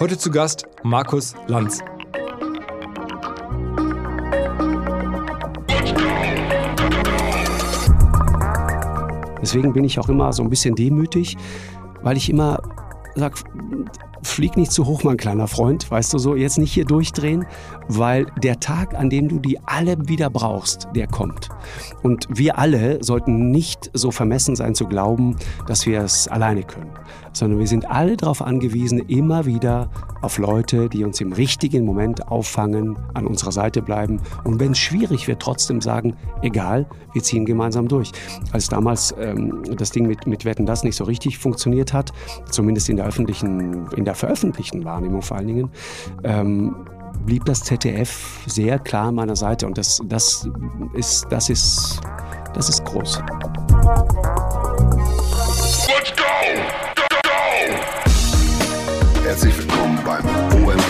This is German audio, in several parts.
Heute zu Gast Markus Lanz. Deswegen bin ich auch immer so ein bisschen demütig, weil ich immer sage, flieg nicht zu hoch, mein kleiner Freund, weißt du so, jetzt nicht hier durchdrehen, weil der Tag, an dem du die alle wieder brauchst, der kommt. Und wir alle sollten nicht so vermessen sein zu glauben, dass wir es alleine können, sondern wir sind alle darauf angewiesen, immer wieder auf Leute, die uns im richtigen Moment auffangen, an unserer Seite bleiben und wenn es schwierig wird, trotzdem sagen, egal, wir ziehen gemeinsam durch. Als damals ähm, das Ding mit, mit Wetten das nicht so richtig funktioniert hat, zumindest in der öffentlichen, in der veröffentlichten Wahrnehmung vor allen Dingen, ähm, blieb das ZDF sehr klar an meiner Seite und das, das, ist, das, ist, das ist groß. Let's go! Go, go! Herzlich willkommen beim OMR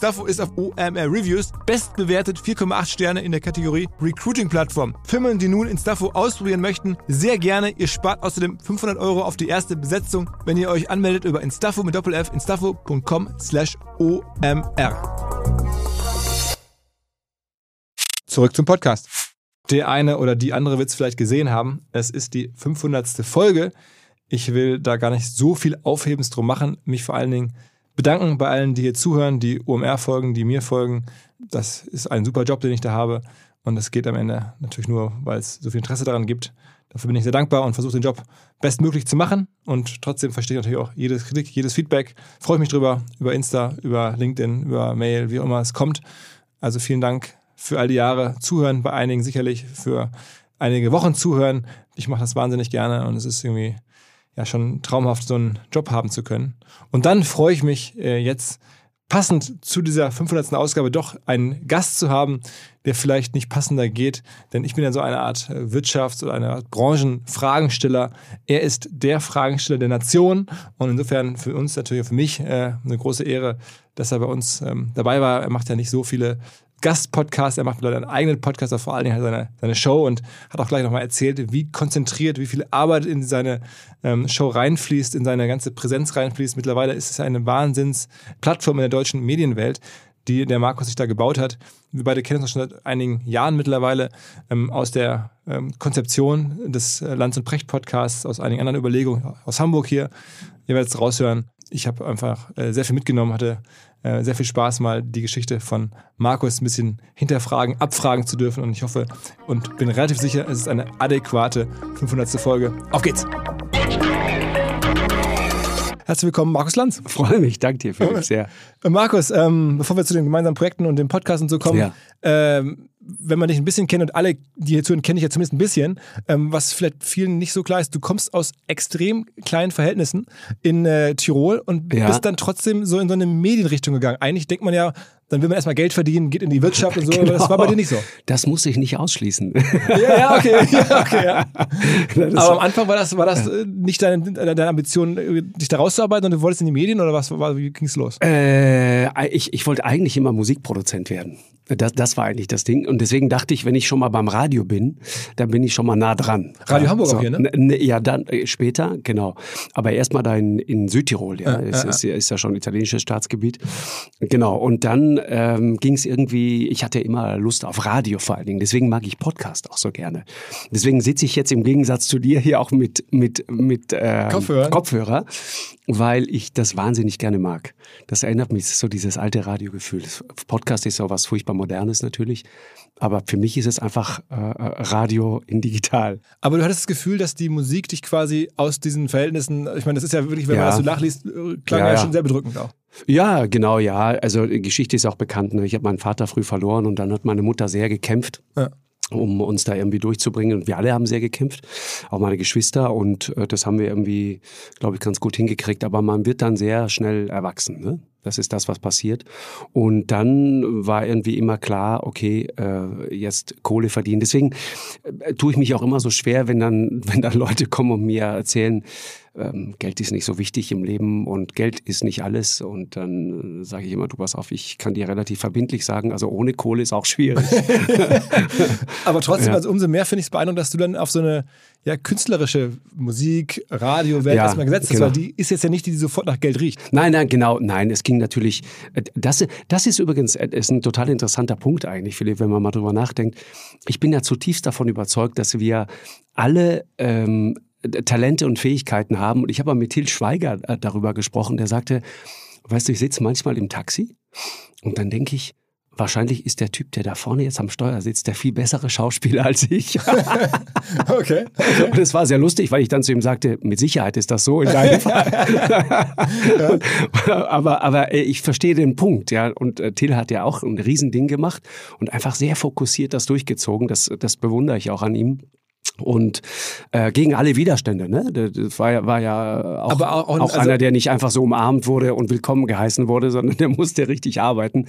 ist auf OMR Reviews bestbewertet 4,8 Sterne in der Kategorie Recruiting Plattform. Firmen, die nun Instafo ausprobieren möchten, sehr gerne. Ihr spart außerdem 500 Euro auf die erste Besetzung, wenn ihr euch anmeldet über Instafo mit Doppel-F, instafo.com slash OMR. Zurück zum Podcast. Der eine oder die andere wird es vielleicht gesehen haben. Es ist die 500. Folge. Ich will da gar nicht so viel Aufhebens drum machen. Mich vor allen Dingen bedanken bei allen, die hier zuhören, die OMR folgen, die mir folgen. Das ist ein super Job, den ich da habe. Und das geht am Ende natürlich nur, weil es so viel Interesse daran gibt. Dafür bin ich sehr dankbar und versuche den Job bestmöglich zu machen. Und trotzdem verstehe ich natürlich auch jedes Kritik, jedes Feedback. Freue mich drüber, über Insta, über LinkedIn, über Mail, wie auch immer es kommt. Also vielen Dank für all die Jahre zuhören, bei einigen sicherlich für einige Wochen zuhören. Ich mache das wahnsinnig gerne und es ist irgendwie ja schon traumhaft, so einen Job haben zu können. Und dann freue ich mich äh, jetzt passend zu dieser 500. Ausgabe doch einen Gast zu haben, der vielleicht nicht passender geht, denn ich bin ja so eine Art äh, Wirtschafts- oder eine Art Branchenfragensteller. Er ist der Fragensteller der Nation und insofern für uns natürlich für mich äh, eine große Ehre, dass er bei uns ähm, dabei war. Er macht ja nicht so viele Gastpodcast, er macht einen eigenen Podcast, aber vor allen Dingen hat seine, seine Show und hat auch gleich nochmal erzählt, wie konzentriert, wie viel Arbeit in seine ähm, Show reinfließt, in seine ganze Präsenz reinfließt. Mittlerweile ist es eine Wahnsinnsplattform in der deutschen Medienwelt, die der Markus sich da gebaut hat. Wir beide kennen uns schon seit einigen Jahren mittlerweile ähm, aus der ähm, Konzeption des äh, Lanz und Precht Podcasts, aus einigen anderen Überlegungen aus Hamburg hier. Ihr werdet es raushören. Ich habe einfach äh, sehr viel mitgenommen, hatte äh, sehr viel Spaß, mal die Geschichte von Markus ein bisschen hinterfragen, abfragen zu dürfen. Und ich hoffe und bin relativ sicher, es ist eine adäquate 500. Folge. Auf geht's! Herzlich willkommen, Markus Lanz. Freue mich, danke dir, Felix, sehr. Äh, Markus, ähm, bevor wir zu den gemeinsamen Projekten und dem Podcast und so kommen, ja. ähm, wenn man dich ein bisschen kennt und alle, die hier zuhören, kenne ich ja zumindest ein bisschen, ähm, was vielleicht vielen nicht so klar ist, du kommst aus extrem kleinen Verhältnissen in äh, Tirol und ja. bist dann trotzdem so in so eine Medienrichtung gegangen. Eigentlich denkt man ja, dann will man erstmal Geld verdienen, geht in die Wirtschaft und so, genau. das war bei dir nicht so. Das muss ich nicht ausschließen. Ja, ja, okay. Ja, okay ja. aber am Anfang war das, war das äh, nicht deine, deine Ambition, dich da rauszuarbeiten und du wolltest in die Medien oder was, wie ging es los? Äh, ich, ich wollte eigentlich immer Musikproduzent werden. Das, das war eigentlich das Ding. Und deswegen dachte ich, wenn ich schon mal beim Radio bin, dann bin ich schon mal nah dran. Radio Hamburg so, auch hier, ne? Ja, dann äh, später, genau. Aber erstmal da in, in Südtirol, ja. ja, ist, ja. Ist, ist, ja schon italienisches Staatsgebiet. Genau. Und dann ähm, ging es irgendwie, ich hatte immer Lust auf Radio vor allen Dingen. Deswegen mag ich Podcast auch so gerne. Deswegen sitze ich jetzt im Gegensatz zu dir hier auch mit, mit, mit äh, Kopfhörer. Kopfhörer, weil ich das wahnsinnig gerne mag. Das erinnert mich so dieses alte Radiogefühl. Podcast ist so was furchtbar Modernes natürlich. Aber für mich ist es einfach äh, äh, Radio in digital. Aber du hattest das Gefühl, dass die Musik dich quasi aus diesen Verhältnissen, ich meine, das ist ja wirklich, wenn ja. man das so nachliest, äh, klang ja, ja, schon sehr bedrückend auch. Ja, genau, ja. Also die Geschichte ist auch bekannt. Ne? Ich habe meinen Vater früh verloren und dann hat meine Mutter sehr gekämpft. Ja um uns da irgendwie durchzubringen. Und wir alle haben sehr gekämpft, auch meine Geschwister. Und äh, das haben wir irgendwie, glaube ich, ganz gut hingekriegt. Aber man wird dann sehr schnell erwachsen. Ne? Das ist das, was passiert. Und dann war irgendwie immer klar, okay, äh, jetzt Kohle verdienen. Deswegen äh, tue ich mich auch immer so schwer, wenn dann, wenn dann Leute kommen und mir erzählen, ähm, Geld ist nicht so wichtig im Leben und Geld ist nicht alles. Und dann äh, sage ich immer, du pass auf, ich kann dir relativ verbindlich sagen, also ohne Kohle ist auch schwierig. Aber trotzdem, ja. also umso mehr finde ich es beeindruckend, dass du dann auf so eine ja, künstlerische Musik, Radiowelt ja, erstmal gesetzt genau. hast, weil die ist jetzt ja nicht die, die sofort nach Geld riecht. Nein, nein, genau, nein, es ging natürlich, äh, das, das ist übrigens äh, ist ein total interessanter Punkt eigentlich, Philipp, wenn man mal drüber nachdenkt. Ich bin ja zutiefst davon überzeugt, dass wir alle ähm, Talente und Fähigkeiten haben. Und ich habe mal mit Til Schweiger äh, darüber gesprochen, der sagte, weißt du, ich sitze manchmal im Taxi und dann denke ich, wahrscheinlich ist der Typ, der da vorne jetzt am Steuer sitzt, der viel bessere Schauspieler als ich. okay, okay. Und es war sehr lustig, weil ich dann zu ihm sagte, mit Sicherheit ist das so in deinem Fall. aber, aber äh, ich verstehe den Punkt, ja. Und äh, Till hat ja auch ein Riesending gemacht und einfach sehr fokussiert das durchgezogen. Das, das bewundere ich auch an ihm und äh, gegen alle Widerstände. Ne? Das war ja, war ja auch, auch, auch also, einer, der nicht einfach so umarmt wurde und willkommen geheißen wurde, sondern der musste richtig arbeiten.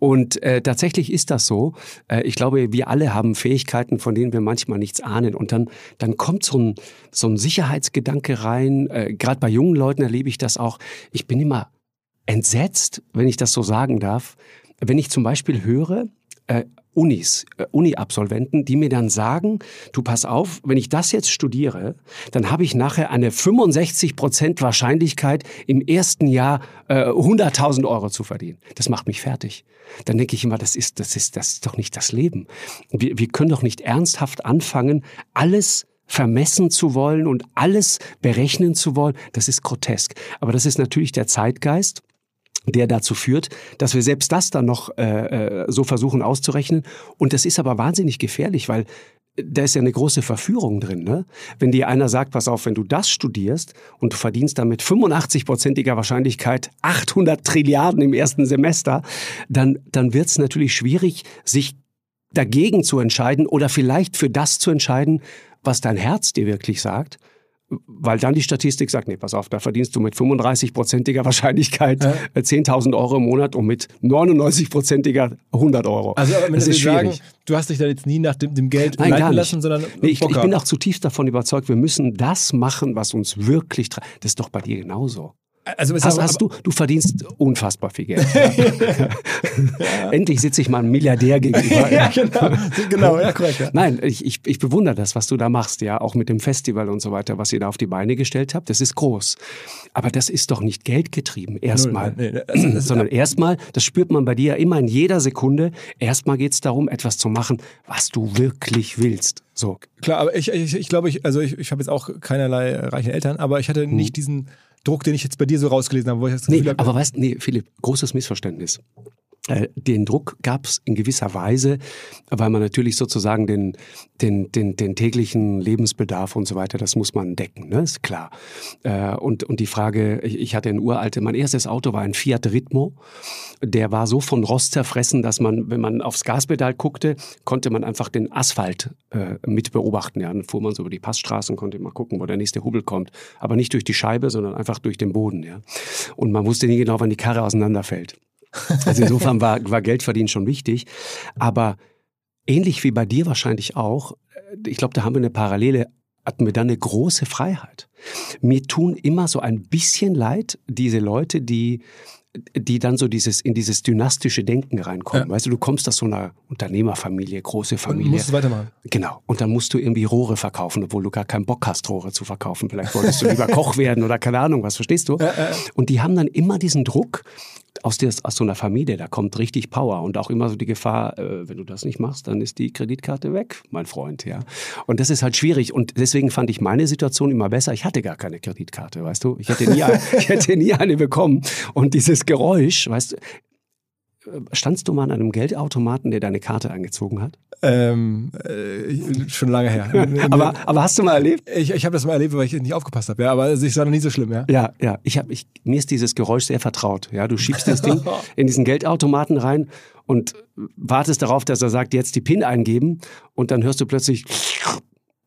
Und äh, tatsächlich ist das so. Äh, ich glaube, wir alle haben Fähigkeiten, von denen wir manchmal nichts ahnen. Und dann, dann kommt so ein, so ein Sicherheitsgedanke rein. Äh, Gerade bei jungen Leuten erlebe ich das auch. Ich bin immer entsetzt, wenn ich das so sagen darf, wenn ich zum Beispiel höre, äh, Unis, äh, Uni-Absolventen, die mir dann sagen, du pass auf, wenn ich das jetzt studiere, dann habe ich nachher eine 65 Prozent Wahrscheinlichkeit, im ersten Jahr äh, 100.000 Euro zu verdienen. Das macht mich fertig. Dann denke ich immer, das ist, das ist, das ist doch nicht das Leben. Wir, wir können doch nicht ernsthaft anfangen, alles vermessen zu wollen und alles berechnen zu wollen. Das ist grotesk. Aber das ist natürlich der Zeitgeist der dazu führt, dass wir selbst das dann noch äh, äh, so versuchen auszurechnen. Und das ist aber wahnsinnig gefährlich, weil äh, da ist ja eine große Verführung drin. Ne? Wenn dir einer sagt, pass auf, wenn du das studierst und du verdienst damit 85-prozentiger Wahrscheinlichkeit 800 Trilliarden im ersten Semester, dann, dann wird es natürlich schwierig, sich dagegen zu entscheiden oder vielleicht für das zu entscheiden, was dein Herz dir wirklich sagt weil dann die Statistik sagt, nee, pass auf, da verdienst du mit 35-prozentiger Wahrscheinlichkeit ja. 10.000 äh, Euro im Monat und mit 99-prozentiger 100 Euro. Also aber das ist schwierig. Sagen, du hast dich da jetzt nie nach dem, dem Geld Nein, leiten lassen, sondern nee, ich, ich bin auch zutiefst davon überzeugt, wir müssen das machen, was uns wirklich... Das ist doch bei dir genauso. Also hast, hast du, du verdienst unfassbar viel Geld. ja. Endlich sitze ich mal einem Milliardär gegenüber. ja, genau, genau, ja, korrekt. Ja. Nein, ich, ich, ich bewundere das, was du da machst, ja, auch mit dem Festival und so weiter, was ihr da auf die Beine gestellt habt. Das ist groß. Aber das ist doch nicht geldgetrieben, erstmal. Nee, nee, also, Sondern erstmal, das spürt man bei dir ja immer in jeder Sekunde, erstmal geht es darum, etwas zu machen, was du wirklich willst. So. Klar, aber ich, ich, ich glaube, ich, also ich, ich habe jetzt auch keinerlei reiche Eltern, aber ich hatte hm. nicht diesen Druck, den ich jetzt bei dir so rausgelesen habe, wo ich das Gefühl nee, habe. Aber weißt, nee, Philipp, großes Missverständnis. Äh, den Druck gab es in gewisser Weise, weil man natürlich sozusagen den, den, den, den täglichen Lebensbedarf und so weiter, das muss man decken, ne? ist klar. Äh, und, und die Frage, ich, hatte ein uralte, mein erstes Auto war ein Fiat Ritmo, der war so von Rost zerfressen, dass man, wenn man aufs Gaspedal guckte, konnte man einfach den Asphalt äh, mit beobachten. Ja, dann fuhr man so über die Passstraßen, konnte mal gucken, wo der nächste Hubel kommt, aber nicht durch die Scheibe, sondern einfach durch den Boden. Ja. Und man wusste nie genau, wann die Karre auseinanderfällt. Also insofern war, war Geldverdienen schon wichtig. Aber ähnlich wie bei dir wahrscheinlich auch, äh, ich glaube, da haben wir eine Parallele, hatten wir dann eine große Freiheit. Mir tun immer so ein bisschen leid diese Leute, die die dann so dieses in dieses dynastische Denken reinkommen. Ja. Weißt du, du kommst aus so einer Unternehmerfamilie, große Und Familie. musst es weitermachen. Genau. Und dann musst du irgendwie Rohre verkaufen, obwohl du gar keinen Bock hast, Rohre zu verkaufen. Vielleicht wolltest du lieber Koch werden oder keine Ahnung, was verstehst du? Und die haben dann immer diesen Druck aus, der, aus so einer Familie, da kommt richtig Power und auch immer so die Gefahr, äh, wenn du das nicht machst, dann ist die Kreditkarte weg, mein Freund, ja. Und das ist halt schwierig und deswegen fand ich meine Situation immer besser. Ich hatte gar keine Kreditkarte, weißt du? Ich hätte nie, ich hätte nie eine bekommen. Und dieses Geräusch, weißt du, standst du mal an einem Geldautomaten, der deine Karte eingezogen hat? Ähm, äh, schon lange her. Aber, aber hast du mal erlebt? ich, ich habe das mal erlebt, weil ich nicht aufgepasst habe. Ja, aber es war noch nie so schlimm, ja. Ja, ja. Ich hab, ich, mir ist dieses Geräusch sehr vertraut. Ja, du schiebst das Ding in diesen Geldautomaten rein und wartest darauf, dass er sagt, jetzt die PIN eingeben und dann hörst du plötzlich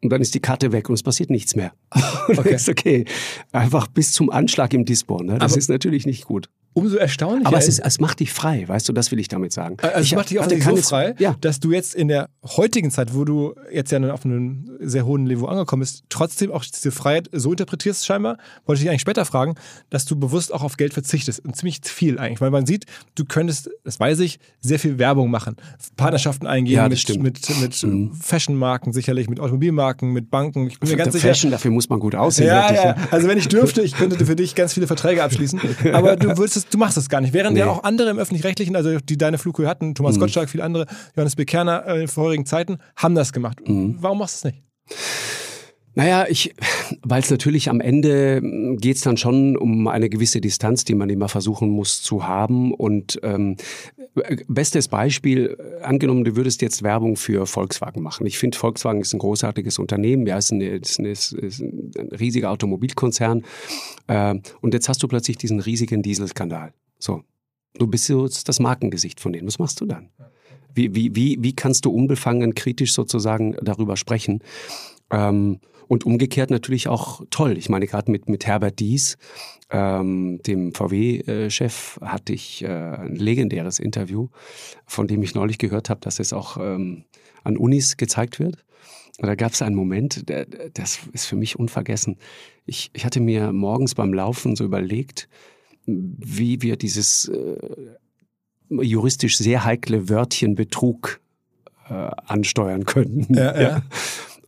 und dann ist die Karte weg und es passiert nichts mehr. Okay. okay. Einfach bis zum Anschlag im Dispo. Ne? Das Aber- ist natürlich nicht gut. Umso erstaunlicher. Aber es, ist, es macht dich frei, weißt du, das will ich damit sagen. Also es ich macht dich auch hatte so frei, Ja, dass du jetzt in der heutigen Zeit, wo du jetzt ja auf einem sehr hohen Niveau angekommen bist, trotzdem auch diese Freiheit so interpretierst scheinbar, wollte ich dich eigentlich später fragen, dass du bewusst auch auf Geld verzichtest und ziemlich viel eigentlich, weil man sieht, du könntest, das weiß ich, sehr viel Werbung machen, Partnerschaften eingehen Ja, mit, stimmt. mit, mit Mhm. Fashionmarken sicherlich, mit Automobilmarken, mit Banken. Ich bin mir ganz sicher, Fashion, dafür muss man gut aussehen. ja, wirklich, ja. Also wenn ich dürfte, ich könnte für dich ganz viele Verträge abschließen. Aber du würdest es, du machst es gar nicht. Während Nee. ja auch andere im öffentlich-rechtlichen, also die deine Flughöhe hatten, Thomas Gottschalk, viele andere, Johannes Bekerner äh, in vorherigen Zeiten, haben das gemacht. Warum machst du es nicht? Naja, ich, weil es natürlich am Ende geht es dann schon um eine gewisse Distanz, die man immer versuchen muss zu haben. Und ähm, äh, bestes Beispiel, äh, angenommen, du würdest jetzt Werbung für Volkswagen machen. Ich finde, Volkswagen ist ein großartiges Unternehmen, ja, ist, eine, ist, eine, ist ein riesiger Automobilkonzern. Äh, und jetzt hast du plötzlich diesen riesigen Dieselskandal. So, du bist so das Markengesicht von denen. Was machst du dann? Wie, wie, wie, wie kannst du unbefangen kritisch sozusagen darüber sprechen? Ähm, und umgekehrt natürlich auch toll. Ich meine, gerade mit, mit Herbert Dies, ähm, dem VW-Chef, hatte ich äh, ein legendäres Interview, von dem ich neulich gehört habe, dass es auch ähm, an Unis gezeigt wird. Und da gab es einen Moment, der, das ist für mich unvergessen. Ich, ich hatte mir morgens beim Laufen so überlegt, wie wir dieses äh, juristisch sehr heikle Wörtchen Betrug äh, ansteuern könnten. Ja, ja.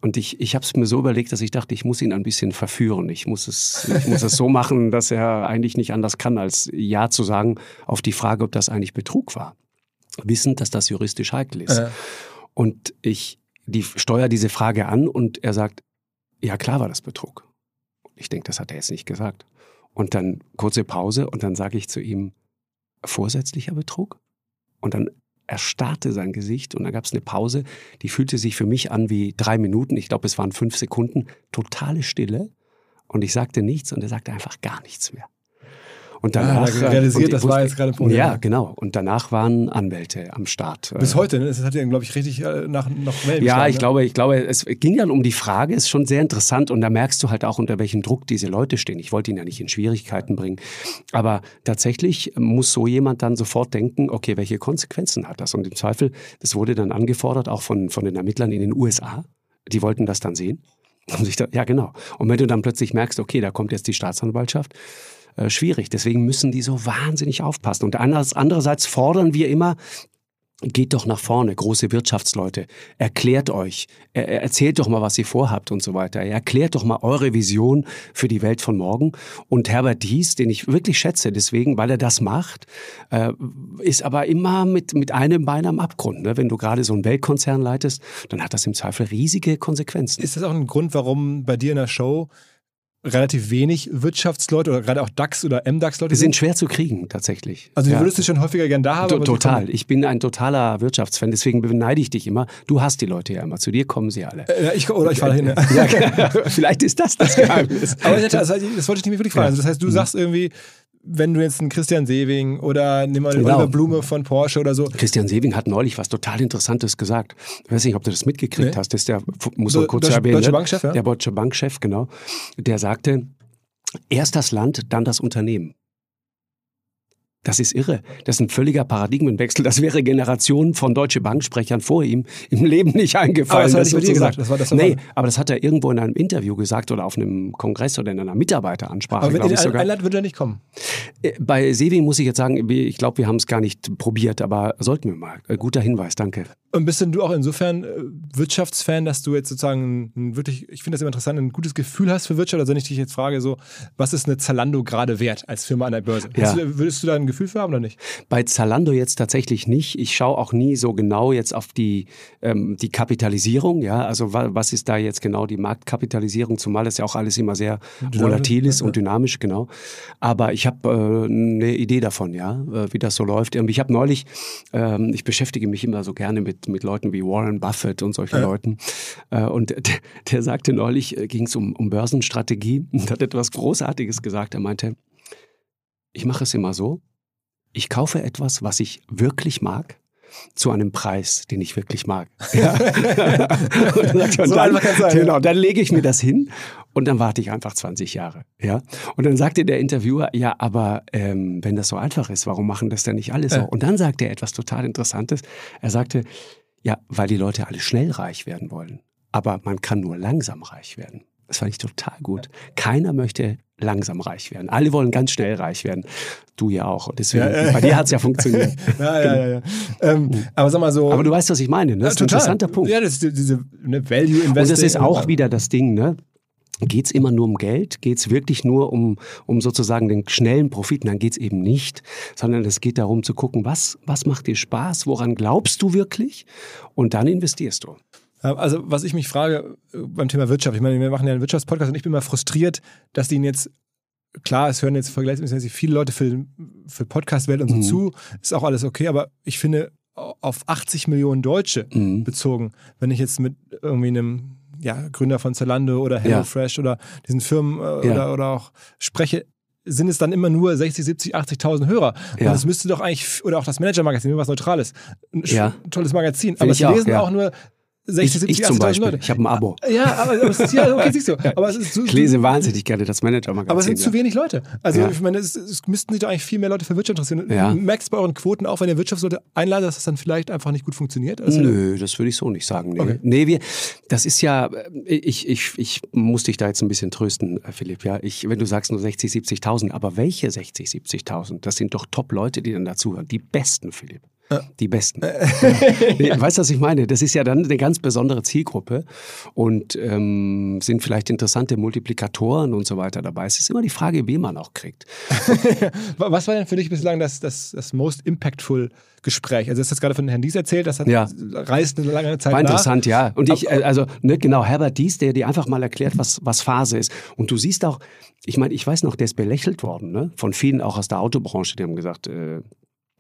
Und ich, ich habe es mir so überlegt, dass ich dachte, ich muss ihn ein bisschen verführen. Ich muss es, ich muss es so machen, dass er eigentlich nicht anders kann, als Ja zu sagen auf die Frage, ob das eigentlich Betrug war. Wissend, dass das juristisch heikel ist. Äh, Und ich die, steuere diese Frage an und er sagt, ja klar war das Betrug. Ich denke, das hat er jetzt nicht gesagt. Und dann kurze Pause und dann sage ich zu ihm, vorsätzlicher Betrug? Und dann erstarrte sein Gesicht und dann gab es eine Pause, die fühlte sich für mich an wie drei Minuten, ich glaube es waren fünf Sekunden, totale Stille. Und ich sagte nichts und er sagte einfach gar nichts mehr. Und Ah, danach hat er realisiert, das war jetzt gerade Problem. Ja, genau. Und danach waren Anwälte am Start. bis Äh, heute, ne? das hat ja, glaube ich, richtig äh, nach, nach Wellen ja, ich ne? glaube, ich glaube, es ging dann um die Frage, ist schon sehr interessant und da merkst du halt auch, unter welchem Druck diese Leute stehen. Ich wollte ihn ja nicht in Schwierigkeiten bringen. Aber tatsächlich muss so jemand dann sofort denken, okay, welche Konsequenzen hat das? Und im Zweifel, das wurde dann angefordert, auch von, von den Ermittlern in den USA. Die wollten das dann sehen. Da, ja, genau. Und wenn du dann plötzlich merkst, okay, da kommt jetzt die Staatsanwaltschaft, äh, schwierig. Deswegen müssen die so wahnsinnig aufpassen. Und anders, andererseits fordern wir immer, Geht doch nach vorne, große Wirtschaftsleute. Erklärt euch. Er, er- erzählt doch mal, was ihr vorhabt und so weiter. Erklärt doch mal eure Vision für die Welt von morgen. Und Herbert Dies, den ich wirklich schätze, deswegen, weil er das macht, äh, ist aber immer mit, mit einem Bein am Abgrund. Ne? Wenn du gerade so einen Weltkonzern leitest, dann hat das im Zweifel riesige Konsequenzen. Ist das auch ein Grund, warum bei dir in der Show relativ wenig Wirtschaftsleute oder gerade auch DAX oder MDAX-Leute Die sind schwer zu kriegen, tatsächlich. Also, die Ja. würdest du schon häufiger gern da haben? To- Total. Ich bin ein totaler Wirtschaftsfan, deswegen beneide ich dich immer. Du hast die Leute ja immer. Zu dir kommen sie alle. Äh, ich, oder ich fahre hin. Ja. Ja, genau. vielleicht ist das das Geheimnis. Aber also, das wollte ich nicht wirklich fragen. Also, das heißt, du sagst irgendwie, wenn du jetzt einen Christian Sewing oder nimm mal den Genau. Oliver Blume von Porsche oder so. Christian Sewing hat neulich was total Interessantes gesagt. Ich weiß nicht, ob du das mitgekriegt Nee. hast. Das ist der, muss man kurz Deutsche- erwähnen. Deutsche ne? Bankchef, ja? Der Deutsche Bankchef, genau. Der sagte, erst das Land, dann das Unternehmen. Das ist irre. Das ist ein völliger Paradigmenwechsel. Das wäre Generationen von Deutsche Banksprechern vor ihm im Leben nicht eingefallen. Aber das er zu gesagt. Das war- das nee, aber das hat er irgendwo in einem Interview gesagt oder auf einem Kongress oder in einer Mitarbeiteransprache, Aber wenn ich sogar. einladet, würde er nicht kommen. Äh, Bei Sevi muss ich jetzt sagen, ich glaube, wir haben es gar nicht probiert, aber sollten wir mal. Äh, Guter Hinweis, danke. Und bist denn du auch insofern äh, Wirtschaftsfan, dass du jetzt sozusagen ein wirklich, ich finde das immer interessant, ein gutes Gefühl hast für Wirtschaft? Also wenn ich dich jetzt frage, so, was ist eine Zalando gerade wert als Firma an der Börse? Ja. Du, würdest du da ein Gefühl für haben oder nicht? Bei Zalando jetzt tatsächlich nicht. Ich schaue auch nie so genau jetzt auf die, ähm, die Kapitalisierung. Ja, also wa was ist da jetzt genau die Marktkapitalisierung? Zumal das ja auch alles immer sehr volatil ist und dynamisch, genau. Aber ich habe äh, eine Idee davon, ja, äh, wie das so läuft. Ähm, Ich habe neulich, ähm, ich beschäftige mich immer so gerne mit, mit Leuten wie Warren Buffett und solche Leuten. Äh, und der, der sagte neulich, äh, ging es um, um Börsenstrategie und hat etwas Großartiges gesagt. Er meinte, ich mache es immer so, ich kaufe etwas, was ich wirklich mag, zu einem Preis, den ich wirklich mag. Ja. und dann, So dann, sein, genau, dann lege ich mir das hin und dann warte ich einfach 20 Jahre. Ja. Und dann sagte der Interviewer, ja, aber ähm, wenn das so einfach ist, warum machen das denn nicht alle so? Ja. Und dann sagte er etwas total Interessantes. Er sagte, ja, weil die Leute alle schnell reich werden wollen. Aber man kann nur langsam reich werden. Das fand ich total gut. Keiner möchte langsam reich werden. Alle wollen ganz schnell reich werden. Du ja auch. Deswegen, Ja, ja. bei dir hat es ja funktioniert. Ja, ja, ja. ja. Ähm, aber sag mal so. Aber du weißt, was ich meine. Ne? Das ist ein interessanter Punkt. Ja, das ist die- diese ne, Value Investing. Und das ist auch wieder das Ding, ne? Geht es immer nur um Geld? Geht es wirklich nur um, um sozusagen den schnellen Profit? Nein, geht es eben nicht, sondern es geht darum zu gucken, was, was macht dir Spaß, woran glaubst du wirklich? Und dann investierst du. Also, was ich mich frage äh, beim Thema Wirtschaft, ich meine, wir machen ja einen Wirtschaftspodcast und ich bin mal frustriert, dass die ihn jetzt, klar, es hören jetzt vergleichsweise viele Leute für, für Podcast-Welt und so Mhm. zu, ist auch alles okay, aber ich finde, auf 80 Millionen Deutsche Mhm. bezogen, wenn ich jetzt mit irgendwie einem ja, Gründer von Zalando oder Ja. HelloFresh oder diesen Firmen äh, Ja. oder, oder auch spreche, sind es dann immer nur 60, 70, 80.000 Hörer. Und Ja. das müsste doch eigentlich, oder auch das Manager-Magazin, was Neutrales, ein Ja. tolles Magazin, aber es auch, lesen ja. auch nur 60, Ich, 70, ich zum 80.000 Beispiel. Leute. Ich habe ein Abo. Ja, aber, aber es ist, ja, okay, siehst du. Aber es ist so, Ich lese wahnsinnig gerne das Manager-Magazin. aber es sind zu ja. wenig Leute. Also Ja. ich meine, es, es müssten sich doch eigentlich viel mehr Leute für Wirtschaft interessieren. Ja. Merkst bei euren Quoten auch, wenn ihr Wirtschaftsleute einladet, dass das dann vielleicht einfach nicht gut funktioniert? Also, Nö, das würde ich so nicht sagen. Nee, Okay. nee wir, das ist ja, äh, ich, ich, ich muss dich da jetzt ein bisschen trösten, äh, Philipp. Ja, ich, wenn du sagst nur 60, 70.000, aber welche 60, 70.000? Das sind doch Top-Leute, die dann dazuhören. Die besten, Philipp. Die besten. nee, weißt du, was ich meine? Das ist ja dann eine ganz besondere Zielgruppe und ähm, sind vielleicht interessante Multiplikatoren und so weiter dabei. Es ist immer die Frage, wen man auch kriegt. Was war denn für dich bislang das, das, das most impactful Gespräch? Also, du hast gerade von Herrn Dies erzählt, das hat, Ja. reist eine lange Zeit War nach. interessant, ja. Und ich, äh, also, ne, genau, Herbert Dies, der dir einfach mal erklärt, was, was Phase ist. Und du siehst auch, ich meine, ich weiß noch, der ist belächelt worden, ne? Von vielen auch aus der Autobranche, die haben gesagt, äh,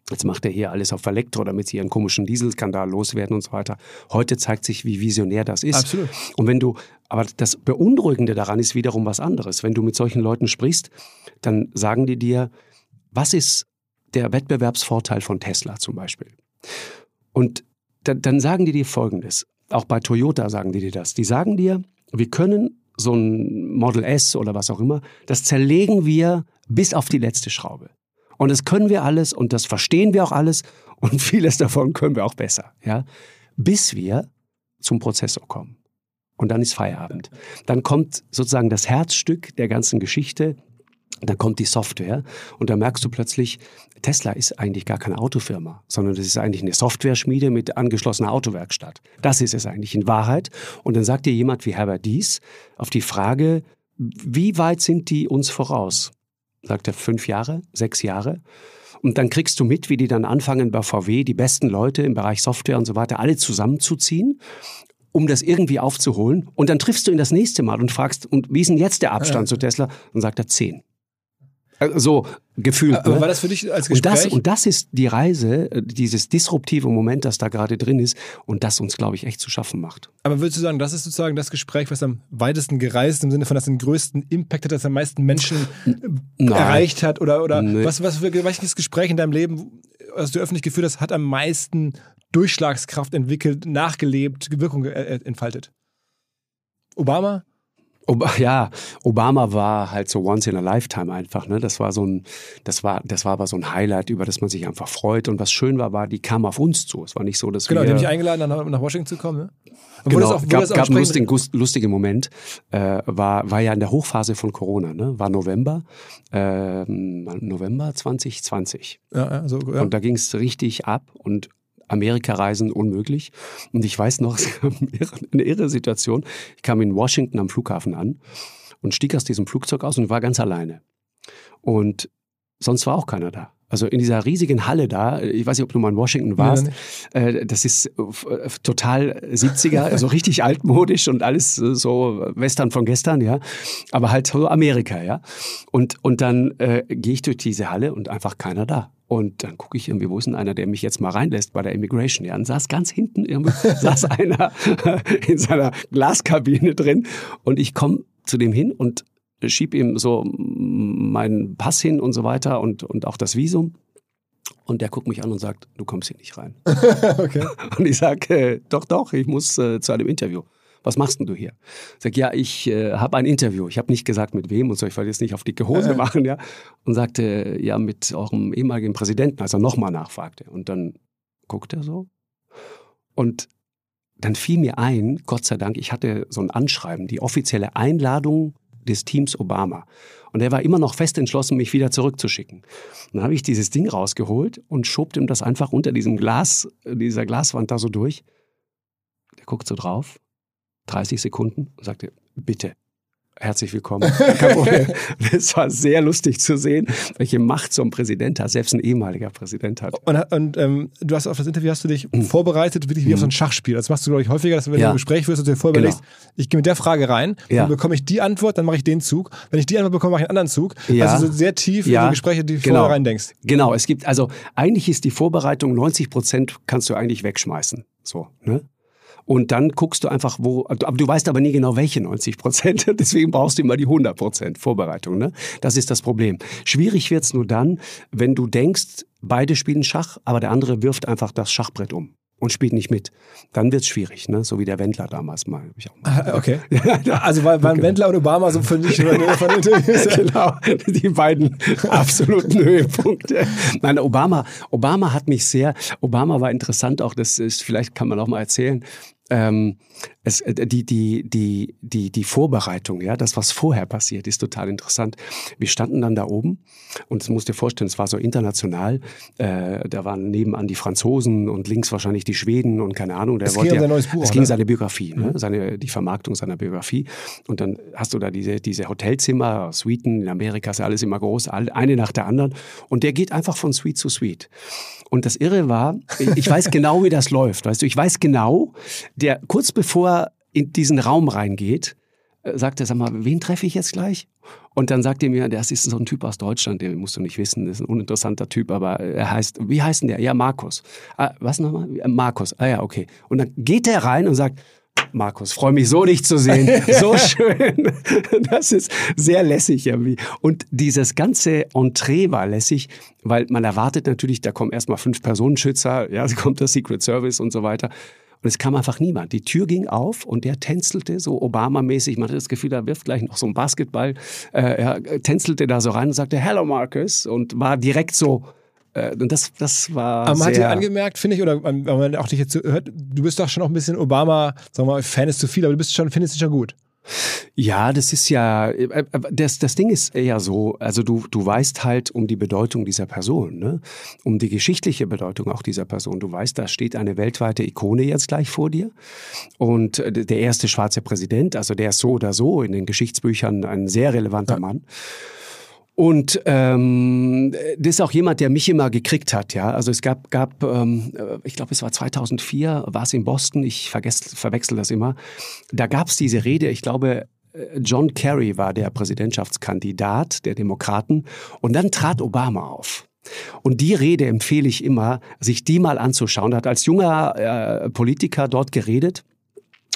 Jetzt macht er hier alles auf Elektro, damit sie ihren komischen Dieselskandal loswerden und so weiter. Heute zeigt sich, wie visionär das ist. Absolut. Und wenn du, aber das Beunruhigende daran ist wiederum was anderes. Wenn du mit solchen Leuten sprichst, dann sagen die dir, was ist der Wettbewerbsvorteil von Tesla zum Beispiel? Und dann, dann sagen die dir Folgendes. Auch bei Toyota sagen die dir das. Die sagen dir, wir können so ein Model S oder was auch immer, das zerlegen wir bis auf die letzte Schraube. Und das können wir alles und das verstehen wir auch alles und vieles davon können wir auch besser, ja, bis wir zum Prozessor kommen. Und dann ist Feierabend. Dann kommt sozusagen das Herzstück der ganzen Geschichte. Dann kommt die Software und da merkst du plötzlich, Tesla ist eigentlich gar keine Autofirma, sondern das ist eigentlich eine Software-Schmiede mit angeschlossener Autowerkstatt. Das ist es eigentlich in Wahrheit. Und dann sagt dir jemand wie Herbert Dies auf die Frage, wie weit sind die uns voraus? Sagt er fünf Jahre, sechs Jahre. Und dann kriegst du mit, wie die dann anfangen bei VW, die besten Leute im Bereich Software und so weiter, alle zusammenzuziehen, um das irgendwie aufzuholen. Und dann triffst du ihn das nächste Mal und fragst, und wie ist denn jetzt der Abstand zu Tesla? Und sagt er zehn. Also So gefühlt. Aber ne? war das für dich als und, das, Gespräch? und das ist die Reise, äh, dieses disruptive Moment, das da gerade drin ist und das uns, glaube ich, echt zu schaffen macht. aber würdest du sagen, das ist sozusagen das Gespräch, was am weitesten gereist im Sinne von, das den größten Impact hat, das am meisten Menschen äh, Nein. erreicht hat? Oder, oder Nee. was, was für welches Gespräch in deinem Leben, was du öffentlich geführt hast, hat am meisten Durchschlagskraft entwickelt, nachgelebt, Wirkung äh, entfaltet? Obama? ja, Obama war halt so once in a lifetime einfach. Ne? Das war so ein, das war, das war aber so ein Highlight, über das man sich einfach freut. Und was schön war, war, die kam auf uns zu. Es war nicht so, dass genau, wir. Genau, die haben mich eingeladen, nach, nach Washington zu kommen. Ne? Obwohl genau, auch, gab, gab einen lustigen, lustigen Moment. Äh, war, war ja in der Hochphase von Corona, ne? War November, äh, November 2020. Ja, ja, so, ja. Und da ging es richtig ab und Amerika-Reisen unmöglich. Und ich weiß noch, eine irre Situation. Ich kam in Washington am Flughafen an und stieg aus diesem Flugzeug aus und war ganz alleine. Und sonst war auch keiner da. Also in dieser riesigen Halle da, ich weiß nicht, ob du mal in Washington warst, äh, das ist äh, total 70er, also richtig altmodisch und alles so Western von gestern, ja. Aber halt so Amerika, ja. Und, und dann äh, gehe ich durch diese Halle und einfach keiner da. Und dann gucke ich irgendwie, wo ist denn einer, der mich jetzt mal reinlässt bei der Immigration? Ja, und saß ganz hinten, saß einer in seiner Glaskabine drin und ich komme zu dem hin und schieb ihm so meinen Pass hin und so weiter und, und auch das Visum. Und der guckt mich an und sagt, du kommst hier nicht rein. okay. Und ich sage, äh, doch, doch, ich muss äh, zu einem Interview. Was machst denn du hier? Ich sag, ja, ich äh, habe ein Interview. Ich habe nicht gesagt, mit wem und so, ich wollte jetzt nicht auf dicke Hose machen, ja. Und sagte, ja, mit eurem ehemaligen Präsidenten, als er nochmal nachfragte. Und dann guckt er so. Und dann fiel mir ein, Gott sei Dank, ich hatte so ein Anschreiben, die offizielle Einladung des Teams Obama. Und er war immer noch fest entschlossen, mich wieder zurückzuschicken. dann habe ich dieses Ding rausgeholt und schob ihm das einfach unter diesem Glas, dieser Glaswand da so durch. Der guckt so drauf, 30 Sekunden und sagte, bitte, herzlich willkommen. Es war sehr lustig zu sehen, welche Macht so ein Präsident hat, selbst ein ehemaliger Präsident hat. Und, und ähm, du hast auf das Interview hast du dich mhm. vorbereitet, wirklich wie mhm. auf so ein Schachspiel. Das machst du, glaube ich, häufiger, dass wenn ja. du ein Gespräch führst und dir vorbelegst, genau. ich gehe mit der Frage rein, ja. dann bekomme ich die Antwort, dann mache ich den Zug. Wenn ich die Antwort bekomme, mache ich einen anderen Zug. Ja. Also so sehr tief ja. in die Gespräche, die du genau. vorher rein denkst. Genau, es gibt, also eigentlich ist die Vorbereitung 90 Prozent kannst du eigentlich wegschmeißen. So, ne? Und dann guckst du einfach, wo, aber du weißt aber nie genau, welche 90 Prozent. Deswegen brauchst du immer die 100 Prozent Vorbereitung. Ne? Das ist das Problem. Schwierig wird's nur dann, wenn du denkst, beide spielen Schach, aber der andere wirft einfach das Schachbrett um und spielt nicht mit. Dann wird's schwierig, ne? so wie der Wendler damals mal. Ich auch mal. Ah, okay. also waren, waren Wendler und Obama so für dich von Interviews? genau, die beiden absoluten Höhepunkte. Nein, Obama, Obama hat mich sehr, Obama war interessant auch, das ist, vielleicht kann man auch mal erzählen, ähm, es, äh, die, die, die, die, die Vorbereitung, ja, das, was vorher passiert, ist total interessant. Wir standen dann da oben und das musst dir vorstellen, es war so international. Äh, da waren nebenan die Franzosen und links wahrscheinlich die Schweden und keine Ahnung. Der es wollte ging ja, um neues Buch, es ging ne? seine Biografie, ne? Mhm. seine, die Vermarktung seiner Biografie. Und dann hast du da diese, diese Hotelzimmer, Suiten, in Amerika ist ja alles immer groß, eine nach der anderen. Und der geht einfach von Suite zu Suite. Und das Irre war, ich weiß genau, wie das läuft. Weißt du, ich weiß genau, der kurz bevor in diesen Raum reingeht, äh, sagt er, sag mal, wen treffe ich jetzt gleich? Und dann sagt er mir, das ist so ein Typ aus Deutschland, den musst du nicht wissen, das ist ein uninteressanter Typ, aber er heißt, wie heißt denn der? Ja, Markus. Ah, was nochmal? Markus. Ah ja, okay. Und dann geht er rein und sagt, Markus, freue mich so, dich zu sehen. So schön. Das ist sehr lässig irgendwie. Und dieses ganze Entree war lässig, weil man erwartet natürlich, da kommen erstmal fünf Personenschützer, ja, da kommt der Secret Service und so weiter. Und es kam einfach niemand. Die Tür ging auf und der tänzelte so Obama-mäßig. Man hatte das Gefühl, da wirft gleich noch so ein Basketball. Äh, er tänzelte da so rein und sagte, Hello Marcus und war direkt so äh, und das, das war. Aber man hat dir angemerkt, finde ich, oder wenn man auch dich jetzt hört, du bist doch schon auch ein bisschen Obama, sagen wir mal, Fan ist zu viel, aber du bist schon, findest ihn schon gut. Ja, das ist ja, äh, das, das Ding ist ja so, also du, du weißt halt um die Bedeutung dieser Person, ne? um die geschichtliche Bedeutung auch dieser Person. Du weißt, da steht eine weltweite Ikone jetzt gleich vor dir und äh, der erste schwarze Präsident, also der ist so oder so in den Geschichtsbüchern ein sehr relevanter ja. Mann. Und ähm, das ist auch jemand, der mich immer gekriegt hat. Ja, also es gab, gab, ähm, ich glaube, es war 2004, war es in Boston. Ich vergesse, verwechsel das immer. Da gab es diese Rede. Ich glaube, äh, John Kerry war der Präsidentschaftskandidat der Demokraten. Und dann trat Obama auf. Und die Rede empfehle ich immer, sich die mal anzuschauen. Er hat als junger äh, Politiker dort geredet.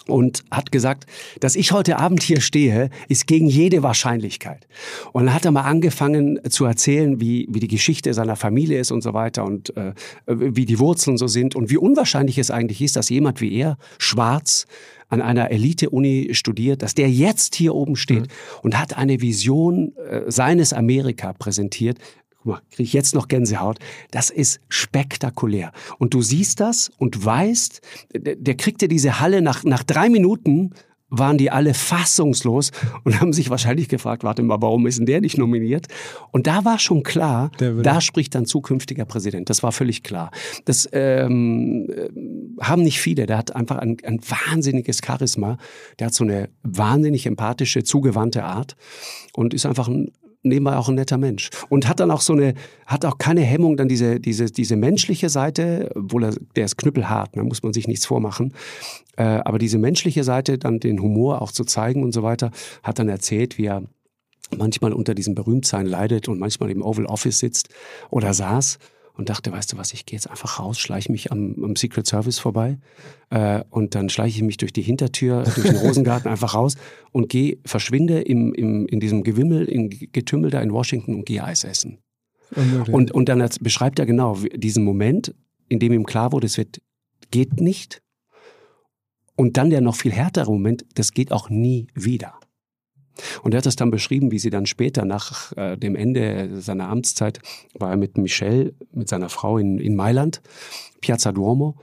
Und hat gesagt, dass ich heute Abend hier stehe, ist gegen jede Wahrscheinlichkeit. Und dann hat er mal angefangen zu erzählen, wie, wie die Geschichte seiner Familie ist und so weiter und äh, wie die Wurzeln so sind und wie unwahrscheinlich es eigentlich ist, dass jemand wie er, schwarz, an einer Elite-Uni studiert, dass der jetzt hier oben steht mhm. und hat eine Vision äh, seines Amerika präsentiert, guck mal, kriege ich jetzt noch Gänsehaut. Das ist spektakulär. Und du siehst das und weißt, der, der kriegte diese Halle nach, nach drei Minuten waren die alle fassungslos und haben sich wahrscheinlich gefragt, warte mal, warum ist denn der nicht nominiert? Und da war schon klar, da spricht dann zukünftiger Präsident. Das war völlig klar. Das ähm, äh, haben nicht viele. Der hat einfach ein, ein wahnsinniges Charisma. Der hat so eine wahnsinnig empathische, zugewandte Art und ist einfach ein nebenbei auch ein netter Mensch. Und hat dann auch so eine, hat auch keine Hemmung, dann diese, diese, diese menschliche Seite, obwohl er, der ist knüppelhart, da ne, muss man sich nichts vormachen. Äh, aber diese menschliche Seite, dann den Humor auch zu zeigen und so weiter, hat dann erzählt, wie er manchmal unter diesem Berühmtsein leidet und manchmal im Oval Office sitzt oder saß und dachte, weißt du was, ich gehe jetzt einfach raus, schleiche mich am, am Secret Service vorbei äh, und dann schleiche ich mich durch die Hintertür, durch den Rosengarten einfach raus und gehe, verschwinde im, im, in diesem Gewimmel, in Getümmel da in Washington und gehe Eis essen. Und, und dann beschreibt er genau diesen Moment, in dem ihm klar wurde, es wird, geht nicht. Und dann der noch viel härtere Moment, das geht auch nie wieder. Und er hat das dann beschrieben, wie sie dann später nach äh, dem Ende seiner Amtszeit war er mit Michelle, mit seiner Frau in, in Mailand, Piazza Duomo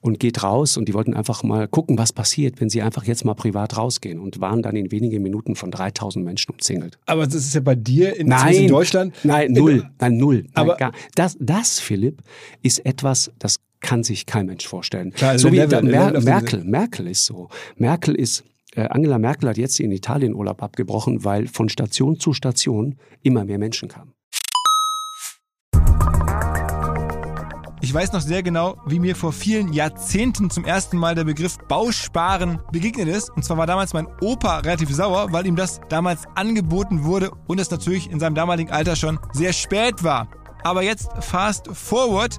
und geht raus und die wollten einfach mal gucken, was passiert, wenn sie einfach jetzt mal privat rausgehen und waren dann in wenigen Minuten von 3000 Menschen umzingelt. Aber das ist ja bei dir in, nein, in Deutschland? Nein, null, nein, null. Aber nein, das, das, Philipp, ist etwas, das kann sich kein Mensch vorstellen. Klar, so wie Level, Mer Merkel, Merkel ist so. Merkel ist äh, Angela Merkel hat jetzt in Italien Urlaub abgebrochen, weil von Station zu Station immer mehr Menschen kamen. Ich weiß noch sehr genau, wie mir vor vielen Jahrzehnten zum ersten Mal der Begriff Bausparen begegnet ist. Und zwar war damals mein Opa relativ sauer, weil ihm das damals angeboten wurde und es natürlich in seinem damaligen Alter schon sehr spät war. Aber jetzt fast forward,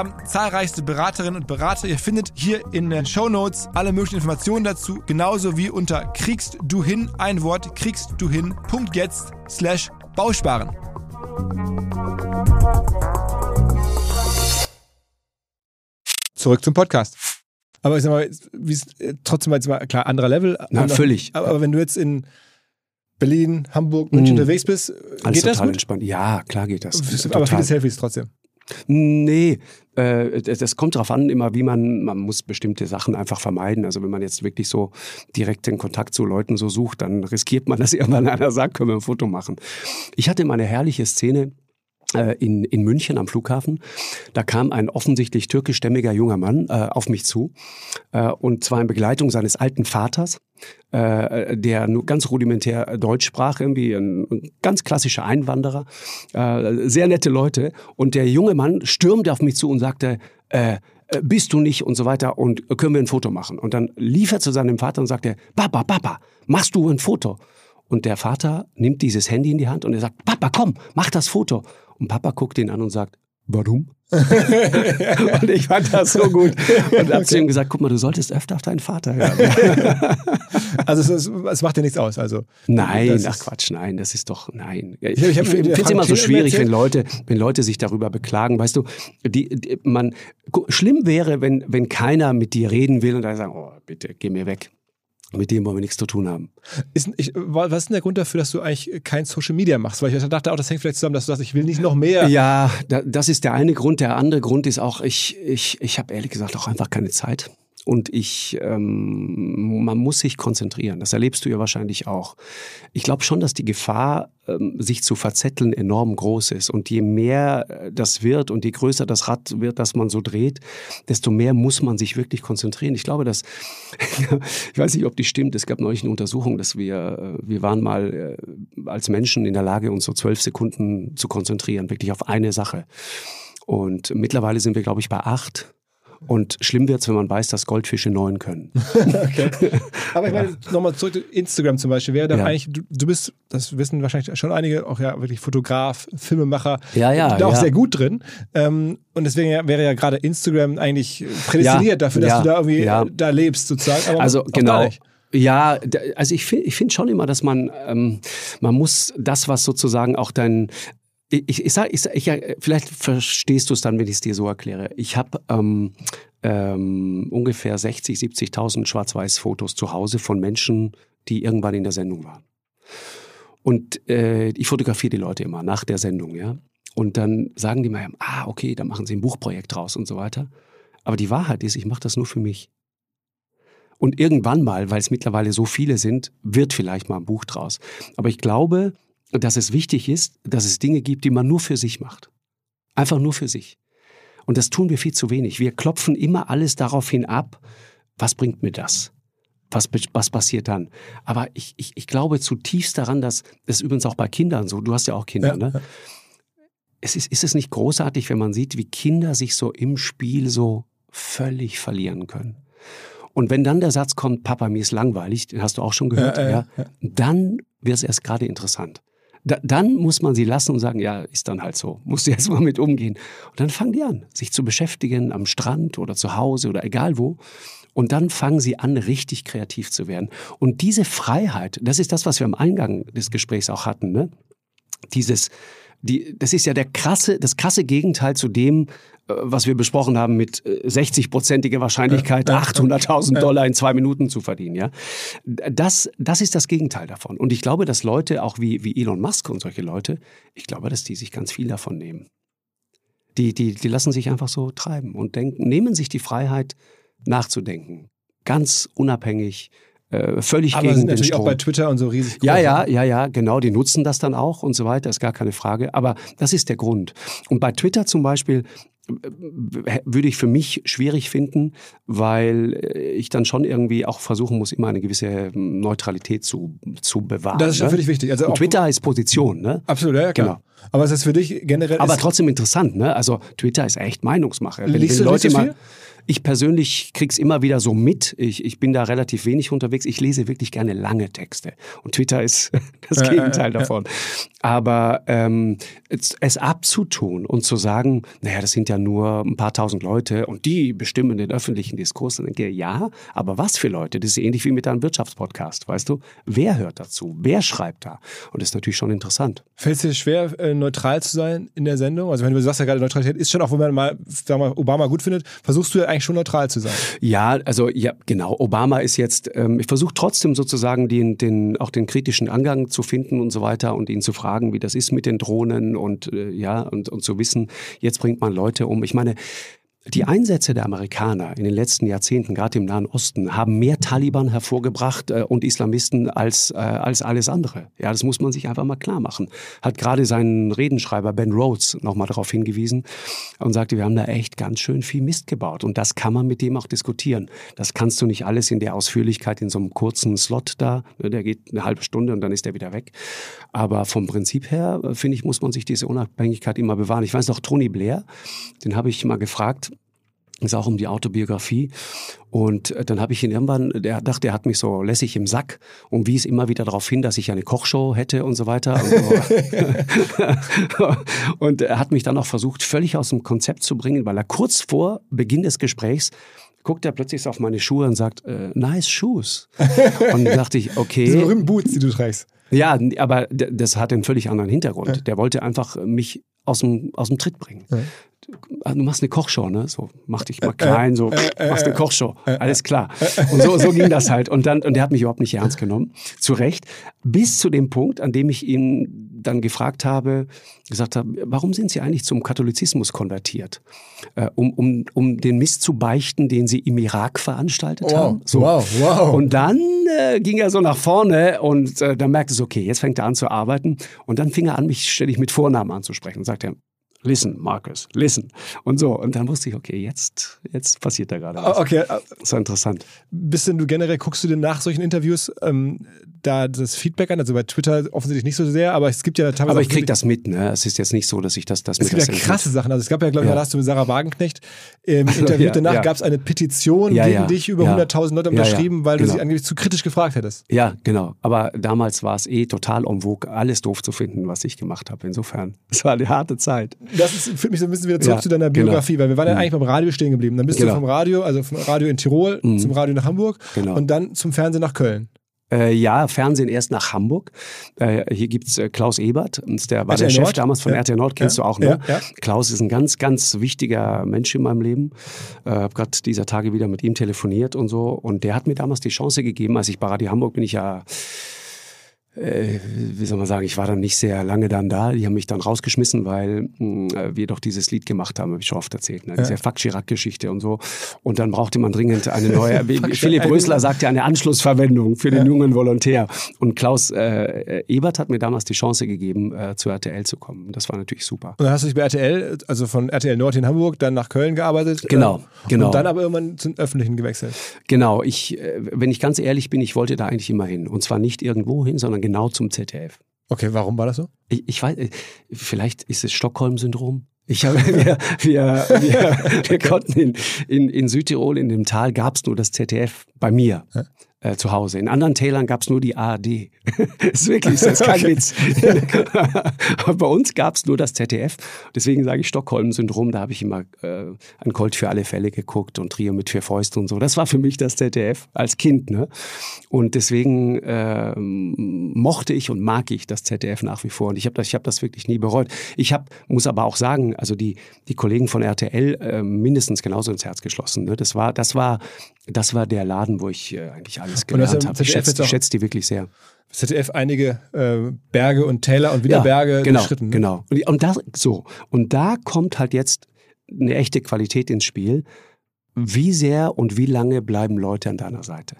haben zahlreichste Beraterinnen und Berater. Ihr findet hier in den Show Notes alle möglichen Informationen dazu, genauso wie unter kriegst du hin ein Wort kriegst du hin jetzt slash Bausparen. Zurück zum Podcast. Aber ich sag mal, wie ist äh, trotzdem jetzt mal klar anderer Level. Na, völlig. Aber, aber wenn du jetzt in Berlin, Hamburg, München mhm. unterwegs bist, Alles geht das gut? entspannt. Ja, klar geht das. Aber viele Selfies trotzdem. Nee, äh, das kommt darauf an, immer wie man, man muss bestimmte Sachen einfach vermeiden. Also wenn man jetzt wirklich so direkt den Kontakt zu Leuten so sucht, dann riskiert man, dass irgendwann einer sagt, können wir ein Foto machen. Ich hatte mal eine herrliche Szene, in, in München am Flughafen. Da kam ein offensichtlich türkischstämmiger junger Mann äh, auf mich zu, äh, und zwar in Begleitung seines alten Vaters, äh, der nur ganz rudimentär Deutsch sprach, irgendwie ein, ein ganz klassischer Einwanderer, äh, sehr nette Leute. Und der junge Mann stürmte auf mich zu und sagte, äh, äh bist du nicht und so weiter und können wir ein Foto machen? Und dann lief er zu seinem Vater und sagte, Papa, Papa, machst du ein Foto? Und der Vater nimmt dieses Handy in die Hand und er sagt, Papa, komm, mach das Foto. Und Papa guckt ihn an und sagt, warum? und ich fand das so gut. Und hab zu ihm gesagt, guck mal, du solltest öfter auf deinen Vater hören. also es, es, macht dir nichts aus. Also nein, ach Quatsch, nein, das ist doch nein. Ich, ich, ich finde es immer so schwierig, wenn Leute, wenn Leute sich darüber beklagen. Weißt du, die, die, man schlimm wäre, wenn wenn keiner mit dir reden will und dann sagen, oh bitte, geh mir weg. Mit dem wollen wir nichts zu tun haben. Ist, ich, was ist denn der Grund dafür, dass du eigentlich kein Social Media machst? Weil ich dachte auch, das hängt vielleicht zusammen, dass du sagst, ich will nicht noch mehr. Ja, das ist der eine Grund. Der andere Grund ist auch, ich, ich, ich habe ehrlich gesagt auch einfach keine Zeit und ich, ähm, man muss sich konzentrieren. Das erlebst du ja wahrscheinlich auch. Ich glaube schon, dass die Gefahr, ähm, sich zu verzetteln, enorm groß ist. Und je mehr äh, das wird und je größer das Rad wird, das man so dreht, desto mehr muss man sich wirklich konzentrieren. Ich glaube, dass, ich weiß nicht, ob die stimmt. Es gab neulich eine Untersuchung, dass wir, äh, wir waren mal äh, als Menschen in der Lage, uns so zwölf Sekunden zu konzentrieren, wirklich auf eine Sache. Und mittlerweile sind wir, glaube ich, bei acht. Und schlimm wird's, wenn man weiß, dass Goldfische neun können. okay. Aber ich meine, nochmal zurück zu Instagram zum Beispiel. Wäre da ja. eigentlich, du, du, bist, das wissen wahrscheinlich schon einige, auch ja wirklich Fotograf, Filmemacher, ja, ja, da auch ja. sehr gut drin. Ähm, und deswegen wäre ja gerade Instagram eigentlich prädestiniert dafür, dass du da irgendwie da lebst, sozusagen. Aber also genau. Ja, also ich finde ich find schon immer, dass man, ähm, man muss das, was sozusagen auch dein, ich, ich sag, ich, ich, vielleicht verstehst du es dann, wenn ich es dir so erkläre. Ich habe ähm, ähm, ungefähr 60, 70.000 Schwarz-Weiß-Fotos zu Hause von Menschen, die irgendwann in der Sendung waren. Und äh, ich fotografiere die Leute immer nach der Sendung, ja. Und dann sagen die mir, ah, okay, dann machen sie ein Buchprojekt draus und so weiter. Aber die Wahrheit ist, ich mache das nur für mich. Und irgendwann mal, weil es mittlerweile so viele sind, wird vielleicht mal ein Buch draus. Aber ich glaube, dass es wichtig ist, dass es Dinge gibt, die man nur für sich macht. Einfach nur für sich. Und das tun wir viel zu wenig. Wir klopfen immer alles daraufhin ab, was bringt mir das? Was, was passiert dann? Aber ich, ich, ich glaube zutiefst daran, dass das ist übrigens auch bei Kindern so, du hast ja auch Kinder, ja. ne? Es ist, ist es nicht großartig, wenn man sieht, wie Kinder sich so im Spiel so völlig verlieren können? Und wenn dann der Satz kommt, Papa, mir ist langweilig, den hast du auch schon gehört, ja, ja, ja. dann wird es erst gerade interessant. Da, dann muss man sie lassen und sagen, ja, ist dann halt so, musst du jetzt mal mit umgehen. Und dann fangen die an, sich zu beschäftigen am Strand oder zu Hause oder egal wo. Und dann fangen sie an, richtig kreativ zu werden. Und diese Freiheit, das ist das, was wir am Eingang des Gesprächs auch hatten, ne? Dieses, die, das ist ja der krasse, das krasse Gegenteil zu dem, was wir besprochen haben mit 60-prozentiger äh, Wahrscheinlichkeit, 800.000 Dollar in zwei Minuten zu verdienen. Ja, das, das ist das Gegenteil davon. Und ich glaube, dass Leute, auch wie, wie Elon Musk und solche Leute, ich glaube, dass die sich ganz viel davon nehmen. Die, die, die lassen sich einfach so treiben und denken, nehmen sich die Freiheit, nachzudenken. Ganz unabhängig äh, völlig Aber gegen sind den natürlich Strom. auch bei Twitter und so riesig groß. Ja, ja, ja, ja, genau. Die nutzen das dann auch und so weiter, ist gar keine Frage. Aber das ist der Grund. Und bei Twitter zum Beispiel äh, würde ich für mich schwierig finden, weil äh, ich dann schon irgendwie auch versuchen muss, immer eine gewisse ähm, Neutralität zu, zu bewahren. Das ist ne? für dich wichtig. Also Und Twitter ist Position, ne? Absolut, ja, klar. Genau. Aber ist das für dich generell. Aber trotzdem interessant, ne? Also Twitter ist echt Meinungsmache. Wenn, liest wenn du, Leute liest du viel? Ich persönlich krieg's immer wieder so mit. Ich, ich bin da relativ wenig unterwegs. Ich lese wirklich gerne lange Texte. Und Twitter ist das Gegenteil davon. Aber ähm, es, es, abzutun und zu sagen, naja, das sind ja nur ein paar tausend Leute und die bestimmen den öffentlichen Diskurs, dann denke ich, ja, aber was für Leute? Das ist ähnlich wie mit einem Wirtschaftspodcast, weißt du? Wer hört dazu? Wer schreibt da? Und das ist natürlich schon interessant. Fällt es dir schwer, äh, neutral zu sein in der Sendung? Also wenn du sagst ja gerade, Neutralität ist schon auch, wenn man mal, sagen wir Obama gut findet, versuchst du ja eigentlich schon neutral zu sein. Ja, also ja, genau. Obama ist jetzt, ähm, ich versuche trotzdem sozusagen den, den, auch den kritischen Angang zu finden und so weiter und ihn zu fragen, wie das ist mit den Drohnen und äh, ja, und, und zu wissen, jetzt bringt man Leute um. Ich meine, die Einsätze der Amerikaner in den letzten Jahrzehnten, gerade im Nahen Osten, haben mehr Taliban hervorgebracht äh, und Islamisten als, äh, als alles andere. Ja, das muss man sich einfach mal klar machen. Hat gerade seinen Redenschreiber Ben Rhodes nochmal darauf hingewiesen und sagte, wir haben da echt ganz schön viel Mist gebaut. Und das kann man mit dem auch diskutieren. Das kannst du nicht alles in der Ausführlichkeit in so einem kurzen Slot da, ne, der geht eine halbe Stunde und dann ist der wieder weg. Aber vom Prinzip her, äh, finde ich, muss man sich diese Unabhängigkeit immer bewahren. Ich weiß noch, Tony Blair, den habe ich mal gefragt, es auch um die Autobiografie. Und äh, dann habe ich ihn irgendwann, der dachte, er hat mich so lässig im Sack und wies immer wieder darauf hin, dass ich eine Kochshow hätte und so weiter. und er hat mich dann auch versucht, völlig aus dem Konzept zu bringen, weil er kurz vor Beginn des Gesprächs guckt er plötzlich auf meine Schuhe und sagt, äh, nice shoes. Und dann dachte ich, okay. Diese berühmten Boots, die du trägst. Ja, aber das hat einen völlig anderen Hintergrund. Der wollte einfach mich aus dem, aus dem Tritt bringen. Ja. Ah, du machst eine Kochshow, ne? So, mach dich mal klein, so, machst eine Kochshow. Alles klar. Und so, so ging das halt. Und dann, und der hat mich überhaupt nicht ernst genommen. Zu Recht. Bis zu dem Punkt, an dem ich ihn dann gefragt habe, gesagt habe, warum sind Sie eigentlich zum Katholizismus konvertiert? Äh, um, um, um den Mist zu beichten, den Sie im Irak veranstaltet Wow, haben. So. wow, wow. Und dann äh, ging er so nach vorne und äh, dann merkte es, okay, jetzt fängt er an zu arbeiten. Und dann fing er an, mich ständig mit Vornamen anzusprechen und sagte, listen, Marcus, listen. Und so. Und dann wusste ich, okay, jetzt, jetzt passiert da gerade was. Ah, Okay, äh, Das war interessant. bist denn du generell, guckst du denn nach solchen Interviews ähm, da das Feedback an? Also bei Twitter offensichtlich nicht so sehr, aber es gibt ja teilweise. Aber ich krieg das mit, ne? Es ist jetzt nicht so, dass ich das, das Es mir gibt das ja krasse Sachen. Also es gab ja, glaube ich, Ja. da hast du mit Sarah Wagenknecht im Interview Ja, danach ja. gab es eine Petition Ja, gegen dich, über ja. 100.000 Leute unterschrieben, weil du genau. sie angeblich zu kritisch gefragt hättest. Ja, genau. Aber damals war es eh total vogue, alles doof zu finden, was ich gemacht habe. Insofern, es war eine harte Zeit. Das ist, führt mich so ein bisschen wieder zurück Ja, zu deiner genau. Biografie, weil wir waren ja eigentlich beim Radio stehen geblieben. Dann bist Genau. du vom Radio, also vom Radio in Tirol zum Radio nach Hamburg Genau. und dann zum Fernsehen nach Köln. Äh, ja, Fernsehen erst nach Hamburg. Äh, hier gibt's äh, Klaus Ebert, und der war RTL der Chef Nord? damals von Ja. RTL Nord, kennst Ja. du auch, ne? Ja. Klaus ist ein ganz, ganz wichtiger Mensch in meinem Leben. Äh, hab gerade dieser Tage wieder mit ihm telefoniert und so. Und der hat mir damals die Chance gegeben, als ich bei Radio Hamburg bin ich ja äh, wie soll man sagen, ich war dann nicht sehr lange dann da. Die haben mich dann rausgeschmissen, weil mh, wir doch dieses Lied gemacht haben, habe ich schon oft erzählt. Ne? Diese Fuck Chirac-Geschichte und so. Und dann brauchte man dringend eine neue, Philipp Rösler sagte, eine Anschlussverwendung für den jungen Volontär. Und Klaus äh, Ebert hat mir damals die Chance gegeben, äh, zu RTL zu kommen. Das war natürlich super. Und dann hast du dich bei RTL, also von RTL Nord in Hamburg, dann nach Köln gearbeitet. Genau, ähm, genau. Und dann aber irgendwann zum Öffentlichen gewechselt. Genau, ich, äh, wenn ich ganz ehrlich bin, ich wollte da eigentlich immer hin. Und zwar nicht irgendwo hin, sondern genau zum ZDF. Okay, warum war das so? Ich, ich weiß, vielleicht ist es Stockholm-Syndrom. Ich habe, wir, wir, wir, wir konnten in, in, in Südtirol, in dem Tal, gab es nur das ZDF bei mir. Äh, zu Hause. In anderen Tälern gab es nur die ARD. ist wirklich, so, ist kein Witz. Aber bei uns gab es nur das ZDF. Deswegen sage ich Stockholm-Syndrom. Da habe ich immer äh, an Colt für alle Fälle geguckt und Trio mit vier Fäusten und so. Das war für mich das ZDF als Kind. Ne? Und deswegen ähm, mochte ich und mag ich das ZDF nach wie vor. Und ich habe das, ich hab das wirklich nie bereut. Ich hab, muss aber auch sagen, also die, die Kollegen von RTL äh, mindestens genauso ins Herz geschlossen. Ne? Das, war, das, war, das war der Laden, wo ich äh, eigentlich alles gelernt habe. Ich schätze schätze die wirklich sehr. ZDF einige äh, Berge und Täler und wieder Berge genau, geschritten. ne? Genau. Und, und, das, so. und da kommt halt jetzt eine echte Qualität ins Spiel. Wie sehr und wie lange bleiben Leute an deiner Seite?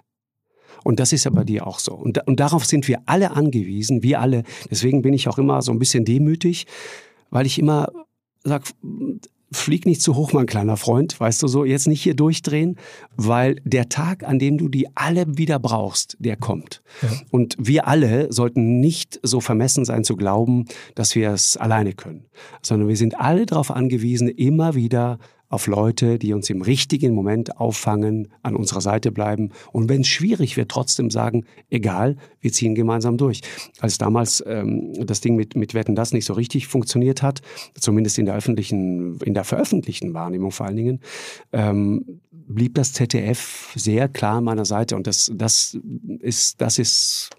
Und das ist ja bei dir auch so. Und, und darauf sind wir alle angewiesen, wir alle. Deswegen bin ich auch immer so ein bisschen demütig, weil ich immer sag, flieg nicht zu hoch, mein kleiner Freund, weißt du so, jetzt nicht hier durchdrehen, weil der Tag, an dem du die alle wieder brauchst, der kommt. Und wir alle sollten nicht so vermessen sein zu glauben, dass wir es alleine können, sondern wir sind alle darauf angewiesen, immer wieder auf Leute, die uns im richtigen Moment auffangen, an unserer Seite bleiben und wenn es schwierig wird, trotzdem sagen, egal, wir ziehen gemeinsam durch. Als damals ähm, das Ding mit, mit Wetten das nicht so richtig funktioniert hat, zumindest in der öffentlichen, in der veröffentlichten Wahrnehmung vor allen Dingen, ähm, blieb das ZDF sehr klar an meiner Seite und das, das ist, das ist,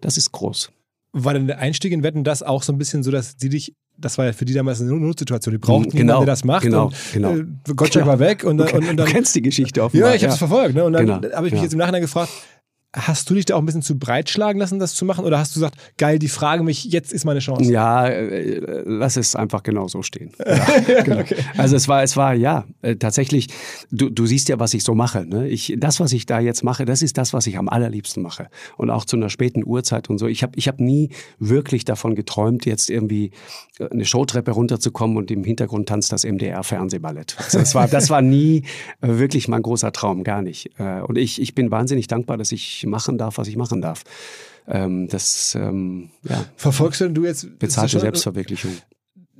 das ist groß. War denn der Einstieg in Wetten das auch so ein bisschen so, dass die dich, das war ja für die damals eine Notsituation, die brauchten Genau, jemanden, der das macht. genau, und, genau. Äh, Gottschalk war weg und, und, und du dann. kennst die Geschichte offenbar. Ja, ich habe es verfolgt. Ne? Und dann Genau, habe ich mich ja. jetzt im Nachhinein gefragt, hast du dich da auch ein bisschen zu breitschlagen lassen, das zu machen? Oder hast du gesagt, geil, die fragen mich, jetzt ist meine Chance? Ja, äh, lass es einfach genau so stehen. Ja, genau. Also es war, es war ja äh, tatsächlich. Du, du siehst ja, was ich so mache. Ne? Ich, das, was ich da jetzt mache, das ist das, was ich am allerliebsten mache und auch zu einer späten Uhrzeit und so. Ich habe, ich habe nie wirklich davon geträumt, jetzt irgendwie äh, eine Showtreppe runterzukommen und im Hintergrund tanzt das MDR Fernsehballett. Also das war, das war nie wirklich mein großer Traum, gar nicht. Und ich, ich bin wahnsinnig dankbar, dass ich machen darf, was ich machen darf. Ähm, Das ähm, ja, Verfolgst du jetzt ist das bezahlte Selbstverwirklichung.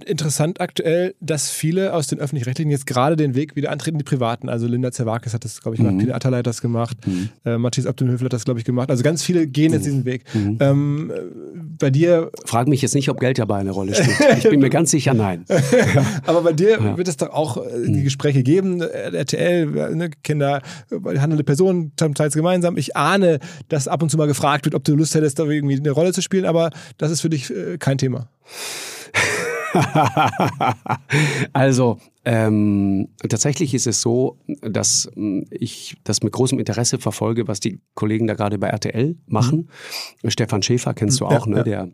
Interessant aktuell, dass viele aus den Öffentlich-Rechtlichen jetzt gerade den Weg wieder antreten, die Privaten. Also Linda Zerwakis hat das, glaube ich, gemacht, Peter Atalay hat das gemacht, äh, Matthias Abdulhöfel hat das, glaube ich, gemacht. Also ganz viele gehen jetzt diesen Weg. Ähm, äh, bei dir, Frag mich jetzt nicht, ob Geld dabei eine Rolle spielt. Ich bin mir ganz sicher, nein. aber bei dir wird es doch auch äh, die Gespräche geben. Äh, RTL, wir, ne, Kinder, äh, handelnde Personen, teils gemeinsam. Ich ahne, dass ab und zu mal gefragt wird, ob du Lust hättest, da irgendwie eine Rolle zu spielen, aber das ist für dich äh, kein Thema. also ähm, tatsächlich ist es so, dass hm, ich das mit großem Interesse verfolge, was die Kollegen da gerade bei RTL machen. Mhm. Stefan Schäfer kennst du auch, ja, ne? Ja. Der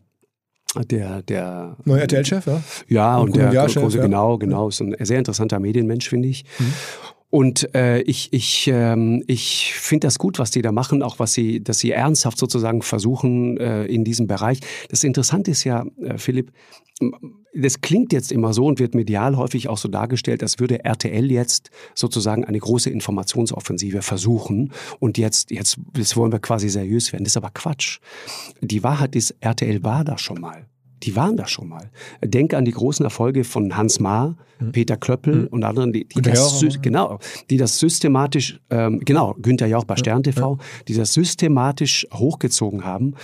der, der neue RTL-Chef, ja? Ja, und, und der große, ja. genau, genau, ist ein sehr interessanter Medienmensch, finde ich. Mhm. Und äh, ich, ich, ähm, ich finde das gut, was die da machen, auch was sie, dass sie ernsthaft sozusagen versuchen äh, in diesem Bereich. Das Interessante ist ja, äh, Philipp, das klingt jetzt immer so und wird medial häufig auch so dargestellt, als würde RTL jetzt sozusagen eine große Informationsoffensive versuchen und jetzt, jetzt, jetzt wollen wir quasi seriös werden. Das ist aber Quatsch. Die Wahrheit ist, RTL war da schon mal die waren da schon mal. Denk an die großen Erfolge von Hans Maar, mhm. Peter Klöppel mhm. und anderen, die, die das, genau, die das systematisch, ähm, genau, Günther Jauch bei Stern TV, die das systematisch hochgezogen haben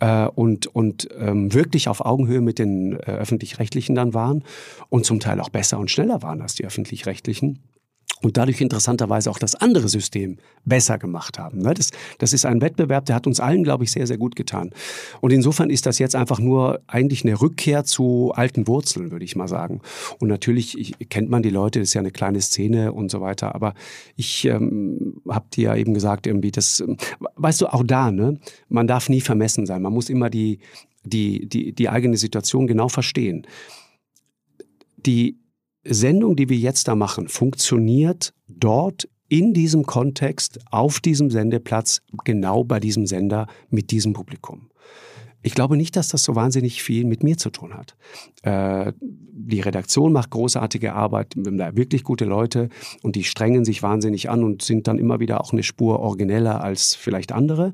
äh, und, und ähm, wirklich auf Augenhöhe mit den äh, Öffentlich-Rechtlichen dann waren und zum Teil auch besser und schneller waren als die Öffentlich-Rechtlichen und dadurch interessanterweise auch das andere System besser gemacht haben. Ne? Das, das ist ein Wettbewerb, der hat uns allen, glaube ich, sehr, sehr gut getan. Und insofern ist das jetzt einfach nur eigentlich eine Rückkehr zu alten Wurzeln, würde ich mal sagen. Und natürlich ich, kennt man die Leute, das ist ja eine kleine Szene und so weiter. Aber ich ähm, habe dir ja eben gesagt, irgendwie, das, weißt du, auch da, ne, man darf nie vermessen sein. Man muss immer die, die, die, die eigene Situation genau verstehen. Die Sendung, die wir jetzt da machen, funktioniert dort in diesem Kontext, auf diesem Sendeplatz, genau bei diesem Sender, mit diesem Publikum. Ich glaube nicht, dass das so wahnsinnig viel mit mir zu tun hat. Äh, die Redaktion macht großartige Arbeit, wir haben da wirklich gute Leute und die strengen sich wahnsinnig an und sind dann immer wieder auch eine Spur origineller als vielleicht andere.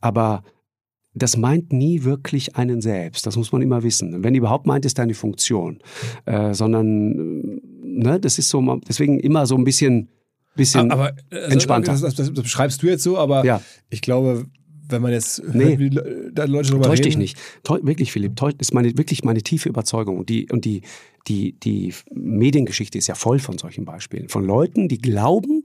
Aber das meint nie wirklich einen selbst. Das muss man immer wissen. Wenn überhaupt meint es deine Funktion, äh, sondern ne, das ist so, deswegen immer so ein bisschen, bisschen aber, also, entspannter. Das, das, das, beschreibst du jetzt so, aber ja. ich glaube, wenn man jetzt nee, hört, wie da Leute drüber täusch reden. dich nicht. Täusch, wirklich, Philipp, täusch, ist meine, wirklich meine tiefe Überzeugung. Und die, und die, die, die Mediengeschichte ist ja voll von solchen Beispielen. Von Leuten, die glauben,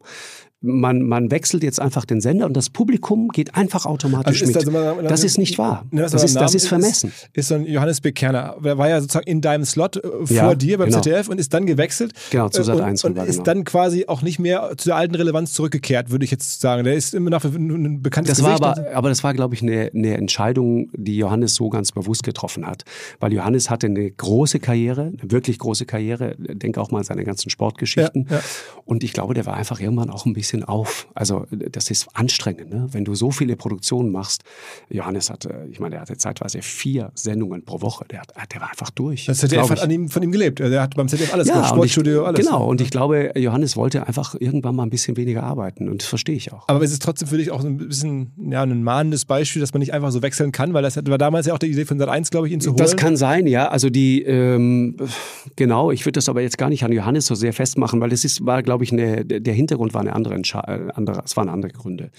man, man wechselt jetzt einfach den Sender und das Publikum geht einfach automatisch also mit. Also mal, das ist nicht wahr. Das, ist, das ist vermessen. Ist, ist so ein Johannes Bekerner. Der war ja sozusagen in deinem Slot äh, vor ja, dir beim genau. ZDF und ist dann gewechselt. Genau, zu Sat 1 und, und ist genau. dann quasi auch nicht mehr zu der alten Relevanz zurückgekehrt, würde ich jetzt sagen. Der ist immer noch ein bekanntes das Gesicht. War aber, aber das war, glaube ich, eine, eine Entscheidung, die Johannes so ganz bewusst getroffen hat. Weil Johannes hatte eine große Karriere, eine wirklich große Karriere. Denke auch mal an seine ganzen Sportgeschichten. Ja, ja. Und ich glaube, der war einfach irgendwann auch ein bisschen auf. Also das ist anstrengend, ne? wenn du so viele Produktionen machst. Johannes hatte, ich meine, er hatte zeitweise vier Sendungen pro Woche. Der, hat, der war einfach durch. Das ZDF hat ihm, von ihm gelebt. Er hat beim ZDF alles ja, gemacht, Sportstudio, ich, alles. Genau, und ich glaube, Johannes wollte einfach irgendwann mal ein bisschen weniger arbeiten und das verstehe ich auch. Aber es ist trotzdem für dich auch ein bisschen ja, ein mahnendes Beispiel, dass man nicht einfach so wechseln kann, weil das war damals ja auch die Idee von Sat 1, glaube ich, ihn zu holen. Das kann sein, ja. Also die, ähm, genau, ich würde das aber jetzt gar nicht an Johannes so sehr festmachen, weil das ist, war, glaube ich, eine, der Hintergrund war eine andere, Entscheidung. andere es waren andere Gründe.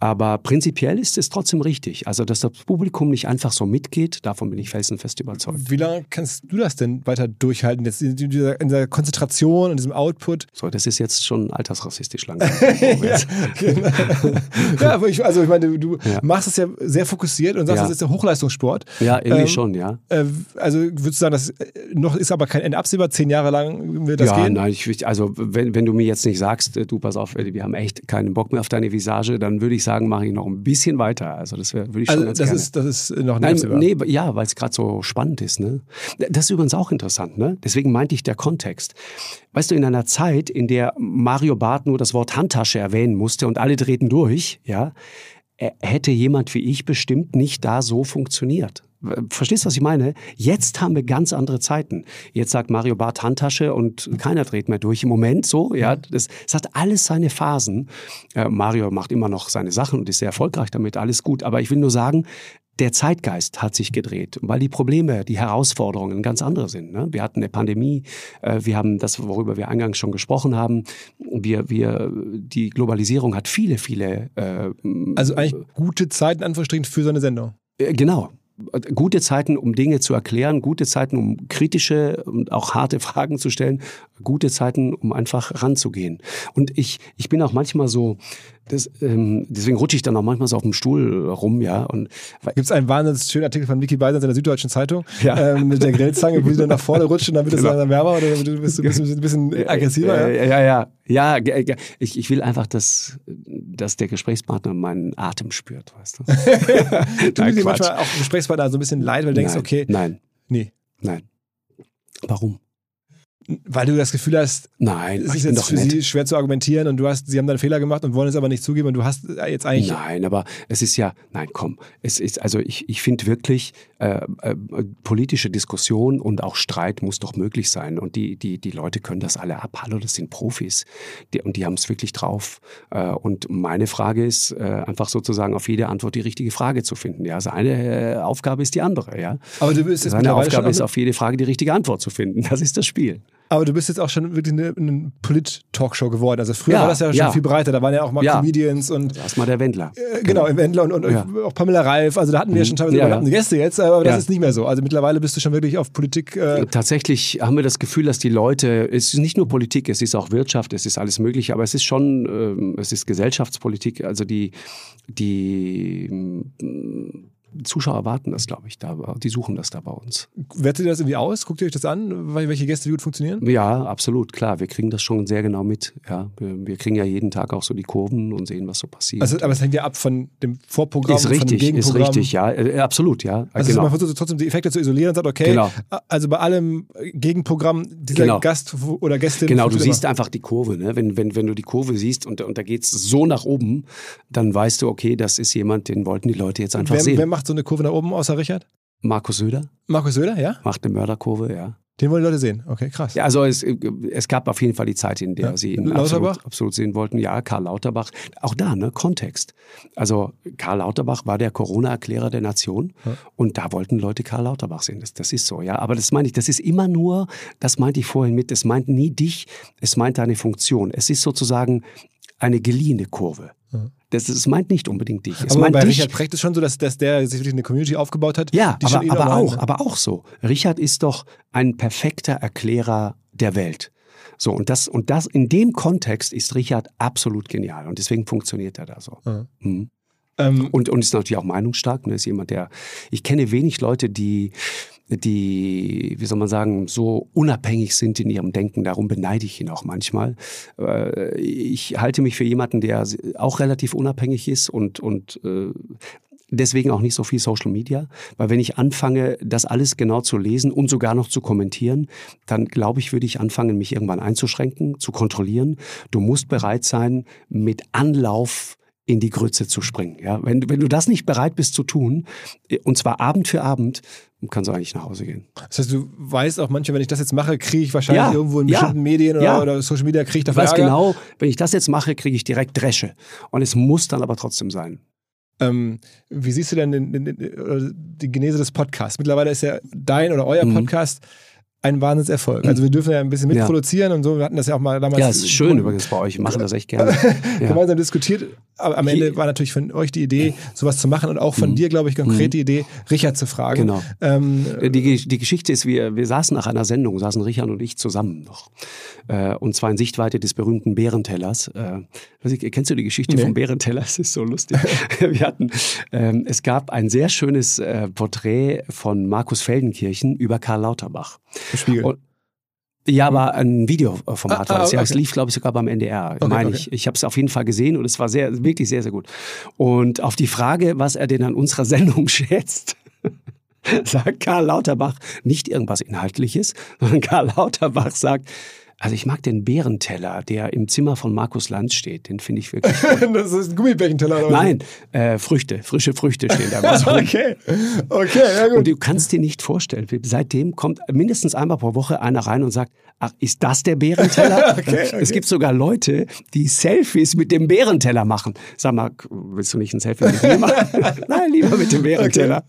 Aber prinzipiell ist es trotzdem richtig. Also, dass das Publikum nicht einfach so mitgeht, davon bin ich felsenfest überzeugt. Wie lange kannst du das denn weiter durchhalten, jetzt in dieser, in dieser Konzentration und diesem Output? So, das ist jetzt schon altersrassistisch langsam. ja, genau. ja, aber ich, also ich meine, du ja. machst es ja sehr fokussiert und sagst, ja. das ist der Hochleistungssport. Ja, irgendwie ähm, schon, ja. Äh, also würdest du sagen, das noch ist aber kein Ende absehbar, zehn Jahre lang wird das ja, gehen? Ja, nein, ich, also wenn, wenn du mir jetzt nicht sagst, äh, du pass auf, wir haben echt keinen Bock mehr auf deine Visage, dann würde ich sagen, mache ich noch ein bisschen weiter. Also das wär, würde ich schon also ganz das gerne. Ist, das ist noch nicht Nein, nee, ja, weil es gerade so spannend ist. Ne? Das ist übrigens auch interessant. Ne? Deswegen meinte ich der Kontext. Weißt du, in einer Zeit, in der Mario Barth nur das Wort Handtasche erwähnen musste und alle drehten durch, ja, hätte jemand wie ich bestimmt nicht da so funktioniert. Verstehst du, was ich meine? Jetzt haben wir ganz andere Zeiten. Jetzt sagt Mario Barth Handtasche und keiner dreht mehr durch. Im Moment so, ja. Das, das hat alles seine Phasen. Äh, Mario macht immer noch seine Sachen und ist sehr erfolgreich damit, alles gut. Aber ich will nur sagen, der Zeitgeist hat sich gedreht, weil die Probleme, die Herausforderungen ganz andere sind. Ne? Wir hatten eine Pandemie, äh, wir haben das, worüber wir eingangs schon gesprochen haben. Wir, wir, die Globalisierung hat viele, viele. Äh, also eigentlich gute Zeiten, Anführungsstrichen, für so eine Sendung. Äh, genau, gute Zeiten, um Dinge zu erklären, gute Zeiten, um kritische und auch harte Fragen zu stellen, gute Zeiten, um einfach ranzugehen. Und ich, ich bin auch manchmal so, das, ähm, deswegen rutsche ich dann auch manchmal so auf dem Stuhl rum, ja. Und Gibt es einen wahnsinnig schönen Artikel von Vicky Beisens in der Süddeutschen Zeitung Ja. ähm, mit der Grillzange, wo sie dann nach vorne rutscht und dann wird es Genau. dann wärmer oder bist du ein bisschen, ein bisschen aggressiver? Ja, Ja? ja, ja. Ja, ich, ich will einfach, dass, dass der Gesprächspartner meinen Atem spürt, weißt du? Du Nein, dir manchmal auch Gesprächspartner so ein bisschen leid, weil du denkst, nein, okay, Nein, nee. nein. Warum? Weil du das Gefühl hast, Nein, es ist jetzt für nett. sie schwer zu argumentieren und du hast, sie haben dann einen Fehler gemacht und wollen es aber nicht zugeben und du hast jetzt eigentlich Nein, aber es ist ja, nein, komm, es ist, also ich, ich finde wirklich, äh, äh, politische Diskussion und auch Streit muss doch möglich sein. Und die, die, die Leute können das alle ab. Hallo, das sind Profis. Die, und die haben es wirklich drauf. Äh, und meine Frage ist, äh, einfach sozusagen auf jede Antwort die richtige Frage zu finden. Ja, seine äh, Aufgabe ist die andere, ja. Aber du bist jetzt Seine Aufgabe ist auf jede Frage die richtige Antwort zu finden. Das ist das Spiel. Aber du bist jetzt auch schon wirklich eine, eine Polit-Talkshow geworden. Also früher Ja, war das ja schon ja. viel breiter. Da waren ja auch mal Ja. Comedians und Erstmal der Wendler. äh, genau, im Wendler und, und Ja. auch Pamela Reif. Also da hatten wir schon teilweise Ja, ja. überlappende Gäste jetzt, aber das Ja. ist nicht mehr so. Also mittlerweile bist du schon wirklich auf Politik. Äh, Tatsächlich haben wir das Gefühl, dass die Leute, es ist nicht nur Politik, es ist auch Wirtschaft, es ist alles Mögliche, aber es ist schon, ähm, es ist Gesellschaftspolitik, also die, die Zuschauer erwarten das, glaube ich, da, die suchen das da bei uns. wertet ihr das irgendwie aus? Guckt ihr euch das an, wel- welche Gäste wie gut funktionieren? Ja, absolut, klar, wir kriegen das schon sehr genau mit. Ja, wir, wir kriegen ja jeden Tag auch so die Kurven und sehen, was so passiert. Also, aber es hängt ja ab von dem Vorprogramm, ist von dem richtig, ist Gegenprogramm. richtig, ja, äh, absolut, ja. Also genau. man versucht trotzdem die Effekte zu isolieren und sagt, okay, Genau. also bei allem Gegenprogramm, dieser Genau. Gast oder Gästin. Genau, du siehst einfach die Kurve. Ne? Wenn, wenn, wenn du die Kurve siehst und, und da geht's so nach oben, dann weißt du, okay, das ist jemand, den wollten die Leute jetzt einfach wer, sehen. wer macht so eine Kurve nach oben außer Richard? Markus Söder Markus Söder, ja? macht eine Mörderkurve, ja. Den wollen die Leute sehen. Okay, krass. Ja, also es, es gab auf jeden Fall die Zeit, in der Ja. sie ihn absolut, absolut sehen wollten. Ja, Karl Lauterbach. Auch da, ne, Kontext. Also Karl Lauterbach war der Corona-Erklärer der Nation und da wollten Leute Karl Lauterbach sehen. Das, das ist so, ja. Aber das meine ich, das ist immer nur, das meinte ich vorhin mit, es meint nie dich, es meint deine Funktion. Es ist sozusagen eine geliehene Kurve. Das, das meint nicht unbedingt dich. Es aber bei dich, Richard Precht ist schon so, dass, dass der sich wirklich eine Community aufgebaut hat. ja, aber, aber auch, aber auch so. Richard ist doch ein perfekter Erklärer der Welt. So, und das, und das, in dem Kontext ist Richard absolut genial. Und deswegen funktioniert er da so. Mhm. Ähm, Und, und ist natürlich auch meinungsstark. Ne? Ist jemand, der, ich kenne wenig Leute, die, die, wie soll man sagen, so unabhängig sind in ihrem Denken. Darum beneide ich ihn auch manchmal. Äh, Ich halte mich für jemanden, der auch relativ unabhängig ist und, und äh, deswegen auch nicht so viel Social Media, weil wenn ich anfange, das alles genau zu lesen und sogar noch zu kommentieren, dann glaube ich, würde ich anfangen, mich irgendwann einzuschränken, zu kontrollieren. Du musst bereit sein, mit Anlauf in die Grütze zu springen. Ja? Wenn, du- wenn du das nicht bereit bist zu tun, und zwar Abend für Abend, kannst du eigentlich nach Hause gehen. das heißt, du weißt auch manchmal, wenn ich das jetzt mache, kriege ich wahrscheinlich Ja, irgendwo in ja, bestimmten Medien oder, ja. oder Social Media, kriege ich Ich dafür weiß Ärger. genau, wenn ich das jetzt mache, kriege ich direkt Dresche. Und es muss dann aber trotzdem sein. Ähm, wie siehst du denn den, den, den, oder die Genese des Podcasts? Mittlerweile ist ja dein oder euer Mhm. Podcast ein Wahnsinnserfolg. Also wir dürfen ja ein bisschen Ja. mitproduzieren und so. Wir hatten das ja auch mal damals Ja, es ist schön übrigens bei euch. Ich mache das echt gerne. Ja. gemeinsam diskutiert. Aber am Ende war natürlich von euch die Idee, sowas zu machen und auch von dir, glaube ich, konkret die Idee, Richard zu fragen. Mhm. Genau. Ähm, Die, die Geschichte ist, wir, wir saßen nach einer Sendung, saßen Richard und ich zusammen noch. Äh, und zwar in Sichtweite des berühmten Bärentellers. Äh, ich, kennst du die Geschichte Nee. vom Bärenteller? Es ist so lustig. wir hatten, ähm, es gab ein sehr schönes äh, Porträt von Markus Feldenkirchen über Karl Lauterbach. Spiegel. Und, ja, aber ein Videoformat Ah, war das. Ja, ah, es okay. lief, glaube ich, sogar beim NDR, Okay, meine okay. ich. Ich habe es auf jeden Fall gesehen und es war sehr, wirklich sehr, sehr gut. Und auf die Frage, was er denn an unserer Sendung schätzt, sagt Karl Lauterbach nicht irgendwas Inhaltliches, sondern Karl Lauterbach sagt, also ich mag den Bärenteller, der im Zimmer von Markus Lanz steht. Den finde ich wirklich. das ist ein Gummibärchenteller. oder? Nein, äh, Früchte, frische Früchte stehen da. so. Okay, okay, ja gut. Und du kannst dir nicht vorstellen, seitdem kommt mindestens einmal pro Woche einer rein und sagt, ach, ist das der Bärenteller? Okay, okay. Es gibt sogar Leute, die Selfies mit dem Bärenteller machen. Sag mal, willst du nicht ein Selfie mit mir machen? Nein, lieber mit dem Bärenteller.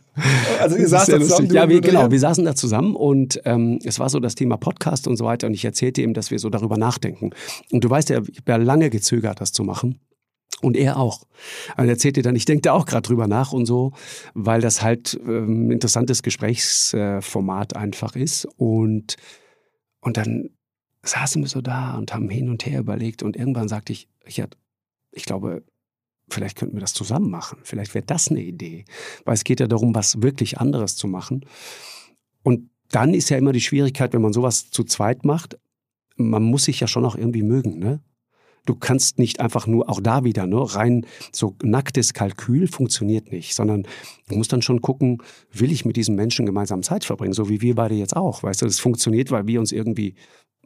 Also ihr saßt da zusammen. Ja, wir, genau, wir saßen da zusammen und ähm, es war so das Thema Podcast und so weiter und ich erzählte ihm, dass wir so darüber nachdenken. Und du weißt ja, ich habe ja lange gezögert, das zu machen. Und er auch. Also er erzählt dir dann, ich denke da auch gerade drüber nach und so, weil das halt ähm, ein interessantes Gesprächsformat einfach ist. Und, und dann saßen wir so da und haben hin und her überlegt und irgendwann sagte ich, Richard, ich glaube, vielleicht könnten wir das zusammen machen. Vielleicht wäre das eine Idee. Weil es geht ja darum, was wirklich anderes zu machen. Und dann ist ja immer die Schwierigkeit, wenn man sowas zu zweit macht, man muss sich ja schon auch irgendwie mögen, ne? Du kannst nicht einfach nur, auch da wieder, ne, rein so nacktes Kalkül funktioniert nicht, sondern du musst dann schon gucken, will ich mit diesem Menschen gemeinsam Zeit verbringen, so wie wir beide jetzt auch. Weißt du, das funktioniert, weil wir uns irgendwie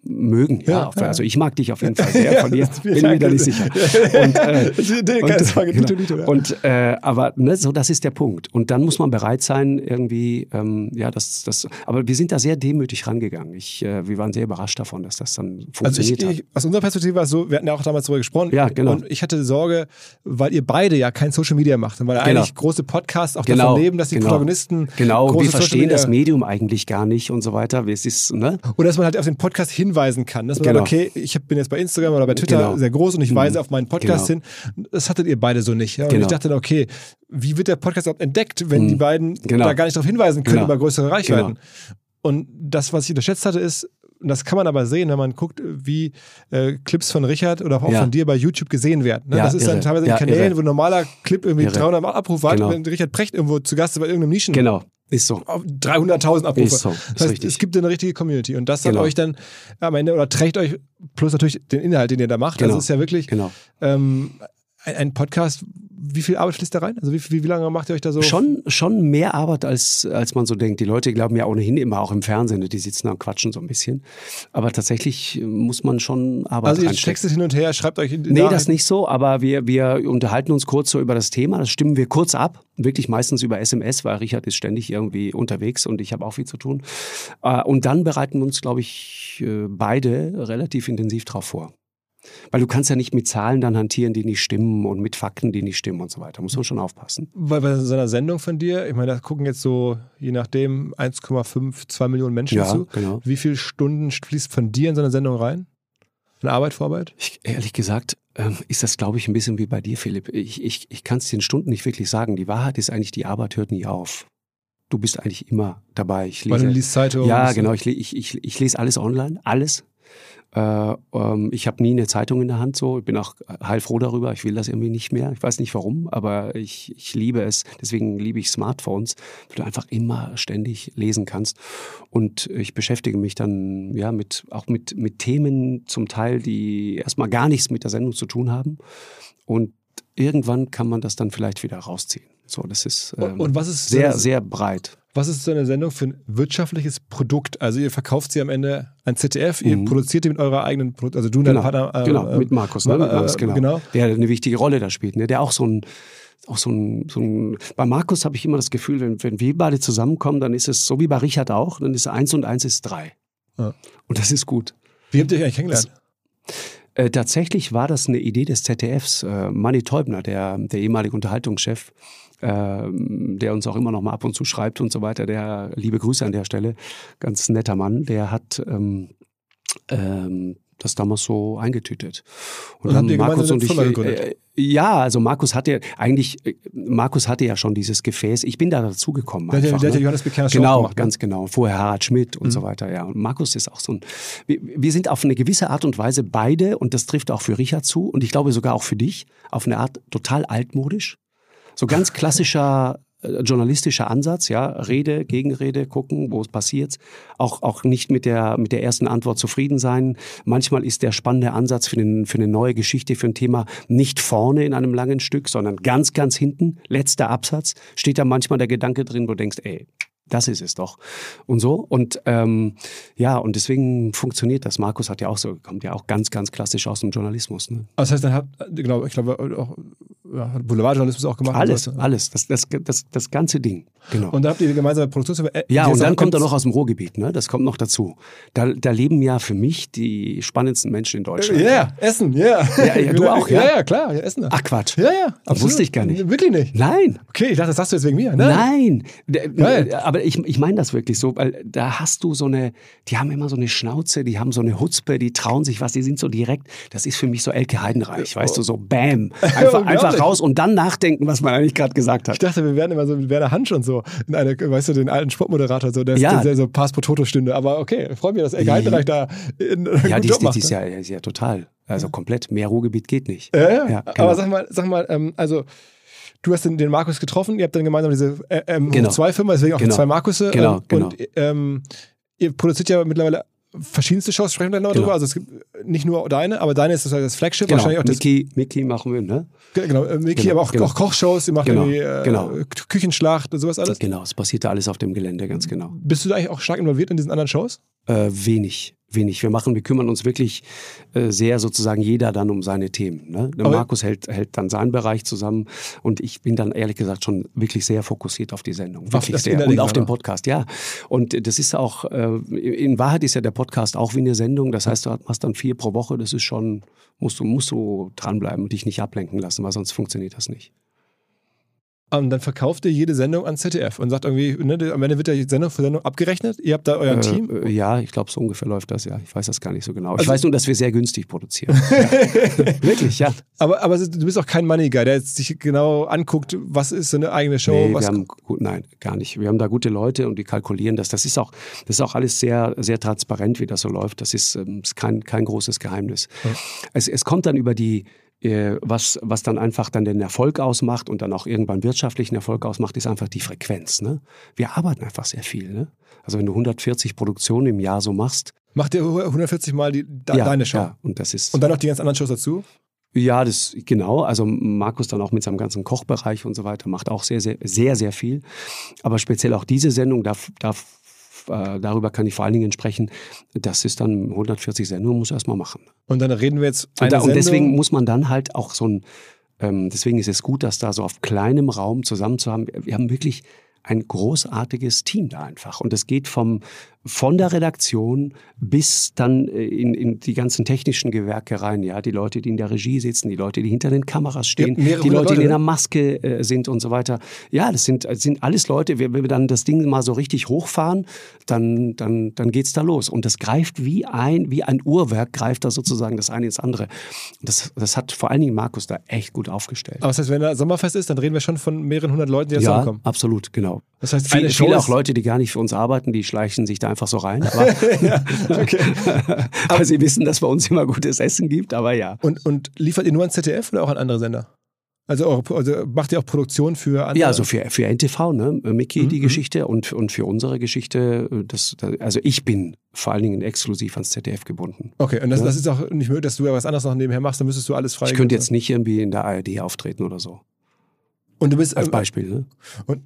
mögen. Ja, ja, also ich mag dich auf jeden Fall sehr. Von dir bin mir da nicht sicher. Und, äh, und, genau. und äh, aber ne, so das ist der Punkt. Und dann muss man bereit sein, irgendwie, ähm, ja, das, das. Aber wir sind da sehr demütig rangegangen. Ich, äh, wir waren sehr überrascht davon, dass das dann funktioniert also ich, hat. Ich, aus unserer Perspektive war es so, wir hatten ja auch damals darüber gesprochen. Ja, genau. Und ich hatte Sorge, weil ihr beide ja kein Social Media macht und weil Genau. eigentlich große Podcasts auch Genau, davon leben, dass die genau. Protagonisten Genau, wir verstehen das Medium eigentlich gar nicht und so weiter. Es ist, ne? Oder dass man halt auf den Podcast hinweisen kann. Dass man Genau. sagt, okay, ich bin jetzt bei Instagram oder bei Twitter Genau. sehr groß und ich Mhm. weise auf meinen Podcast Genau. hin. Das hattet ihr beide so nicht. Ja? Und Genau. ich dachte dann, okay, wie wird der Podcast überhaupt entdeckt, wenn Mhm. die beiden Genau. da gar nicht darauf hinweisen können Genau. über größere Reichweiten? Und das, was ich unterschätzt hatte, ist, und das kann man aber sehen, wenn man guckt, wie äh, Clips von Richard oder auch Ja. von dir bei YouTube gesehen werden. Ne? Ja, das ist dann irre. teilweise in Ja, Kanälen, irre. wo ein normaler Clip irgendwie Irre. 300 Abrufe hat, Genau. wenn Richard Precht irgendwo zu Gast ist bei irgendeinem Nischen. Genau, ist so. auf 300.000 Abrufe. Ist so, ist das heißt, richtig. es gibt eine richtige Community und das hat Genau. euch dann am Ende oder trägt euch plus natürlich den Inhalt, den ihr da macht. Genau. Das ist ja wirklich Genau. ähm, ein, ein Podcast. Wie viel Arbeit fließt da rein? Also wie, wie, wie lange macht ihr euch da so? Schon, schon mehr Arbeit, als, als man so denkt. Die Leute glauben ja ohnehin immer auch im Fernsehen, die sitzen da und quatschen so ein bisschen. Aber tatsächlich äh, muss man schon Arbeit Also ihr reinstecken. textet hin und her, schreibt euch in Nee, das nicht so, aber wir, wir unterhalten uns kurz so über das Thema. Das stimmen wir kurz ab. Wirklich meistens über SMS, weil Richard ist ständig irgendwie unterwegs und ich habe auch viel zu tun. Äh, Und dann bereiten wir uns, glaube ich, äh, beide relativ intensiv drauf vor. Weil du kannst ja nicht mit Zahlen dann hantieren, die nicht stimmen und mit Fakten, die nicht stimmen und so weiter. Muss man schon aufpassen. Weil bei so einer Sendung von dir, ich meine, da gucken jetzt so, je nachdem, 1,5, 2 Millionen Menschen Ja, zu. genau. Wie viele Stunden fließt von dir in so eine Sendung rein? Von Arbeit, Vorarbeit? Ich, ehrlich gesagt, ähm, ist das, glaube ich, ein bisschen wie bei dir, Philipp. Ich, ich, ich kann es in Stunden nicht wirklich sagen. Die Wahrheit ist eigentlich, die Arbeit hört nie auf. Du bist eigentlich immer dabei. Ich Weil lese, du liest Zeitung. ja, genau. Ich, ich, ich, ich lese alles online, alles. Äh, ähm, ich habe nie eine Zeitung in der Hand so. Ich bin auch heilfroh darüber. Ich will das irgendwie nicht mehr. Ich weiß nicht warum, aber ich, ich liebe es. Deswegen liebe ich Smartphones, weil du einfach immer ständig lesen kannst. Und ich beschäftige mich dann ja mit auch mit, mit Themen zum Teil, die erstmal gar nichts mit der Sendung zu tun haben. Und irgendwann kann man das dann vielleicht wieder rausziehen. So, das ist ähm, Und was ist sehr, sehr breit. Was ist so eine Sendung für ein wirtschaftliches Produkt? Also ihr verkauft sie am Ende an ZDF, ihr Mhm. produziert die mit eurer eigenen Produkt, also du und dein Genau, Partner. äh, genau äh, mit Markus, ne? äh, Markus, genau. genau. Der eine wichtige Rolle da spielt, ne? Der auch so ein, auch so ein, so ein bei Markus habe ich immer das Gefühl, wenn, wenn wir beide zusammenkommen, dann ist es so wie bei Richard auch, dann ist eins und eins ist drei. Ja. Und das ist gut. Wie habt ihr euch eigentlich kennengelernt? Äh, tatsächlich war das eine Idee des ZDFs. Äh, Manny Teubner, der, der ehemalige Unterhaltungschef, äh, der uns auch immer noch mal ab und zu schreibt und so weiter, der, liebe Grüße an der Stelle, ganz netter Mann, der hat ähm, ähm, das damals so eingetütet. Und, Und dann Markus und ich, gegründet? äh, ja, also Markus hatte eigentlich, äh, Markus hatte ja schon dieses Gefäß. Ich bin da dazugekommen. Der einfach, der ja ne? Johannes schon Genau, gemacht, ne? ganz genau. Vorher Harald Schmidt und Mhm. so weiter, ja. Und Markus ist auch so ein. Wir, wir sind auf eine gewisse Art und Weise beide, und das trifft auch für Richard zu, und ich glaube sogar auch für dich, auf eine Art total altmodisch. So ganz klassischer äh, journalistischer Ansatz, ja, Rede, Gegenrede, gucken, wo es passiert. Auch, auch nicht mit der, mit der ersten Antwort zufrieden sein. Manchmal ist der spannende Ansatz für, den, für eine neue Geschichte, für ein Thema nicht vorne in einem langen Stück, sondern ganz, ganz hinten, letzter Absatz, steht da manchmal der Gedanke drin, wo du denkst, ey, das ist es doch. Und so. Und ähm, ja, und deswegen funktioniert das. Markus hat ja auch so, kommt ja auch ganz, ganz klassisch aus dem Journalismus. Ne? Das heißt, dann habt, genau, ich glaube, auch ja, Boulevardjournalismus auch gemacht. Alles, sowas. alles, das, das, das, das ganze Ding. genau. Und dann habt ihr gemeinsame Produktion. Äh, Ja, und dann kommt er noch aus dem Ruhrgebiet, ne? Das kommt noch dazu. Da, da leben ja für mich die spannendsten Menschen in Deutschland. Ja, yeah, Essen, ja. Ja, ja, du auch, ja? Ja, ja, klar, ja, Essen. Ach Quatsch. Ja, ja, absolut. Wusste ich gar nicht. Wirklich nicht. Nein. Okay, ich dachte, das sagst du jetzt wegen mir. Nein, D- Geil. aber ich, ich meine das wirklich so, weil da hast du so eine, die haben immer so eine Schnauze, die haben so eine Hutzpe, die trauen sich was, die sind so direkt, das ist für mich so Elke Heidenreich, weißt du, so bam, einfach, einfach raus und dann nachdenken, was man eigentlich gerade gesagt Ich hat. dachte, wir wären immer so mit Werner Hansch und so. In eine, weißt du, den alten Sportmoderator, so, der, Ja. der so Pass pro Toto stünde. Aber okay, freut mich, dass Elke Heidenreich da in, Ja, die ist, macht. die ist ne? ja, die ist ja total, also komplett, mehr Ruhrgebiet geht nicht. Ja, ja. Ja, Aber genau. sag mal, sag mal, ähm, also du hast den, den Markus getroffen, ihr habt dann gemeinsam diese äh, ähm, Genau. zwei Firma, deswegen auch die Genau. zwei Markusse. Genau, ähm, genau. Und ähm, ihr produziert ja mittlerweile verschiedenste Shows, sprechen wir gleich noch Genau. drüber. Also es gibt nicht nur deine, aber deine ist das, Flagship, Genau, wahrscheinlich auch das. Mickey, Mickey machen wir, ne? Genau, äh, Mickey, Genau, aber auch, genau. auch Kochshows, ihr macht Genau, irgendwie äh, genau. Küchenschlacht und sowas alles. Genau, es passiert da alles auf dem Gelände, ganz genau. Bist du da eigentlich auch stark involviert in diesen anderen Shows? Äh, wenig, wenig. Wir machen, wir kümmern uns wirklich äh, sehr sozusagen jeder dann um seine Themen. Ne? Markus hält, hält dann seinen Bereich zusammen und ich bin dann ehrlich gesagt schon wirklich sehr fokussiert auf die Sendung. Auf Wirklich sehr. Und auf den oder? Podcast, ja. Und das ist auch, äh, in Wahrheit ist ja der Podcast auch wie eine Sendung. Das heißt, du machst dann vier pro Woche. Das ist schon, musst du, musst du dranbleiben und dich nicht ablenken lassen, weil sonst funktioniert das nicht. Und dann verkauft ihr jede Sendung an ZDF und sagt irgendwie, ne, am Ende wird ja Sendung für Sendung abgerechnet. Ihr habt da euer Team. Äh, ja, ich glaube, so ungefähr läuft das, ja. Ich weiß das gar nicht so genau. Ich Also- weiß nur, dass wir sehr günstig produzieren. ja. Wirklich, ja. Aber, aber du bist auch kein Money Guy, der jetzt sich genau anguckt, was ist so eine eigene Show. Nee, was wir haben, gut, nein, gar nicht. Wir haben da gute Leute und die kalkulieren das. Das ist auch, das ist auch alles sehr, sehr transparent, wie das so läuft. Das ist, ähm, ist kein, kein großes Geheimnis. Es, es kommt dann über die, was, was dann einfach dann den Erfolg ausmacht und dann auch irgendwann wirtschaftlichen Erfolg ausmacht, ist einfach die Frequenz. Ne? Wir arbeiten einfach sehr viel. Ne? Also wenn du 140 Produktionen im Jahr so machst, Macht ihr 140 Mal die, de, ja, deine Show? Ja, und das ist. Und dann noch die ganz anderen Shows dazu? Ja, das genau. Also Markus dann auch mit seinem ganzen Kochbereich und so weiter macht auch sehr, sehr, sehr, sehr viel. Aber speziell auch diese Sendung, darf, darf, äh, darüber kann ich vor allen Dingen sprechen. Das ist dann 140 Sendungen, muss er erstmal machen. Und dann reden wir jetzt eine Und, da, und deswegen muss man dann halt auch so ein, ähm, deswegen ist es gut, das da so auf kleinem Raum zusammen zu haben. Wir haben wirklich ein großartiges Team da einfach. Und es geht vom, von der Redaktion bis dann äh, in, in die ganzen technischen Gewerke rein. Ja, die Leute, die in der Regie sitzen, die Leute, die hinter den Kameras stehen, Ja, die hundert Leute, die in Leute, der Maske äh, sind und so weiter. Ja, das sind, das sind alles Leute. Wenn wir dann das Ding mal so richtig hochfahren, dann, dann, dann geht's da los. Und das greift wie ein, wie ein Uhrwerk, greift da sozusagen das eine ins andere. Das, das hat vor allen Dingen Markus da echt gut aufgestellt. Aber das heißt, wenn da Sommerfest ist, dann reden wir schon von mehreren hundert Leuten, die da ja, zusammenkommen. absolut, genau. Das heißt, Viele, Show viele auch Leute, die gar nicht für uns arbeiten, die schleichen sich da einfach so rein. Aber, okay. aber sie wissen, dass bei uns immer gutes Essen gibt, aber ja. Und, und liefert ihr nur an ZDF oder auch an andere Sender? Also, eure, also macht ihr auch Produktion für andere? Ja, also für, für NTV, ne? Mickey, Mhm, die mhm. Geschichte und, und für unsere Geschichte, das, also ich bin vor allen Dingen exklusiv ans ZDF gebunden. Okay, und das, Ja. das ist auch nicht möglich, dass du ja was anderes noch nebenher machst, dann müsstest du alles frei. Ich könnte jetzt nicht irgendwie in der ARD auftreten oder so. Und du bist, Als ähm, Beispiel, ne? und,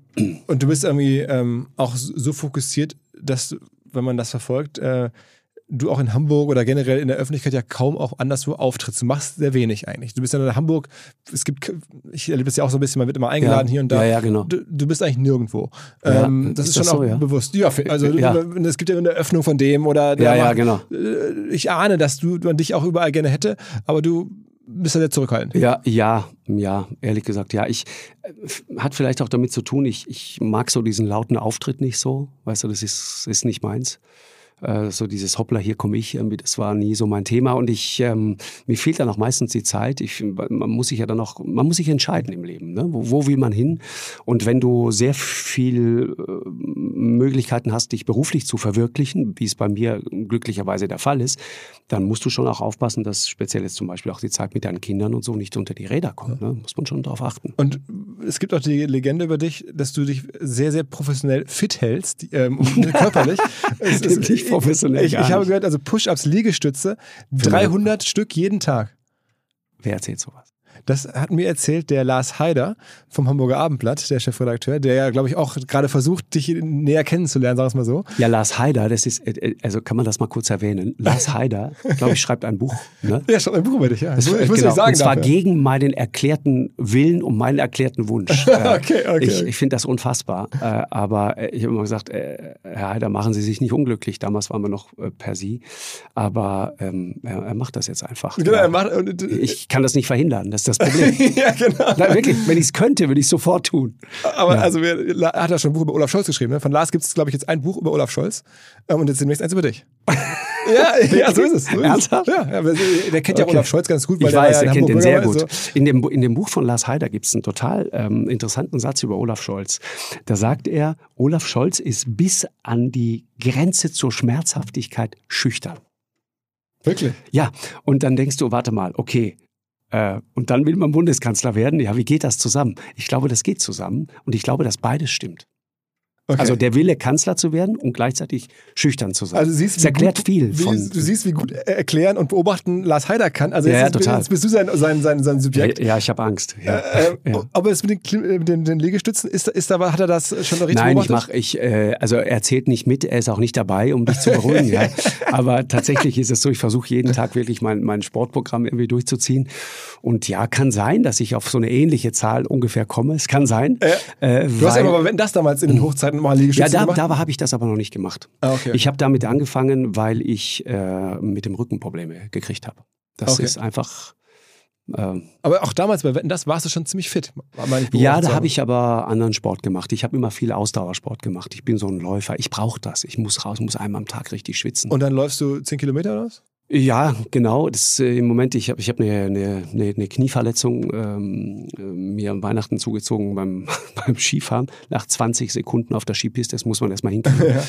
und du bist irgendwie ähm, auch so fokussiert, dass, du, wenn man das verfolgt, äh, du auch in Hamburg oder generell in der Öffentlichkeit ja kaum auch anderswo auftrittst. Du machst sehr wenig eigentlich. Du bist ja in Hamburg, es gibt, ich erlebe das ja auch so ein bisschen, man wird immer eingeladen Ja. hier und da. Ja, ja, genau. Du, du bist eigentlich nirgendwo. Ja, ähm, das ist, ist das schon auch so, ja? bewusst. Ja, also Ja. es gibt ja eine Öffnung von dem oder der Ja, ja, macht- genau. äh, ich ahne, dass du man dich auch überall gerne hätte, aber du bist ja sehr zurückhaltend. Ja, ja, ja, ehrlich gesagt, ja. Ich äh, hat vielleicht auch damit zu tun, ich, ich mag so diesen lauten Auftritt nicht so. Weißt du, das ist, ist nicht meins. Äh, so dieses Hoppla, hier komme ich, irgendwie, das war nie so mein Thema. Und ich, ähm, mir fehlt dann auch meistens die Zeit. Ich, man muss sich ja dann auch, man muss sich entscheiden im Leben. Ne? Wo, wo will man hin? Und wenn du sehr viel äh, Möglichkeiten hast, dich beruflich zu verwirklichen, wie es bei mir glücklicherweise der Fall ist, dann musst du schon auch aufpassen, dass speziell jetzt zum Beispiel auch die Zeit mit deinen Kindern und so nicht unter die Räder kommt. Ne? Muss man schon darauf achten. Und es gibt auch die Legende über dich, dass du dich sehr, sehr professionell fit hältst, ähm, körperlich. Es nicht professionell, Ich, ich, ich habe gehört, also Push-Ups, Liegestütze, 300 Stück jeden Tag. Wer erzählt sowas? Das hat mir erzählt der Lars Haider vom Hamburger Abendblatt, der Chefredakteur, der ja, glaube ich, auch gerade versucht, dich näher kennenzulernen, sag ich mal so. Ja, Lars Haider, das ist, äh, also kann man das mal kurz erwähnen. Lars Haider, glaube ich, schreibt ein Buch. Ne? Ja, schreibt ein Buch über dich, ja. Das, ich muss genau. sagen. Und zwar dafür. gegen meinen erklärten Willen und meinen erklärten Wunsch. okay, okay. Ich, ich finde das unfassbar. Äh, aber ich habe immer gesagt, Herr Haider, machen Sie sich nicht unglücklich. Damals waren wir noch per Sie. Aber ähm, er, er, macht das jetzt einfach. Genau, ja. er macht, ich kann das nicht verhindern, das ist das Problem. ja, genau. Na, wirklich, wenn ich es könnte, würde ich es sofort tun. Aber ja. also, er hat ja schon ein Buch über Olaf Scholz geschrieben. Ne? Von Lars gibt es, glaube ich, jetzt ein Buch über Olaf Scholz. Ähm, und jetzt demnächst eins über dich. ja, ja, so ist es. So Ernsthaft? Ja, ja, der kennt ja okay. Olaf Scholz ganz gut. Weil ich weiß, der, kennt den sehr gut. So. In, dem, in dem Buch von Lars Heider gibt es einen total ähm, interessanten Satz über Olaf Scholz. Da sagt er, Olaf Scholz ist bis an die Grenze zur Schmerzhaftigkeit schüchtern. Wirklich? Ja, und dann denkst du, warte mal, okay, äh, und dann will man Bundeskanzler werden. Ja, wie geht das zusammen? Ich glaube, das geht zusammen und ich glaube, dass beides stimmt. Okay. Also der Wille, Kanzler zu werden und gleichzeitig schüchtern zu sein. Also siehst, das erklärt gut, viel. Von, wie, du siehst, wie gut erklären und beobachten Lars Heider kann. Also jetzt, ja, ja, total. jetzt bist du sein, sein, sein, sein Subjekt. Ja, ja ich habe Angst. Ja. Äh, äh, ja. Aber es mit den, den, den Liegestützen, ist, ist da, hat er das schon richtig Nein, ich mache, ich, äh, also er zählt nicht mit, er ist auch nicht dabei, um dich zu beruhigen. ja. Aber tatsächlich ist es so, ich versuche jeden Tag wirklich mein, mein Sportprogramm irgendwie durchzuziehen. Und ja, kann sein, dass ich auf so eine ähnliche Zahl ungefähr komme. Es kann sein. Äh, du weil, hast aber, wenn das damals in den Hochzeiten mal Liegestütze ja, da, gemacht? da habe ich das aber noch nicht gemacht. Ah, okay. Ich habe damit angefangen, weil ich äh, mit dem Rücken Probleme gekriegt habe. Das okay. ist einfach. Äh, aber auch damals bei Wetten, das warst du schon ziemlich fit. Ja, da habe ich aber anderen Sport gemacht. Ich habe immer viel Ausdauersport gemacht. Ich bin so ein Läufer. Ich brauche das. Ich muss raus, muss einmal am Tag richtig schwitzen. Und dann läufst du 10 Kilometer oder was? Ja, genau. Das, äh, Im Moment, ich habe ich hab eine, eine, eine Knieverletzung ähm, äh, mir am Weihnachten zugezogen beim, beim Skifahren. Nach 20 Sekunden auf der Skipiste, das muss man erstmal hinkriegen. Ja.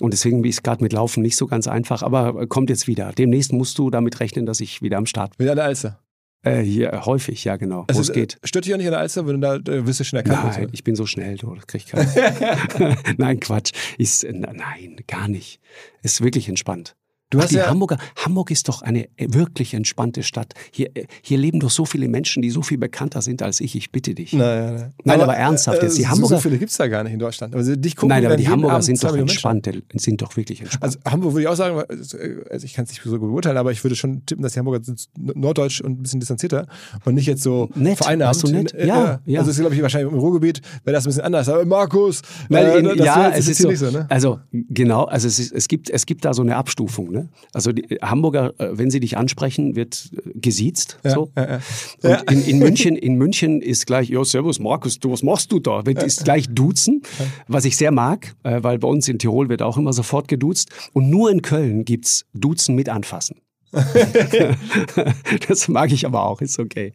Und deswegen ist es gerade mit Laufen nicht so ganz einfach, aber kommt jetzt wieder. Demnächst musst du damit rechnen, dass ich wieder am Start bin. Wieder an der Alster? Äh, hier, häufig, ja, genau. Also, wo es geht. Stört dich auch nicht an der Alster, wenn du da wirst du schnell erkannt? Nein, ich bin so schnell, du, das krieg ich keinen. nein, Quatsch. Ist, nein, gar nicht. Ist wirklich entspannt. Du hast Ach, die ja Hamburger, Hamburg ist doch eine wirklich entspannte Stadt. Hier, hier leben doch so viele Menschen, die so viel bekannter sind als ich. Ich bitte dich. Nein, nein, nein aber, ernsthaft jetzt. Die äh, Hamburger, so viele gibt es da gar nicht in Deutschland. Also dich gucken nein, aber die Hamburger Abend sind doch entspannt. Sind doch wirklich entspannt. Also Hamburg würde ich auch sagen, also ich kann es nicht so gut beurteilen, aber ich würde schon tippen, dass die Hamburger sind norddeutsch und ein bisschen distanzierter und nicht jetzt so nett, vereinnahmt. Du nett? Ja, ja. Also es ist, glaube ich, wahrscheinlich im Ruhrgebiet wäre das ein bisschen anders. Aber Markus, Weil äh, in, ja, es ist so, so ne? also genau, also es, ist, es, gibt, es gibt da so eine Abstufung. Ne? Also die, Hamburger, äh, wenn sie dich ansprechen, wird äh, gesiezt. Ja, so. Ja, ja. Und in, in, München, in München ist gleich, ja, servus Markus, du, was machst du da? Wird, ist gleich duzen, was ich sehr mag, äh, weil bei uns in Tirol wird auch immer sofort geduzt. Und nur in Köln gibt's Duzen mit anfassen. das mag ich aber auch, ist okay.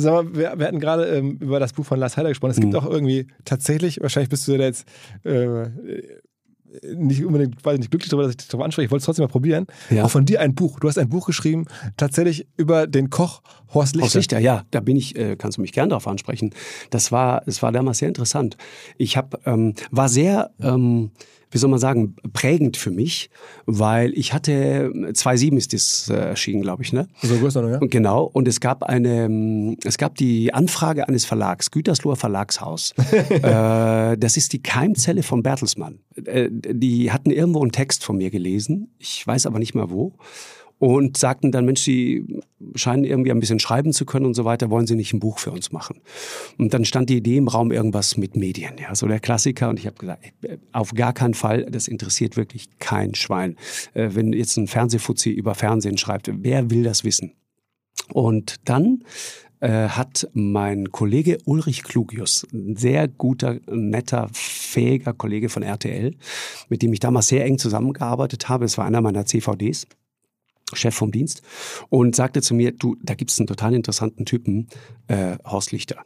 Sag mal, wir, wir hatten gerade ähm, über das Buch von Lars Heider gesprochen. Es gibt mhm. auch irgendwie tatsächlich, wahrscheinlich bist du da jetzt äh, nicht unbedingt, weiß nicht glücklich darüber, dass ich dich darauf anspreche. Ich wollte es trotzdem mal probieren. Ja. Auch von dir ein Buch. Du hast ein Buch geschrieben, tatsächlich über den Koch Horst Lichter. Horst Lichter, ja, da bin ich, äh, kannst du mich gern darauf ansprechen. Das war, es war damals sehr interessant. Ich hab, ähm, war sehr, ähm, wie soll man sagen, prägend für mich, weil ich hatte 2007 ist das äh, erschienen, glaube ich, ne? So größer, ja? Genau. Und es gab eine, ähm, es gab die Anfrage eines Verlags, Gütersloher Verlagshaus. äh, das ist die Keimzelle von Bertelsmann. Äh, die hatten irgendwo einen Text von mir gelesen. Ich weiß aber nicht mehr wo. Und sagten dann, Mensch, Sie scheinen irgendwie ein bisschen schreiben zu können und so weiter, wollen Sie nicht ein Buch für uns machen? Und dann stand die Idee im Raum irgendwas mit Medien, ja, so der Klassiker. Und ich habe gesagt, ey, auf gar keinen Fall, das interessiert wirklich kein Schwein. Äh, wenn jetzt ein Fernsehfuzzi über Fernsehen schreibt, wer will das wissen? Und dann äh, hat mein Kollege Ulrich Klugius, ein sehr guter, netter, fähiger Kollege von RTL, mit dem ich damals sehr eng zusammengearbeitet habe, es war einer meiner CVDs, Chef vom Dienst, und sagte zu mir, du, da gibt's einen total interessanten Typen, äh, Horst Lichter.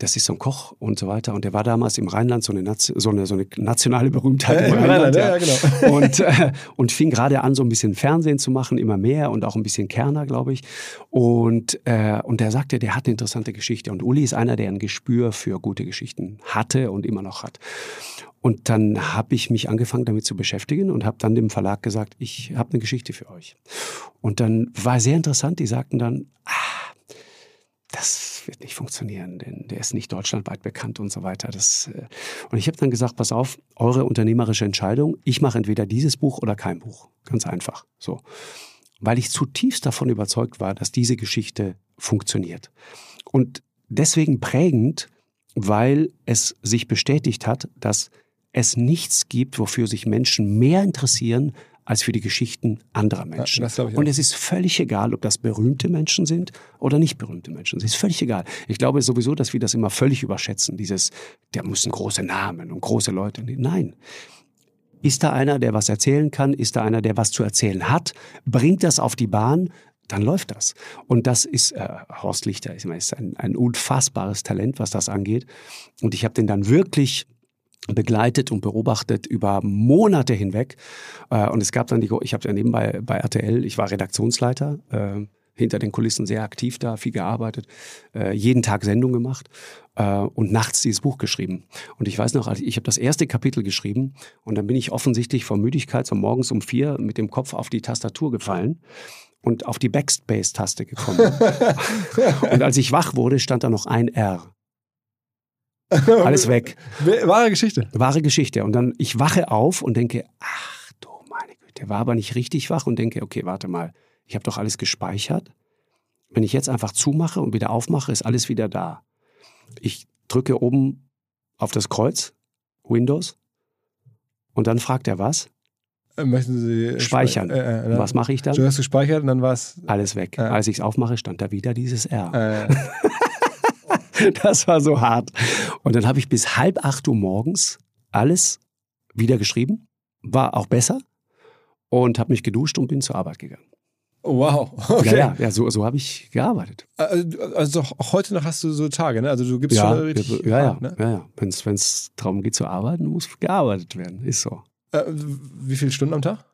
Das ist so ein Koch und so weiter. Und der war damals im Rheinland so eine, so eine, so eine nationale Berühmtheit. Ja, im im Rheinland, ja, ja, genau. Und, äh, und fing gerade an, so ein bisschen Fernsehen zu machen, immer mehr und auch ein bisschen Kerner, glaube ich. Und, äh, und der sagte, der hat eine interessante Geschichte. Und Uli ist einer, der ein Gespür für gute Geschichten hatte und immer noch hat. Und dann habe ich mich angefangen, damit zu beschäftigen und habe dann dem Verlag gesagt, ich habe eine Geschichte für euch. Und dann war sehr interessant, die sagten dann, ah, das wird nicht funktionieren, denn der ist nicht deutschlandweit bekannt und so weiter. Das, äh und ich habe dann gesagt, pass auf, eure unternehmerische Entscheidung, ich mache entweder dieses Buch oder kein Buch. Ganz einfach. So. Weil ich zutiefst davon überzeugt war, dass diese Geschichte funktioniert. Und deswegen prägend, weil es sich bestätigt hat, dass es nichts gibt, wofür sich Menschen mehr interessieren als für die Geschichten anderer Menschen. auch. Und es ist völlig egal, ob das berühmte Menschen sind oder nicht berühmte Menschen. Es ist völlig egal. Ich glaube sowieso, dass wir das immer völlig überschätzen. Dieses, der müssen große Namen und große Leute. Nein. Ist da einer, der was erzählen kann? Ist da einer, der was zu erzählen hat? Bringt das auf die Bahn? Dann läuft das. Und das ist, äh, Horst Lichter ist, ist ein, ein unfassbares Talent, was das angeht. Und ich habe den dann wirklich begleitet und beobachtet über Monate hinweg. Äh, und es gab dann die, ich habe ja nebenbei bei RTL, ich war Redaktionsleiter, äh, hinter den Kulissen sehr aktiv da, viel gearbeitet, äh, jeden Tag Sendung gemacht und nachts dieses Buch geschrieben. Und ich weiß noch, ich habe das erste Kapitel geschrieben und dann bin ich offensichtlich vor Müdigkeit so morgens um vier mit dem Kopf auf die Tastatur gefallen und auf die Backspace-Taste gekommen. und als ich wach wurde, stand da noch ein R. Alles weg. Wahre Geschichte. Wahre Geschichte. Und dann, ich wache auf und denke, ach du meine Güte, war aber nicht richtig wach und denke, okay, warte mal, ich habe doch alles gespeichert. Wenn ich jetzt einfach zumache und wieder aufmache, ist alles wieder da. Ich drücke oben auf das Kreuz, Windows, und dann fragt er was? Äh, Möchten Sie Speichern. Äh, äh, Was mache ich dann? Du hast gespeichert und dann war es. Alles weg. Ja. Als ich es aufmache, stand da wieder dieses R. Äh, Das war so hart. Und dann habe ich bis halb acht Uhr morgens alles wieder geschrieben, war auch besser und habe mich geduscht und bin zur Arbeit gegangen. wow. Okay. Ja, ja, ja so, so habe ich gearbeitet. Also, also auch heute noch hast du so Tage, ne? Also du gibst Ja, schon richtig. ja, ja, Ne? ja, ja. Wenn es darum geht zu arbeiten, muss gearbeitet werden. Ist so. Äh, wie viele Stunden am Tag?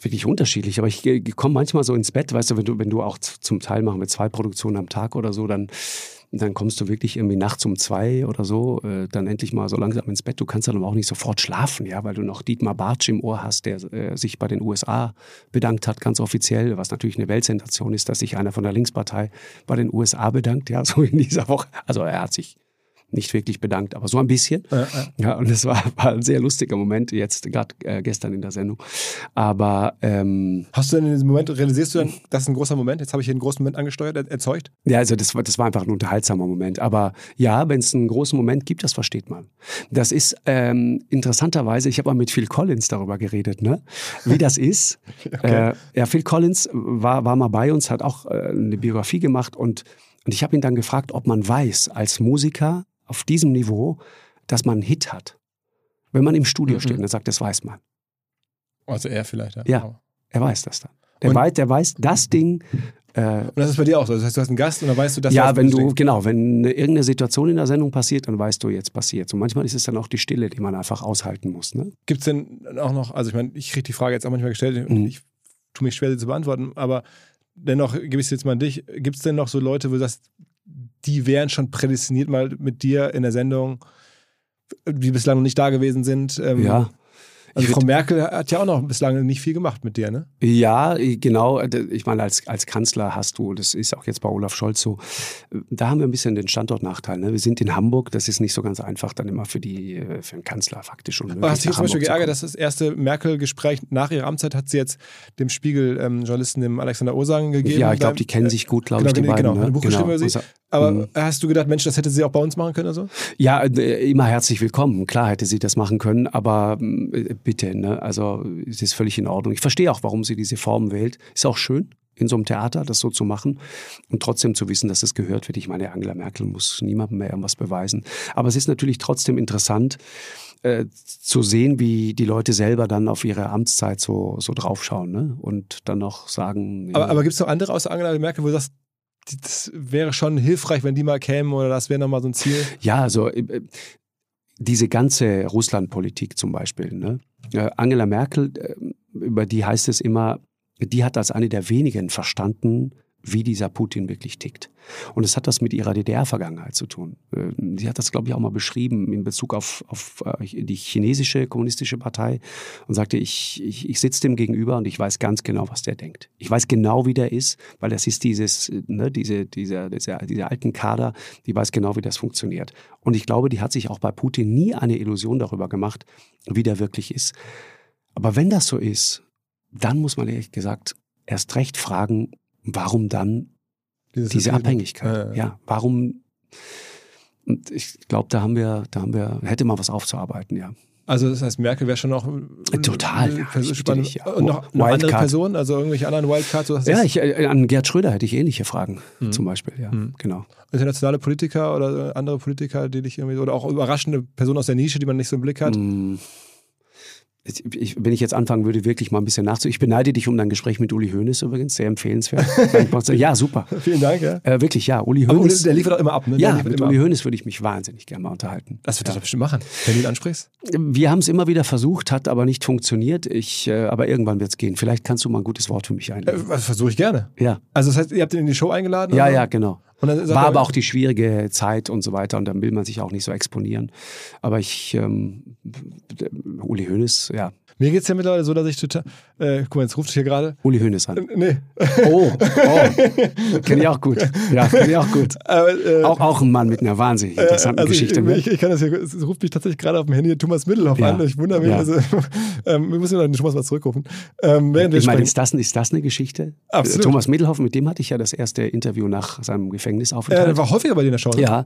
Wirklich unterschiedlich, aber ich, komme manchmal so ins Bett, weißt du, wenn du, wenn du auch zum Teil machen wir zwei Produktionen am Tag oder so, dann, dann kommst du wirklich irgendwie nachts um zwei oder so, äh, dann endlich mal so langsam ins Bett. Du kannst dann aber auch nicht sofort schlafen, ja, weil du noch Dietmar Bartsch im Ohr hast, der äh, sich bei den USA bedankt hat, ganz offiziell, was natürlich eine Weltsensation ist, dass sich einer von der Linkspartei bei den USA bedankt, ja, so in dieser Woche. Also er hat sich nicht wirklich bedankt, aber so ein bisschen. Äh, äh. Ja, und es war, war ein sehr lustiger Moment, jetzt gerade äh, gestern in der Sendung. Aber ähm, Hast du denn in diesem Moment, realisierst du dann, das ist ein großer Moment, jetzt habe ich hier einen großen Moment angesteuert, er- erzeugt? ja, also das war, das war einfach ein unterhaltsamer Moment. Aber ja, wenn es einen großen Moment gibt, das versteht man. Das ist ähm, interessanterweise, ich habe mal mit Phil Collins darüber geredet, ne? wie das ist. Okay. Äh, ja, Phil Collins war, war mal bei uns, hat auch äh, eine Biografie gemacht und, und ich habe ihn dann gefragt, ob man weiß, als Musiker auf diesem Niveau, dass man einen Hit hat. Wenn man im Studio Mhm. steht und er sagt, das weiß man. Also er vielleicht, ja. Ja. Er weiß das dann. Der, Und- weiß, der weiß, das Ding und das ist bei dir auch so. Das heißt, du hast einen Gast und dann weißt du, dass ja, wenn du, genau, wenn irgendeine Situation in der Sendung passiert, dann weißt du, jetzt passiert. Und manchmal ist es dann auch die Stille, die man einfach aushalten muss. Ne? Gibt es denn auch noch, also ich meine, ich kriege die Frage jetzt auch manchmal gestellt und Mhm. ich tue mich schwer, sie zu beantworten, aber dennoch gebe ich es jetzt mal an dich. Gibt es denn noch so Leute, wo du sagst, die wären schon prädestiniert mal mit dir in der Sendung, die bislang noch nicht da gewesen sind? Ähm, Ja. Also Frau Merkel hat ja auch noch bislang nicht viel gemacht mit dir, ne? Ja, genau. Ich meine, als, als Kanzler hast du, das ist auch jetzt bei Olaf Scholz so, da haben wir ein bisschen den Standortnachteil. Ne? Wir sind in Hamburg, das ist nicht so ganz einfach dann immer für, die, äh, für einen Kanzler faktisch unmöglich. Aber hast du dich zum Beispiel geärgert, dass das erste Merkel-Gespräch nach ihrer Amtszeit hat sie jetzt dem Spiegel-Journalisten, dem Alexander Osagen gegeben? Ja, ich glaube, die kennen sich gut, glaube genau, ich, die genau, beiden. genau. Ne? Ein Buch geschrieben über sie. Aber Mhm. hast du gedacht, Mensch, das hätte sie auch bei uns machen können oder so? Ja, äh, immer herzlich willkommen. Klar hätte sie das machen können, aber äh, bitte, ne? Also es ist völlig in Ordnung. Ich verstehe auch, warum sie diese Form wählt. Ist auch schön, in so einem Theater das so zu machen und trotzdem zu wissen, dass es gehört wird. Ich meine, Angela Merkel muss niemandem mehr irgendwas beweisen. Aber es ist natürlich trotzdem interessant, äh, zu sehen, wie die Leute selber dann auf ihre Amtszeit so, so draufschauen ne? und dann noch sagen. Aber, ja, aber gibt es noch andere außer Angela Merkel, wo du sagst, das wäre schon hilfreich, wenn die mal kämen oder das wäre nochmal so ein Ziel? Ja, also äh, diese ganze Russlandpolitik zum Beispiel. Ne? Äh, Angela Merkel, äh, über die heißt es immer, die hat als eine der wenigen verstanden, wie dieser Putin wirklich tickt. Und es hat das mit ihrer DDR-Vergangenheit zu tun. Äh, Sie hat das, glaube ich, auch mal beschrieben in Bezug auf, auf äh, die chinesische kommunistische Partei und sagte, ich, ich, ich sitze dem gegenüber und ich weiß ganz genau, was der denkt. Ich weiß genau, wie der ist, weil das ist dieses, ne, diese, diese, diese, diese alten Kader, die weiß genau, wie das funktioniert. Und ich glaube, die hat sich auch bei Putin nie eine Illusion darüber gemacht, wie der wirklich ist. Aber wenn das so ist, dann muss man ehrlich gesagt erst recht fragen, warum dann Dieses diese Abhängigkeit? Äh, Ja, warum? Und ich glaube, da haben wir, da haben wir, hätte mal was aufzuarbeiten, ja. Also das heißt, Merkel wäre schon noch äh, Total, ja, Person- spannend. dich, ja. Und noch, noch andere Wildcard. Personen, also irgendwelche anderen Wildcards? So, Ja, ich, äh, an Gerd Schröder hätte ich ähnliche Fragen, Mhm. zum Beispiel, ja, Mhm. genau. internationale Politiker oder andere Politiker, die dich irgendwie, oder auch überraschende Personen aus der Nische, die man nicht so im Blick hat? Mm. Ich, wenn ich jetzt anfangen würde, wirklich mal ein bisschen nachzu... Ich beneide dich um dein Gespräch mit Uli Hoeneß übrigens, sehr empfehlenswert. ja, super. Vielen Dank, ja. Äh, wirklich, ja, Uli Hoeneß. der liefert auch immer ab, ne? Ja, mit Uli ab. Hoeneß würde ich mich wahnsinnig gerne mal unterhalten. Das wird er doch bestimmt machen, wenn du ihn ansprichst. Wir haben es immer wieder versucht, hat aber nicht funktioniert. Ich, äh, aber irgendwann wird es gehen. Vielleicht kannst du mal ein gutes Wort für mich Äh, einlegen. das versuche ich gerne. Ja, Also das heißt, ihr habt ihn in die Show eingeladen? ja, oder? ja, genau. War er- aber auch die schwierige Zeit und so weiter und dann will man sich auch nicht so exponieren. Aber ich, ähm, Uli Hoeneß, ja, Mir geht es ja mittlerweile so, dass ich total. Äh, guck mal, jetzt ruft hier gerade. Uli Hoeneß an. Äh, Nee. Oh, oh, kenne ich auch gut. Ja, kenne ich auch gut. Aber, äh, Auch, auch ein Mann mit einer wahnsinnig interessanten also Geschichte. Ich, ne? ich, ich kann das hier, es ruft mich tatsächlich gerade auf dem Handy Thomas Middelhoff Ja. an. Ich wundere mich. Ja. Also, ähm, wir müssen den Thomas mal zurückrufen. Ähm, während Ich meine, ist das, ist das eine Geschichte? Absolut. Äh, Thomas Middelhoff, mit dem hatte ich ja das erste Interview nach seinem Äh, Gefängnisaufenthalt. der war häufiger bei dir in der Show. Ja,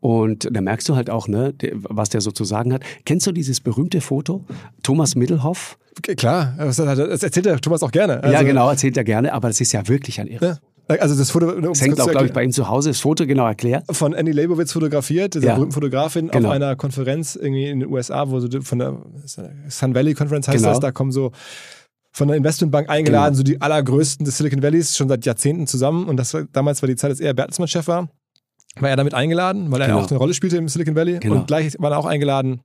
und da merkst du halt auch, ne, was der so zu sagen hat. Kennst du dieses berühmte Foto? Thomas Middelhoff? Klar, das, erzählt der Thomas auch gerne. Also, ja, genau, erzählt er gerne, aber das ist ja wirklich ein Irre. Ja. Also das Foto, um Das hängt auch, glaube ich, bei ihm zu Hause. Das Foto genau erklärt. von Annie Leibovitz fotografiert, dieser Ja. berühmten Fotografin, Genau. auf einer Konferenz irgendwie in den USA, wo so von der Sun Valley Conference heißt Genau. das, da kommen so von der Investmentbank eingeladen, Genau. so die allergrößten des Silicon Valleys, schon seit Jahrzehnten zusammen. Und das war, damals war die Zeit, als er Bertelsmann Chef war, war er damit eingeladen, weil er Genau. auch eine Rolle spielte im Silicon Valley. Genau. Und gleich waren auch eingeladen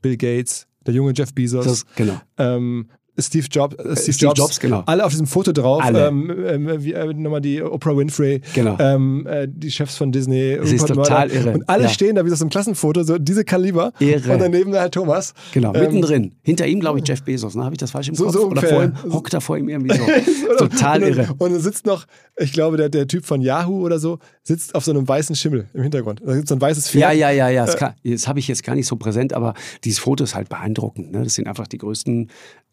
Bill Gates, der junge Jeff Bezos, Das, genau. ähm, Steve, Jobs, äh, Steve, Steve Jobs, Jobs, genau. alle auf diesem Foto drauf. Alle. Ähm, ähm, wie, äh, nochmal die Oprah Winfrey, Genau. ähm, äh, die Chefs von Disney, Es ist total Murdoch. irre. Und alle Ja. stehen da wie aus einem Klassenfoto, so diese Kaliber. Irre. Und daneben halt Thomas. Genau, Ähm, mittendrin. Hinter ihm, glaube ich, Jeff Bezos. Ne? Habe ich das falsch im So- Kopf? so Oder vor ihm, hockt er vor ihm irgendwie so. Total und, irre. Und es sitzt noch, ich glaube, der, der Typ von Yahoo oder so, sitzt auf so einem weißen Schimmel im Hintergrund. Da gibt so ein weißes Pferd. Ja, ja, ja, Äh. ja. Das, kann- das habe ich jetzt gar nicht so präsent, aber dieses Foto ist halt beeindruckend. Ne? Das sind einfach die größten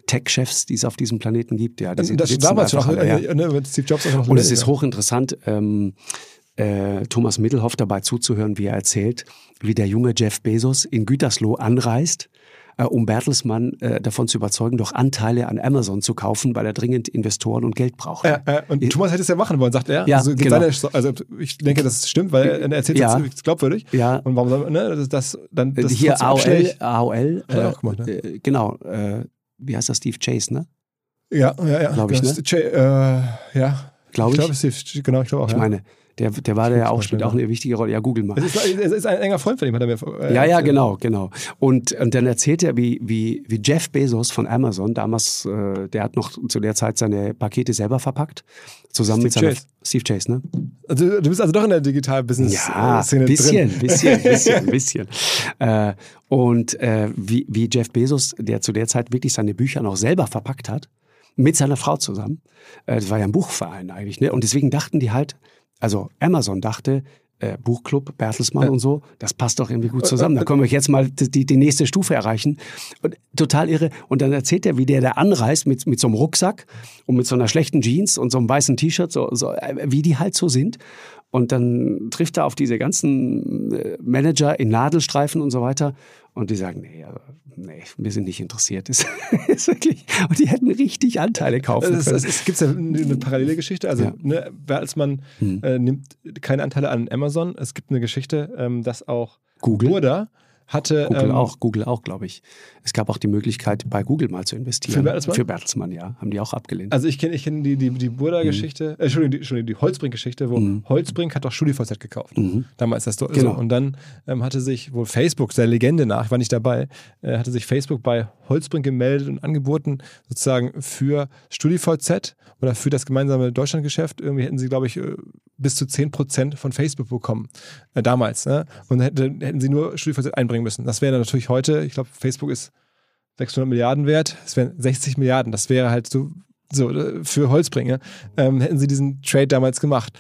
Tech-Chefs, die es auf diesem Planeten gibt. Ja, die Und sind, das damals schon, alle, ja. äh, ne, Steve Jobs auch noch Und es ist hochinteressant, ähm, äh, Thomas Middelhoff dabei zuzuhören, wie er erzählt, wie der junge Jeff Bezos in Gütersloh anreist, äh, um Bertelsmann äh, davon zu überzeugen, doch Anteile an Amazon zu kaufen, weil er dringend Investoren und Geld braucht. Ja, äh, und Ich- Thomas hätte es ja machen wollen, sagt er. Ja, also, genau. also ich denke, das stimmt, weil er erzählt Ja. es glaubwürdig. Ja. Und warum soll man, ne, das, das dann das Hier AOL. AOL er äh, gemacht, ne? äh, genau, äh, wie heißt das, Steve Chase, ne? Ja, ja, ja. Glaub ich, Das- ne? Jay, äh, ja. glaube ich. Ich glaube, Steve, genau, ich glaube auch. Ich ja. Der, der war da ja auch, spielt auch eine wichtige Rolle. Ja, google mal. es, ist, es ist ein enger Freund von ihm, hat er mir äh, Ja, ja, genau, genau. Und, und dann erzählt er, wie, wie, wie Jeff Bezos von Amazon, damals, äh, der hat noch zu der Zeit seine Pakete selber verpackt, zusammen mit Steve seiner Chase. Steve Chase, ne? Also, du bist also doch in der Ja, Digital-Business-Szene bisschen, drin. bisschen, bisschen, bisschen. Äh, und äh, wie, wie Jeff Bezos, der zu der Zeit wirklich seine Bücher noch selber verpackt hat, mit seiner Frau zusammen. Äh, das war ja ein Buchverein eigentlich, ne? Und deswegen dachten die halt, also Amazon dachte, äh, Buchclub, Bertelsmann und so, das passt doch irgendwie gut zusammen. Da können wir jetzt mal die, die nächste Stufe erreichen. Und total irre. Und dann erzählt er, wie der da anreist mit, mit so einem Rucksack und mit so einer schlechten Jeans und so einem weißen T-Shirt, so, so, äh, wie die halt so sind. Und dann trifft er auf diese ganzen äh, Manager in Nadelstreifen und so weiter. Und die sagen, nee, also, nee, wir sind nicht interessiert. Das ist wirklich, und die hätten richtig Anteile kaufen Es, können. es, es gibt ja eine, eine parallele Geschichte. Also, Ja. ne, Bertelsmann Hm. äh, nimmt keine Anteile an Amazon. Es gibt eine Geschichte, ähm, dass auch Google? Burda hatte. Google ähm, auch, Google auch, glaube ich. Es gab auch die Möglichkeit, bei Google mal zu investieren. Für Bertelsmann? Für Bertelsmann, ja. Haben die auch abgelehnt. Also ich kenne ich kenn die, die, die Burda-Geschichte, äh, Entschuldigung, die, Entschuldigung, die Holzbrink-Geschichte, wo Mhm. Holzbrink hat doch StudiVZ gekauft. Mhm. Damals das so. Genau. Und dann ähm, hatte sich wohl Facebook, der Legende nach, ich war nicht dabei, äh, hatte sich Facebook bei Holzbrink gemeldet und angeboten, sozusagen für StudiVZ oder für das gemeinsame Deutschlandgeschäft, irgendwie hätten sie, glaube ich, äh, bis zu 10% von Facebook bekommen. Äh, damals. Ne? Und hätte, hätten sie nur StudiVZ einbringen müssen. Das wäre natürlich heute, ich glaube, Facebook ist 600 Milliarden wert, es wären 60 Milliarden. Das wäre halt so, so äh, für Holzbringer. Ähm, hätten sie diesen Trade damals gemacht,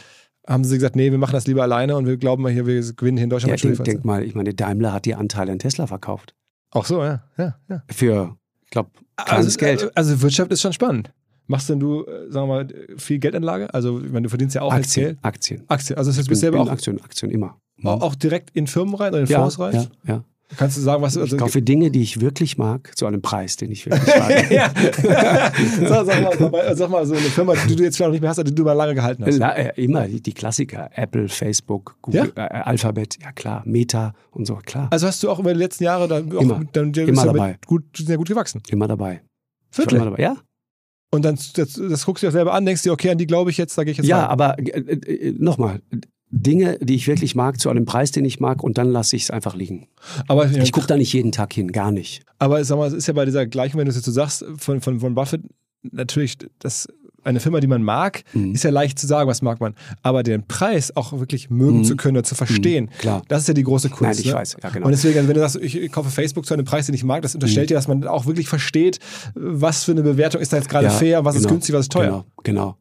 haben sie gesagt, nee, wir machen das lieber alleine und wir glauben mal hier, wir gewinnen hier in Deutschland ja, denk, denk mal, ich meine, Daimler hat die Anteile an Tesla verkauft. Auch so, ja. ja, ja. Für, ich glaube, kleines Also, Geld. äh, Also Wirtschaft ist schon spannend. Machst denn du, äh, sagen wir mal, viel Geldanlage? Also, meine, du verdienst ja auch Aktien, Geld. Aktien. Aktien. Also, das heißt, du bist selber auch, Aktien, Aktien immer. Auch, auch direkt in Firmen rein oder in ja, Fonds rein? ja, ja. Kannst du sagen, was also, Ich kaufe Dinge, die ich wirklich mag, zu einem Preis, den ich wirklich mag. ja. sag, sag, mal, sag, mal, so eine Firma, die du jetzt vielleicht noch nicht mehr hast, aber die du mal lange gehalten hast. La, äh, immer die, die Klassiker. Apple, Facebook, Google, äh, Alphabet, ja klar, Meta und so, klar. Also hast du auch über die letzten Jahre dann auch Immer. dann Immer dabei. gut, sehr gut gewachsen. Immer dabei. Wirklich? Immer dabei. Ja, Und dann das, das guckst du dir selber an, denkst dir, okay, an die glaube ich jetzt, da gehe ich jetzt ja rein. aber äh, äh, nochmal. Dinge, die ich wirklich mag, zu einem Preis, den ich mag, und dann lasse ich es einfach liegen. Aber, Ich gucke da nicht jeden Tag hin, gar nicht. aber sag mal, es ist ja bei dieser Gleichung, wenn du es jetzt so sagst, von, von, von Buffett, natürlich, das, eine Firma, die man mag, Mhm. ist ja leicht zu sagen, was mag man. Aber den Preis auch wirklich mögen Mhm. zu können oder zu verstehen, Mhm, klar. das ist ja die große Kunst. Nein, ich ne? weiß, ja, genau. Und deswegen, also wenn du sagst, ich kaufe Facebook zu einem Preis, den ich mag, das unterstellt dir, dass man auch wirklich versteht, was für eine Bewertung ist da jetzt gerade Ja, fair, was ist genau, günstig, was ist teuer. Genau, genau.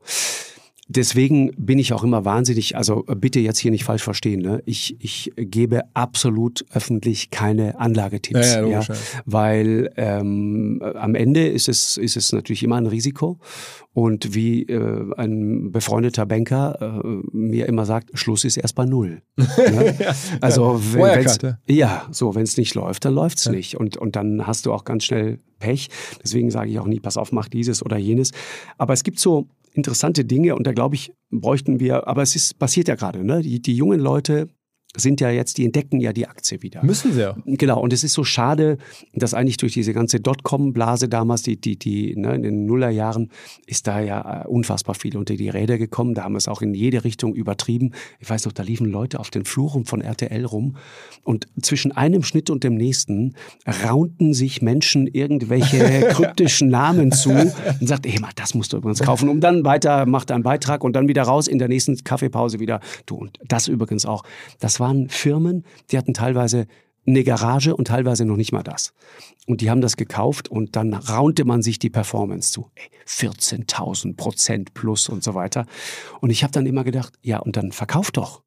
Deswegen bin ich auch immer wahnsinnig, also bitte jetzt hier nicht falsch verstehen, ne? ich, ich gebe absolut öffentlich keine Anlagetipps, Ja, ja, logisch, ja. weil ähm, am Ende ist es, ist es natürlich immer ein Risiko und wie äh, ein befreundeter Banker äh, mir immer sagt, Schluss ist erst bei Null. ne? Also wenn, wenn's, Wirecard, ja, so, wenn es nicht läuft, dann läuft's nicht. Und, und dann hast du auch ganz schnell Pech. Deswegen sage ich auch nie, pass auf, mach dieses oder jenes. Aber es gibt so interessante Dinge und da glaube ich, bräuchten wir, aber es ist, passiert ja gerade, ne? Die, die jungen Leute sind ja jetzt, die entdecken ja die Aktie wieder. Müssen sie ja. Genau, und es ist so schade, dass eigentlich durch diese ganze Dotcom-Blase damals, die, die, die ne, in den Nullerjahren, ist da ja äh, unfassbar viel unter die Räder gekommen. Da haben wir es auch in jede Richtung übertrieben. Ich weiß noch, da liefen Leute auf den Fluren von RTL rum und zwischen einem Schnitt und dem nächsten raunten sich Menschen irgendwelche kryptischen Namen zu und sagten, hey, mal, das musst du übrigens kaufen, um dann weiter, macht einen Beitrag und dann wieder raus in der nächsten Kaffeepause wieder. Du, und das übrigens auch. Das waren Firmen, die hatten teilweise eine Garage und teilweise noch nicht mal das. Und die haben das gekauft und dann raunte man sich die Performance zu. Ey, 14.000 Prozent plus und so weiter. Und ich habe dann immer gedacht, ja, und dann verkauf doch.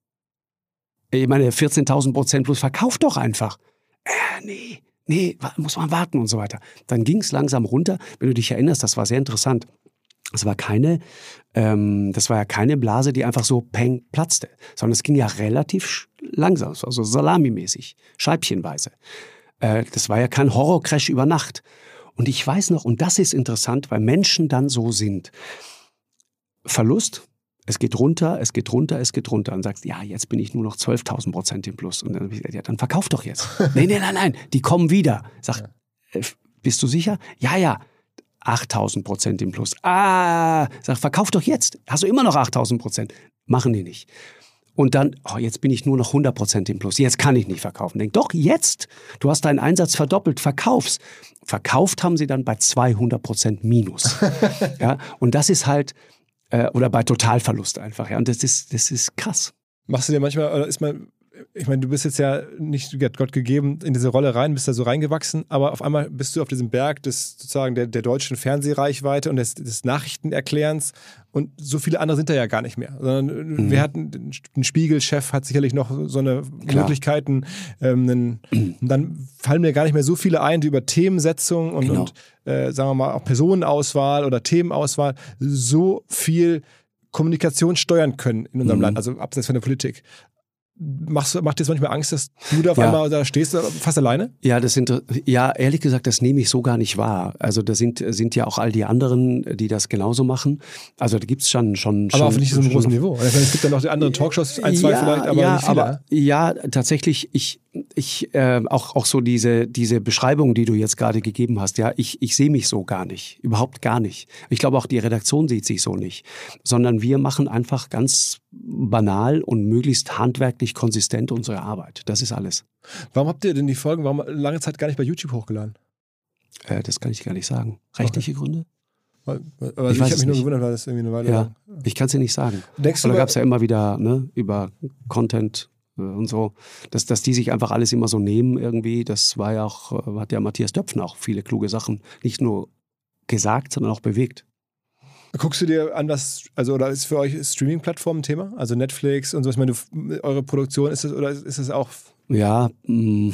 Ich meine, 14.000 Prozent plus, verkauf doch einfach. Äh, nee, nee, muss man warten und so weiter. Dann ging es langsam runter. Wenn du dich erinnerst, das war sehr interessant. Es war keine, ähm, das war ja keine Blase, die einfach so peng platzte, sondern es ging ja relativ langsam, es war so salamimäßig, scheibchenweise. Äh, das war ja kein Horrorcrash über Nacht. Und ich weiß noch, und das ist interessant, weil Menschen dann so sind. Verlust, es geht runter, es geht runter, es geht runter. Und sagst, ja, jetzt bin ich nur noch 12.000 Prozent im Plus. Und dann hab ich gesagt, ja, dann verkauf doch jetzt. nee, nee, nein, nein, die kommen wieder. Sag, äh, bist du sicher? Ja, ja. 8000 Prozent im Plus. Ah, sag, verkauf doch jetzt. Hast du immer noch 8000 Prozent? Machen die nicht. Und dann, oh, jetzt bin ich nur noch 100 Prozent im Plus. Jetzt kann ich nicht verkaufen. Denk, doch, jetzt. Du hast deinen Einsatz verdoppelt, verkaufst. Verkauft haben sie dann bei 200 Prozent Minus. ja, und das ist halt, äh, oder bei Totalverlust einfach. Ja, und das ist, das ist krass. Machst du dir manchmal, oder ist man, ich meine, du bist jetzt ja nicht Gott gegeben in diese Rolle rein, bist da so reingewachsen, aber auf einmal bist du auf diesem Berg des sozusagen der, der deutschen Fernsehreichweite und des, des Nachrichtenerklärens und so viele andere sind da ja gar nicht mehr. Sondern mhm. wir hatten, ein Spiegelchef hat sicherlich noch so eine Klar. Möglichkeiten. Ähm, einen, und dann fallen mir gar nicht mehr so viele ein, die über Themensetzung und, genau. und äh, sagen wir mal auch Personenauswahl oder Themenauswahl so viel Kommunikation steuern können in unserem mhm. Land, also abseits von der Politik. Machst, macht dir das manchmal Angst, dass du da auf ja. einmal da stehst, fast alleine? Ja, das sind, ja, ehrlich gesagt, das nehme ich so gar nicht wahr. Also da sind, sind ja auch all die anderen, die das genauso machen. Also da gibt es schon, schon. Aber schon, auf nicht so einem großen Niveau. Es gibt ja noch die anderen Talkshows, ein, zwei ja, vielleicht, aber ja, nicht viele. Aber, ja, tatsächlich, ich, ich äh, auch, auch so diese, diese Beschreibung, die du jetzt gerade gegeben hast, ja, ich, ich sehe mich so gar nicht. Überhaupt gar nicht. Ich glaube auch die Redaktion sieht sich so nicht. Sondern wir machen einfach ganz banal und möglichst handwerklich konsistent unsere Arbeit. Das ist alles. Warum habt ihr denn die Folgen, warum lange Zeit gar nicht bei YouTube hochgeladen? Äh, das kann ich gar nicht sagen. Rechtliche okay. Gründe? Weil, also ich, ich habe mich nur gewundert, weil das irgendwie eine Weile ja, lang. Ich kann es dir nicht sagen. Denkst du, da gab es ja immer wieder ne, über Content äh, und so, dass, dass die sich einfach alles immer so nehmen irgendwie. Das war ja auch, äh, hat ja Matthias Döpfner auch viele kluge Sachen nicht nur gesagt, sondern auch bewegt. Guckst du dir an, was, also oder ist für euch Streaming-Plattformen ein Thema? Also Netflix und so, ich meine, eure Produktion ist es oder ist es auch. Ja, mm,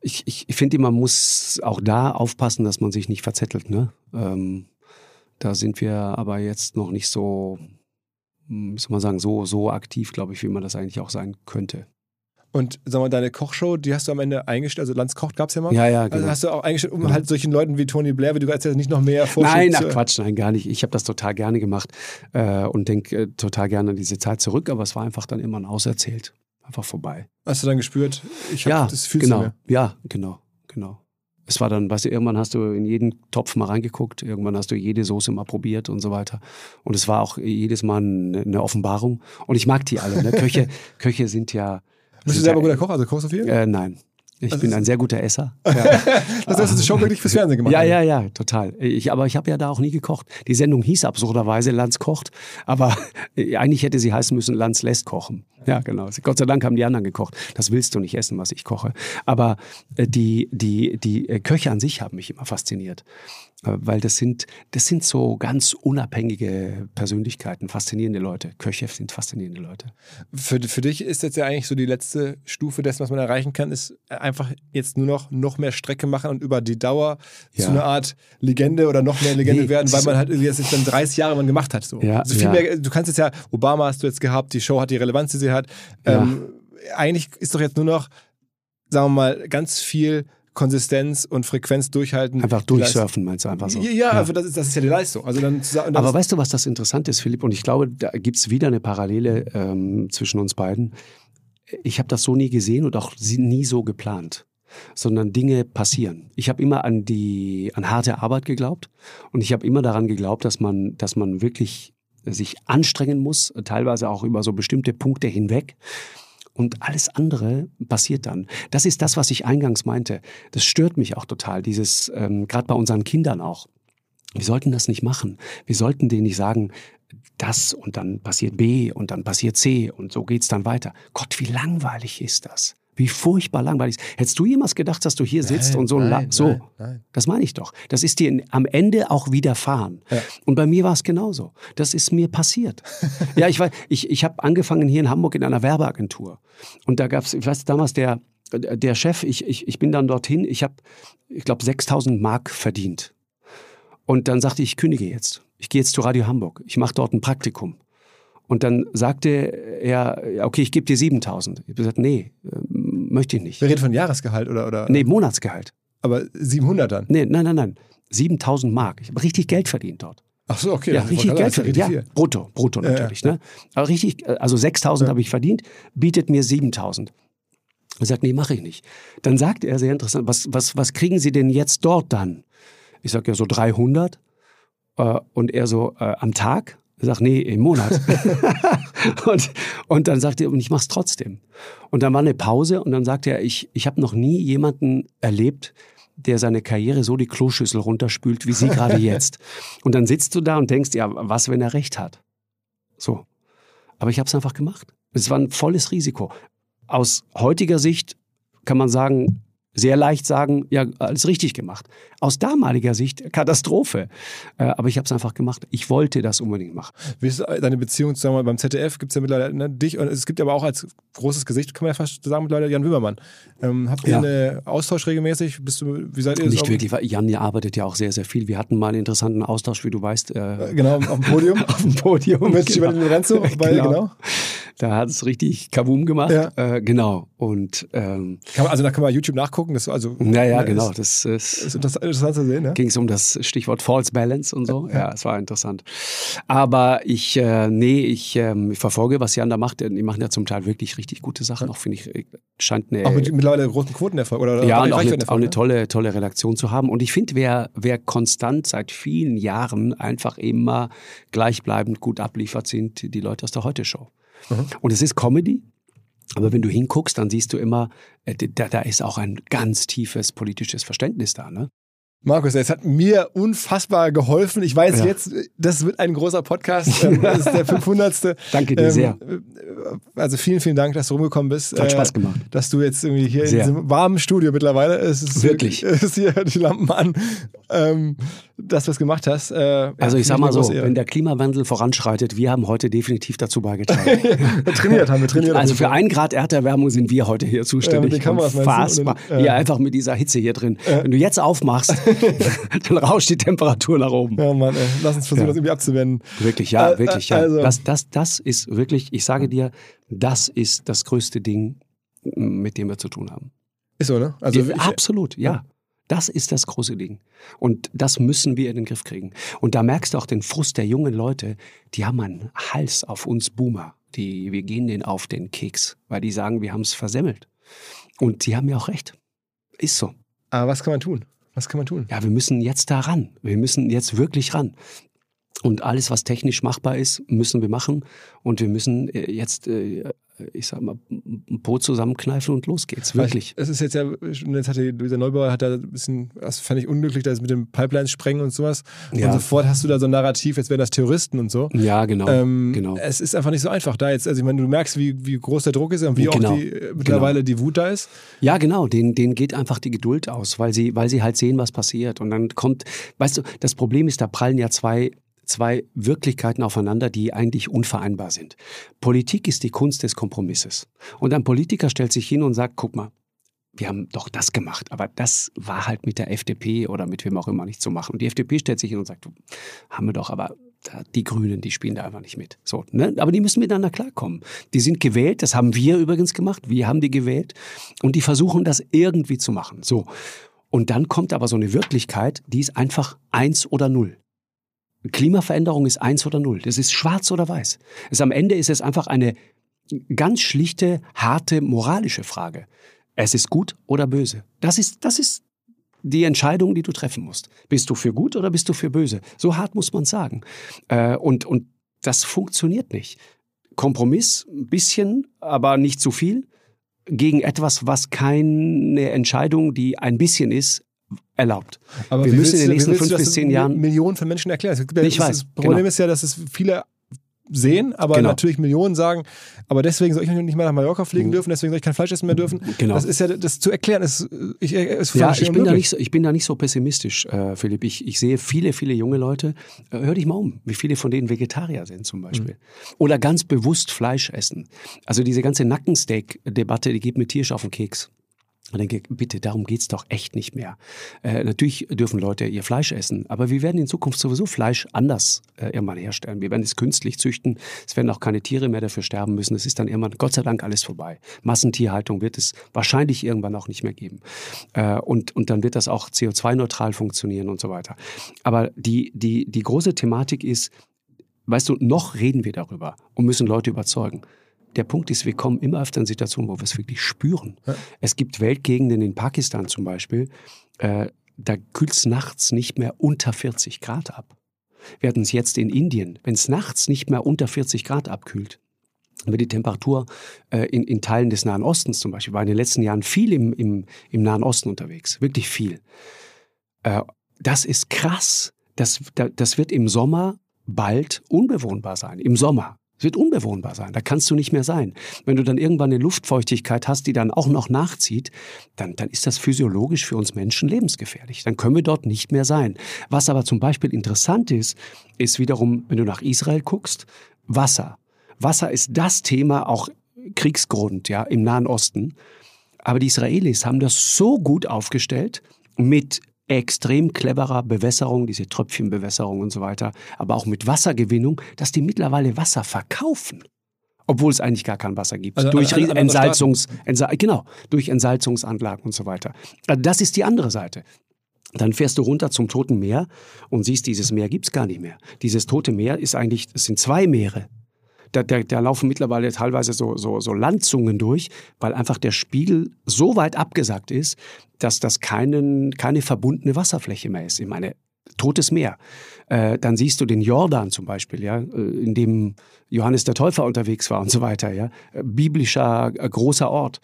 ich, ich, finde, man muss auch da aufpassen, dass man sich nicht verzettelt. Ne? Ähm, da sind wir aber jetzt noch nicht so soll man sagen, so, so aktiv, glaube ich, wie man das eigentlich auch sein könnte. Und sag mal, deine Kochshow, die hast du am Ende eingestellt, also Lanz kocht gab es ja mal. Ja, ja, genau. Also hast du auch eingestellt, um genau. halt solchen Leuten wie Tony Blair, wie du erzählst, nicht noch mehr Nein, ach Quatsch, nein, gar nicht. Ich habe das total gerne gemacht äh, und denke äh, total gerne an diese Zeit zurück, aber es war einfach dann immer ein Auserzählt. Einfach vorbei. Hast du dann gespürt, ich habe ja, das Gefühl genau. Ja, genau, genau es war dann, weißt du, irgendwann hast du in jeden Topf mal reingeguckt, irgendwann hast du jede Soße mal probiert und so weiter. Und es war auch jedes Mal eine, eine Offenbarung. Und ich mag die alle. Ne? Köche, Köche sind ja. Bist du selber guter Koch? Also kochst du viel? Äh, nein. Ich also bin ein sehr guter Esser. Ja. das heißt, du hast schon wirklich fürs Fernsehen gemacht. Ja, ja, ja, total. Ich, aber ich habe ja da auch nie gekocht. Die Sendung hieß absurderweise Lanz kocht, aber eigentlich hätte sie heißen müssen Lanz lässt kochen. Ja, genau. Gott sei Dank haben die anderen gekocht. Das willst du nicht essen, was ich koche. Aber äh, die, die, die äh, Köche an sich haben mich immer fasziniert. Äh, weil das sind, das sind so ganz unabhängige Persönlichkeiten, faszinierende Leute. Köche sind faszinierende Leute. Für, für dich ist jetzt ja eigentlich so die letzte Stufe dessen, was man erreichen kann, ist einfach jetzt nur noch, noch mehr Strecke machen und über die Dauer ja. zu einer Art Legende oder noch mehr Legende nee, werden, weil man halt jetzt dann 30 Jahre man gemacht hat. So. Ja, also viel ja. mehr, du kannst jetzt ja, Obama hast du jetzt gehabt, die Show hat die Relevanz, die sie hat. Ähm, eigentlich ist doch jetzt nur noch, sagen wir mal, ganz viel Konsistenz und Frequenz durchhalten. Einfach durchsurfen, meinst du einfach so? Ja, ja, Also das, ist, das ist ja die Leistung. Also dann, dann Aber weißt du, was das Interessante ist, Philipp? Und ich glaube, da gibt es wieder eine Parallele ähm, zwischen uns beiden. Ich habe das so nie gesehen und auch nie so geplant sondern Dinge passieren. Ich habe immer an die an harte Arbeit geglaubt und ich habe immer daran geglaubt, dass man dass man wirklich sich anstrengen muss, teilweise auch über so bestimmte Punkte hinweg. Und alles andere passiert dann. Das ist das, was ich eingangs meinte. Das stört mich auch total, dieses, ähm, gerade bei unseren Kindern auch. Wir sollten das nicht machen. Wir sollten denen nicht sagen, das und dann passiert B und dann passiert C und so geht's dann weiter. Gott, wie langweilig ist das? Wie furchtbar langweilig. Hättest du jemals gedacht, dass du hier sitzt nein, und so nein, so? Nein, nein. Das meine ich doch. Das ist dir am Ende auch widerfahren. Ja. Und bei mir war es genauso. Das ist mir passiert. ja, ich weiß, ich, ich habe angefangen hier in Hamburg in einer Werbeagentur. Und da gab es, ich weiß damals der der Chef, ich, ich, ich bin dann dorthin, ich habe, ich glaube, 6000 Mark verdient. Und dann sagte ich, ich kündige jetzt. Ich gehe jetzt zu Radio Hamburg. Ich mache dort ein Praktikum. Und dann sagte er, okay, ich gebe dir 7000. Ich habe gesagt, nee, äh, möchte ich nicht. Wir reden von Jahresgehalt oder? oder? Nee, Monatsgehalt. Aber 700 dann? Nee, nein, nein, nein. 7000 Mark. Ich habe richtig Geld verdient dort. Ach so, okay. Ja, richtig Geld verdient. Ja, brutto, brutto natürlich. Ja, ja. Ne? Aber richtig, also 6000 ja. habe ich verdient, bietet mir 7000. Er sagt, nee, mache ich nicht. Dann sagt er, sehr interessant, was, was, was kriegen Sie denn jetzt dort dann? Ich sage ja so 300 äh, und er so äh, am Tag. Ich sage, nee, im Monat. und, und dann sagt er, und ich mach's trotzdem. Und dann war eine Pause und dann sagt er, ich, ich habe noch nie jemanden erlebt, der seine Karriere so die Kloschüssel runterspült, wie Sie gerade jetzt. Und dann sitzt du da und denkst, ja, was, wenn er recht hat? So. Aber ich habe es einfach gemacht. Es war ein volles Risiko. Aus heutiger Sicht kann man sagen, sehr leicht sagen, ja, alles richtig gemacht. Aus damaliger Sicht Katastrophe. Äh, aber ich habe es einfach gemacht. Ich wollte das unbedingt machen. Wie ist deine Beziehung wir, beim ZDF? Gibt es ja mittlerweile ne, dich und es gibt aber auch als großes Gesicht, kann man ja fast sagen, mittlerweile Jan Wimmermann. Ähm, habt ihr ja. einen Austausch regelmäßig? Bist du, wie seid ihr Nicht wirklich, weil Jan arbeitet ja auch sehr, sehr viel. Wir hatten mal einen interessanten Austausch, wie du weißt. Äh, äh genau, auf dem Podium. auf dem Podium. Mit genau. Lorenzo, weil, genau. genau. Da hat es richtig Kavum gemacht. Ja. Äh, genau. Und ähm, man, also da kann man YouTube nachgucken. Das also ja, ja, genau. das ist, ist interessant zu sehen. Ja? Ging es um das Stichwort False Balance und so. Ja, es war interessant. Aber ich, äh, nee, ich, ähm, ich verfolge, was Jan da macht. Die machen ja zum Teil wirklich richtig gute Sachen. Auch finde ich, scheint eine. Auch mit mittlerweile großen Quotenerfolg oder? Ja, und auch, eine, auch eine tolle, tolle Redaktion zu haben. Und ich finde, wer, wer konstant seit vielen Jahren einfach immer gleichbleibend gut abliefert, sind die Leute aus der Heute-Show. Mhm. Und es ist Comedy, aber wenn du hinguckst, dann siehst du immer, äh, da, da ist auch ein ganz tiefes politisches Verständnis da. Ne? Markus, es hat mir unfassbar geholfen. Ich weiß ja. jetzt, das wird ein großer Podcast. Ähm, das ist der 500. Danke dir ähm, sehr. Also vielen, vielen Dank, dass du rumgekommen bist. Hat Spaß gemacht. Äh, dass du jetzt irgendwie hier sehr. in diesem warmen Studio mittlerweile, es ist wirklich, es ist hier die Lampen an, ähm, dass du es gemacht hast. Äh, also ich sag mal so, wenn der Klimawandel voranschreitet, wir haben heute definitiv dazu beigetragen. trainiert haben wir trainiert. Also für einen Grad Erderwärmung sind wir heute hier zuständig. Ja, mit den Kameras Unfassbar. Dann, äh, hier einfach mit dieser Hitze hier drin. Wenn du jetzt aufmachst, dann rauscht die Temperatur nach oben. Ja, Mann, ey. lass uns versuchen, ja. das irgendwie abzuwenden. Wirklich, ja, äh, wirklich, ja. Also. Das, das, das ist wirklich, ich sage dir, das ist das größte Ding, mit dem wir zu tun haben. Ist so, ne? Also ich, absolut, ja. Das ist das große Ding. Und das müssen wir in den Griff kriegen. Und da merkst du auch den Frust der jungen Leute, die haben einen Hals auf uns Boomer. Die, wir gehen denen auf den Keks, weil die sagen, wir haben es versemmelt. Und die haben ja auch recht. Ist so. Aber was kann man tun? Was kann man tun? Ja, wir müssen jetzt da ran. Wir müssen jetzt wirklich ran. Und alles, was technisch machbar ist, müssen wir machen. Und wir müssen äh, jetzt äh, ich sag mal, ein Po zusammenkneifen und los geht's. Wirklich. Es ist jetzt ja, jetzt hatte Luisa Neubauer hat da ein bisschen, das fand ich unglücklich, das mit dem Pipelines sprengen und sowas. Ja. Und sofort hast du da so ein Narrativ, jetzt wären das Terroristen und so. Ja, genau. Ähm, genau. Es ist einfach nicht so einfach da jetzt. Also ich meine, du merkst, wie, wie groß der Druck ist und wie genau. auch die, äh, mittlerweile genau. die Wut da ist. Ja, genau. Denen, denen geht einfach die Geduld aus, weil sie, weil sie halt sehen, was passiert. Und dann kommt, weißt du, das Problem ist, da prallen ja zwei zwei Wirklichkeiten aufeinander, die eigentlich unvereinbar sind. Politik ist die Kunst des Kompromisses. Und ein Politiker stellt sich hin und sagt, guck mal, wir haben doch das gemacht, aber das war halt mit der FDP oder mit wem auch immer nicht zu machen. Und die FDP stellt sich hin und sagt, haben wir doch, aber die Grünen, die spielen da einfach nicht mit. So, ne? Aber die müssen miteinander klarkommen. Die sind gewählt, das haben wir übrigens gemacht, wir haben die gewählt und die versuchen das irgendwie zu machen. So. Und dann kommt aber so eine Wirklichkeit, die ist einfach eins oder null. Klimaveränderung ist eins oder null. Das ist schwarz oder weiß. Es, am Ende ist es einfach eine ganz schlichte, harte moralische Frage. Es ist gut oder böse. Das ist, das ist die Entscheidung, die du treffen musst. Bist du für gut oder bist du für böse? So hart muss man sagen. Äh, und, und das funktioniert nicht. Kompromiss, ein bisschen, aber nicht zu viel, gegen etwas, was keine Entscheidung, die ein bisschen ist, erlaubt. Aber wir müssen in den nächsten fünf bis zehn Jahren Millionen von Menschen erklären. Ja, ich weiß. Das Problem genau. ist ja, dass es viele sehen, aber genau. natürlich Millionen sagen, aber deswegen soll ich nicht mehr nach Mallorca fliegen mhm. dürfen, deswegen soll ich kein Fleisch essen mehr dürfen. Genau. Das ist ja, das zu erklären, ist, ich, ist ja, ich bin, da nicht so, ich bin da nicht so pessimistisch, äh, Philipp. Ich, ich sehe viele, viele junge Leute, äh, hör dich mal um, wie viele von denen Vegetarier sind zum Beispiel. Mhm. Oder ganz bewusst Fleisch essen. Also diese ganze Nackensteak-Debatte, die geht mir tierisch auf den Keks. Ich denke, bitte, darum geht's doch echt nicht mehr. Äh, natürlich dürfen Leute ihr Fleisch essen, aber wir werden in Zukunft sowieso Fleisch anders äh, irgendwann herstellen. Wir werden es künstlich züchten. Es werden auch keine Tiere mehr dafür sterben müssen. Es ist dann irgendwann, Gott sei Dank, alles vorbei. Massentierhaltung wird es wahrscheinlich irgendwann auch nicht mehr geben. Äh, und, und dann wird das auch CO2-neutral funktionieren und so weiter. Aber die, die, die große Thematik ist, weißt du, noch reden wir darüber und müssen Leute überzeugen. Der Punkt ist, wir kommen immer öfter in Situationen, wo wir es wirklich spüren. Ja. Es gibt Weltgegenden in Pakistan zum Beispiel, äh, da kühlt es nachts nicht mehr unter 40 Grad ab. Wir hatten es jetzt in Indien, wenn es nachts nicht mehr unter 40 Grad abkühlt, aber die Temperatur äh, in, in Teilen des Nahen Ostens zum Beispiel war in den letzten Jahren viel im, im, im Nahen Osten unterwegs, wirklich viel. Äh, das ist krass. Das, das wird im Sommer bald unbewohnbar sein. Im Sommer. Es wird unbewohnbar sein. Da kannst du nicht mehr sein. Wenn du dann irgendwann eine Luftfeuchtigkeit hast, die dann auch noch nachzieht, dann, dann ist das physiologisch für uns Menschen lebensgefährlich. Dann können wir dort nicht mehr sein. Was aber zum Beispiel interessant ist, ist wiederum, wenn du nach Israel guckst, Wasser. Wasser ist das Thema, auch Kriegsgrund, ja, im Nahen Osten. Aber die Israelis haben das so gut aufgestellt mit extrem cleverer Bewässerung, diese Tröpfchenbewässerung und so weiter, aber auch mit Wassergewinnung, dass die mittlerweile Wasser verkaufen. Obwohl es eigentlich gar kein Wasser gibt. Also, durch also, Entsalzungs, Entsal genau, durch Entsalzungsanlagen und so weiter. Also das ist die andere Seite. Dann fährst du runter zum Toten Meer und siehst, dieses Meer gibt es gar nicht mehr. Dieses Tote Meer ist eigentlich, es sind zwei Meere da, da, da laufen mittlerweile teilweise so, so, so Landzungen durch, weil einfach der Spiegel so weit abgesackt ist, dass das keinen, keine verbundene Wasserfläche mehr ist. Ich meine, Totes Meer. Äh, dann siehst du den Jordan zum Beispiel, ja, äh, in dem Johannes der Täufer unterwegs war und so weiter, ja. Biblischer äh, großer Ort.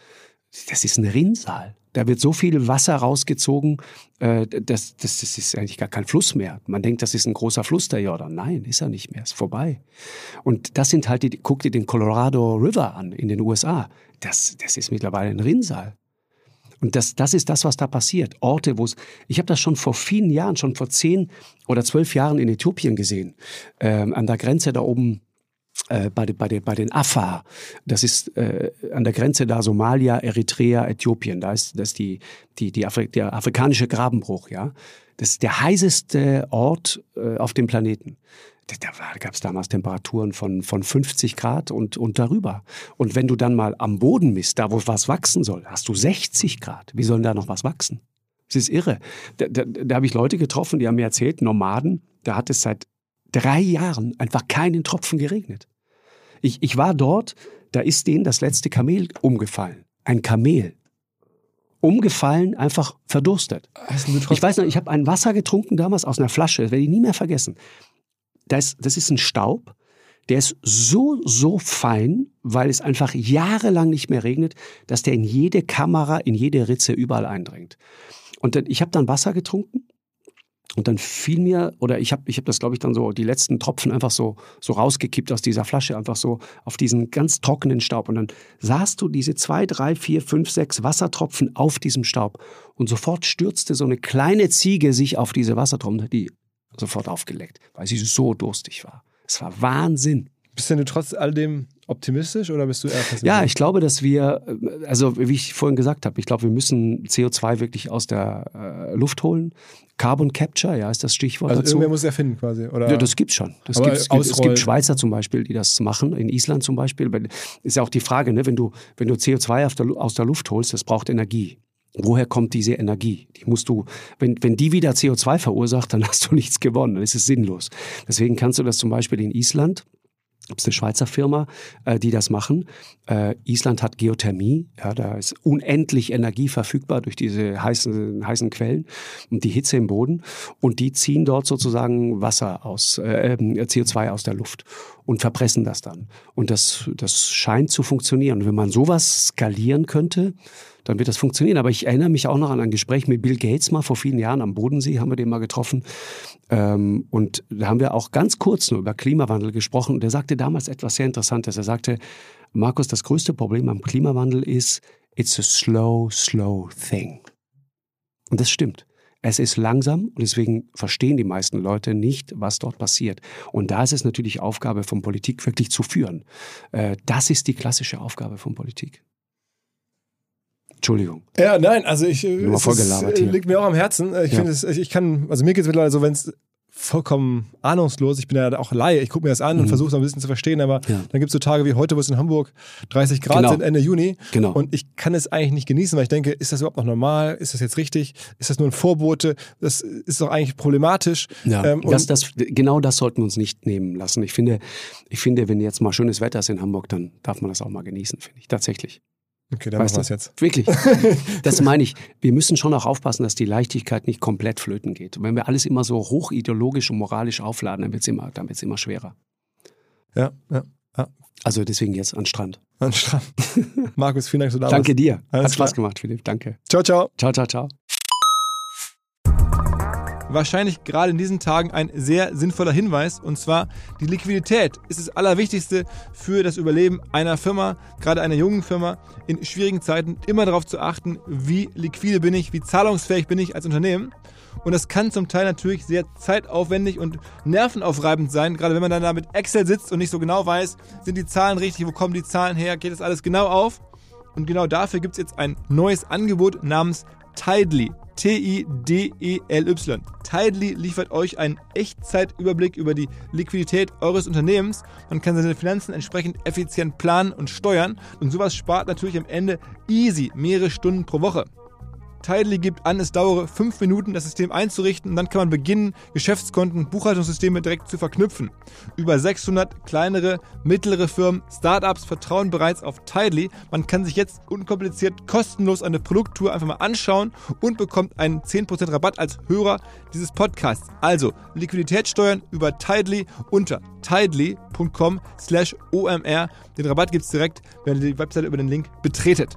Das ist ein Rinnsal. Da wird so viel Wasser rausgezogen, äh, das, das, das ist eigentlich gar kein Fluss mehr. Man denkt, das ist ein großer Fluss, der Jordan. Nein, ist er nicht mehr, ist vorbei. Und das sind halt die, guck dir den Colorado River an in den USA. Das, das ist mittlerweile ein Rinnsal. Und das, das ist das, was da passiert. Orte, wo es, ich habe das schon vor vielen Jahren, schon vor zehn oder zwölf Jahren in Äthiopien gesehen, ähm, an der Grenze da oben äh, bei, bei, den, bei den Afar. Das ist äh, an der Grenze da Somalia, Eritrea, Äthiopien. Da ist das ist die, die, die Afri der afrikanische Grabenbruch. Ja, das ist der heißeste Ort äh, auf dem Planeten. Da, gab es damals Temperaturen von, von 50 Grad und, und darüber. Und wenn du dann mal am Boden misst, da wo was wachsen soll, hast du 60 Grad. Wie soll da noch was wachsen? Das ist irre. Da, da, da habe ich Leute getroffen, die haben mir erzählt, Nomaden, da hat es seit drei Jahren einfach keinen Tropfen geregnet. Ich, ich war dort, da ist denen das letzte Kamel umgefallen. Ein Kamel. Umgefallen, einfach verdurstet. Ich weiß noch, ich habe ein Wasser getrunken damals aus einer Flasche, das werde ich nie mehr vergessen. Das, das ist ein Staub, der ist so, so fein, weil es einfach jahrelang nicht mehr regnet, dass der in jede Kamera, in jede Ritze überall eindringt. Und ich habe dann Wasser getrunken und dann fiel mir, oder ich habe ich hab das, glaube ich, dann so, die letzten Tropfen einfach so, so rausgekippt aus dieser Flasche, einfach so auf diesen ganz trockenen Staub. Und dann sahst du diese zwei, drei, vier, fünf, sechs Wassertropfen auf diesem Staub. Und sofort stürzte so eine kleine Ziege sich auf diese Wassertropfen, die sofort aufgeleckt, weil sie so durstig war. Es war Wahnsinn. Bist denn du trotz all dem optimistisch oder bist du eher pessimistisch? Ja, ich glaube, dass wir, also wie ich vorhin gesagt habe, ich glaube, wir müssen CO2 wirklich aus der äh, Luft holen. Carbon Capture, ja, ist das Stichwort also dazu. irgendwer muss es erfinden quasi, oder? Ja, das gibt's schon. Das gibt's, es, gibt, es gibt Schweizer zum Beispiel, die das machen, in Island zum Beispiel. Ist ja auch die Frage, ne, wenn du, wenn du CO2 der, aus der Luft holst, das braucht Energie. Woher kommt diese Energie? Die musst du, wenn, wenn die wieder CO2 verursacht, dann hast du nichts gewonnen, dann ist es sinnlos. Deswegen kannst du das zum Beispiel in Island, gibt es eine Schweizer Firma, äh, die das machen. Äh, Island hat Geothermie, ja, da ist unendlich Energie verfügbar durch diese heißen, heißen Quellen und die Hitze im Boden. Und die ziehen dort sozusagen Wasser aus, äh, CO2 aus der Luft und verpressen das dann. Und das, das scheint zu funktionieren. Und wenn man sowas skalieren könnte, dann wird das funktionieren. Aber ich erinnere mich auch noch an ein Gespräch mit Bill Gates mal vor vielen Jahren am Bodensee, haben wir den mal getroffen. Ähm, und da haben wir auch ganz kurz nur über Klimawandel gesprochen. Und er sagte damals etwas sehr Interessantes. Er sagte, Markus, das größte Problem am Klimawandel ist, it's a slow, slow thing. Und das stimmt. Es ist langsam und deswegen verstehen die meisten Leute nicht, was dort passiert. Und da ist es natürlich Aufgabe von Politik, wirklich zu führen. Äh, das ist die klassische Aufgabe von Politik. Entschuldigung. Ja, nein, also ich äh, Nur es ist, äh, liegt mir auch am Herzen. Ich ja. finde es, ich kann, also mir geht es mittlerweile so, wenn es vollkommen ahnungslos. Ich bin ja auch Laie. Ich gucke mir das an mhm. und versuche es ein bisschen zu verstehen. Aber ja. dann gibt es so Tage wie heute, wo es in Hamburg 30 Grad genau. sind, Ende Juni. Genau. Und ich kann es eigentlich nicht genießen, weil ich denke, ist das überhaupt noch normal? Ist das jetzt richtig? Ist das nur ein Vorbote? Das ist doch eigentlich problematisch. Ja, ähm, das, das, genau das sollten wir uns nicht nehmen lassen. Ich finde, ich finde, wenn jetzt mal schönes Wetter ist in Hamburg, dann darf man das auch mal genießen, finde ich. Tatsächlich. Okay, dann Weißt machen wir jetzt. Wirklich. Das meine ich. Wir müssen schon auch aufpassen, dass die Leichtigkeit nicht komplett flöten geht. Und wenn wir alles immer so hochideologisch und moralisch aufladen, dann wird es immer, dann wird's immer schwerer. Ja, ja. Also deswegen jetzt an Strand. An Strand. Markus, vielen Dank, dass du da Danke dir. Alles Hat Spaß klar. gemacht, Philipp. Danke. Ciao, ciao. Ciao, ciao, ciao. Wahrscheinlich gerade in diesen Tagen ein sehr sinnvoller Hinweis. Und zwar, die Liquidität ist das Allerwichtigste für das Überleben einer Firma, gerade einer jungen Firma, in schwierigen Zeiten immer darauf zu achten, wie liquide bin ich, wie zahlungsfähig bin ich als Unternehmen. Und das kann zum Teil natürlich sehr zeitaufwendig und nervenaufreibend sein, gerade wenn man dann da mit Excel sitzt und nicht so genau weiß, sind die Zahlen richtig, wo kommen die Zahlen her, geht das alles genau auf. Und genau dafür gibt es jetzt ein neues Angebot namens Tidely. T-I-D-E-L-Y. Tidely liefert euch einen Echtzeitüberblick über die Liquidität eures Unternehmens. Man kann seine Finanzen entsprechend effizient planen und steuern. Und sowas spart natürlich am Ende easy mehrere Stunden pro Woche. Tidely gibt an, es dauere fünf Minuten, das System einzurichten und dann kann man beginnen, Geschäftskonten, Buchhaltungssysteme direkt zu verknüpfen. Über 600 kleinere, mittlere Firmen, Startups vertrauen bereits auf Tidely. Man kann sich jetzt unkompliziert kostenlos eine Produkttour einfach mal anschauen und bekommt einen 10% Rabatt als Hörer dieses Podcasts. Also Liquidität steuern über Tidely unter tidely.com slash omr. Den Rabatt gibt es direkt, wenn ihr die Webseite über den Link betretet.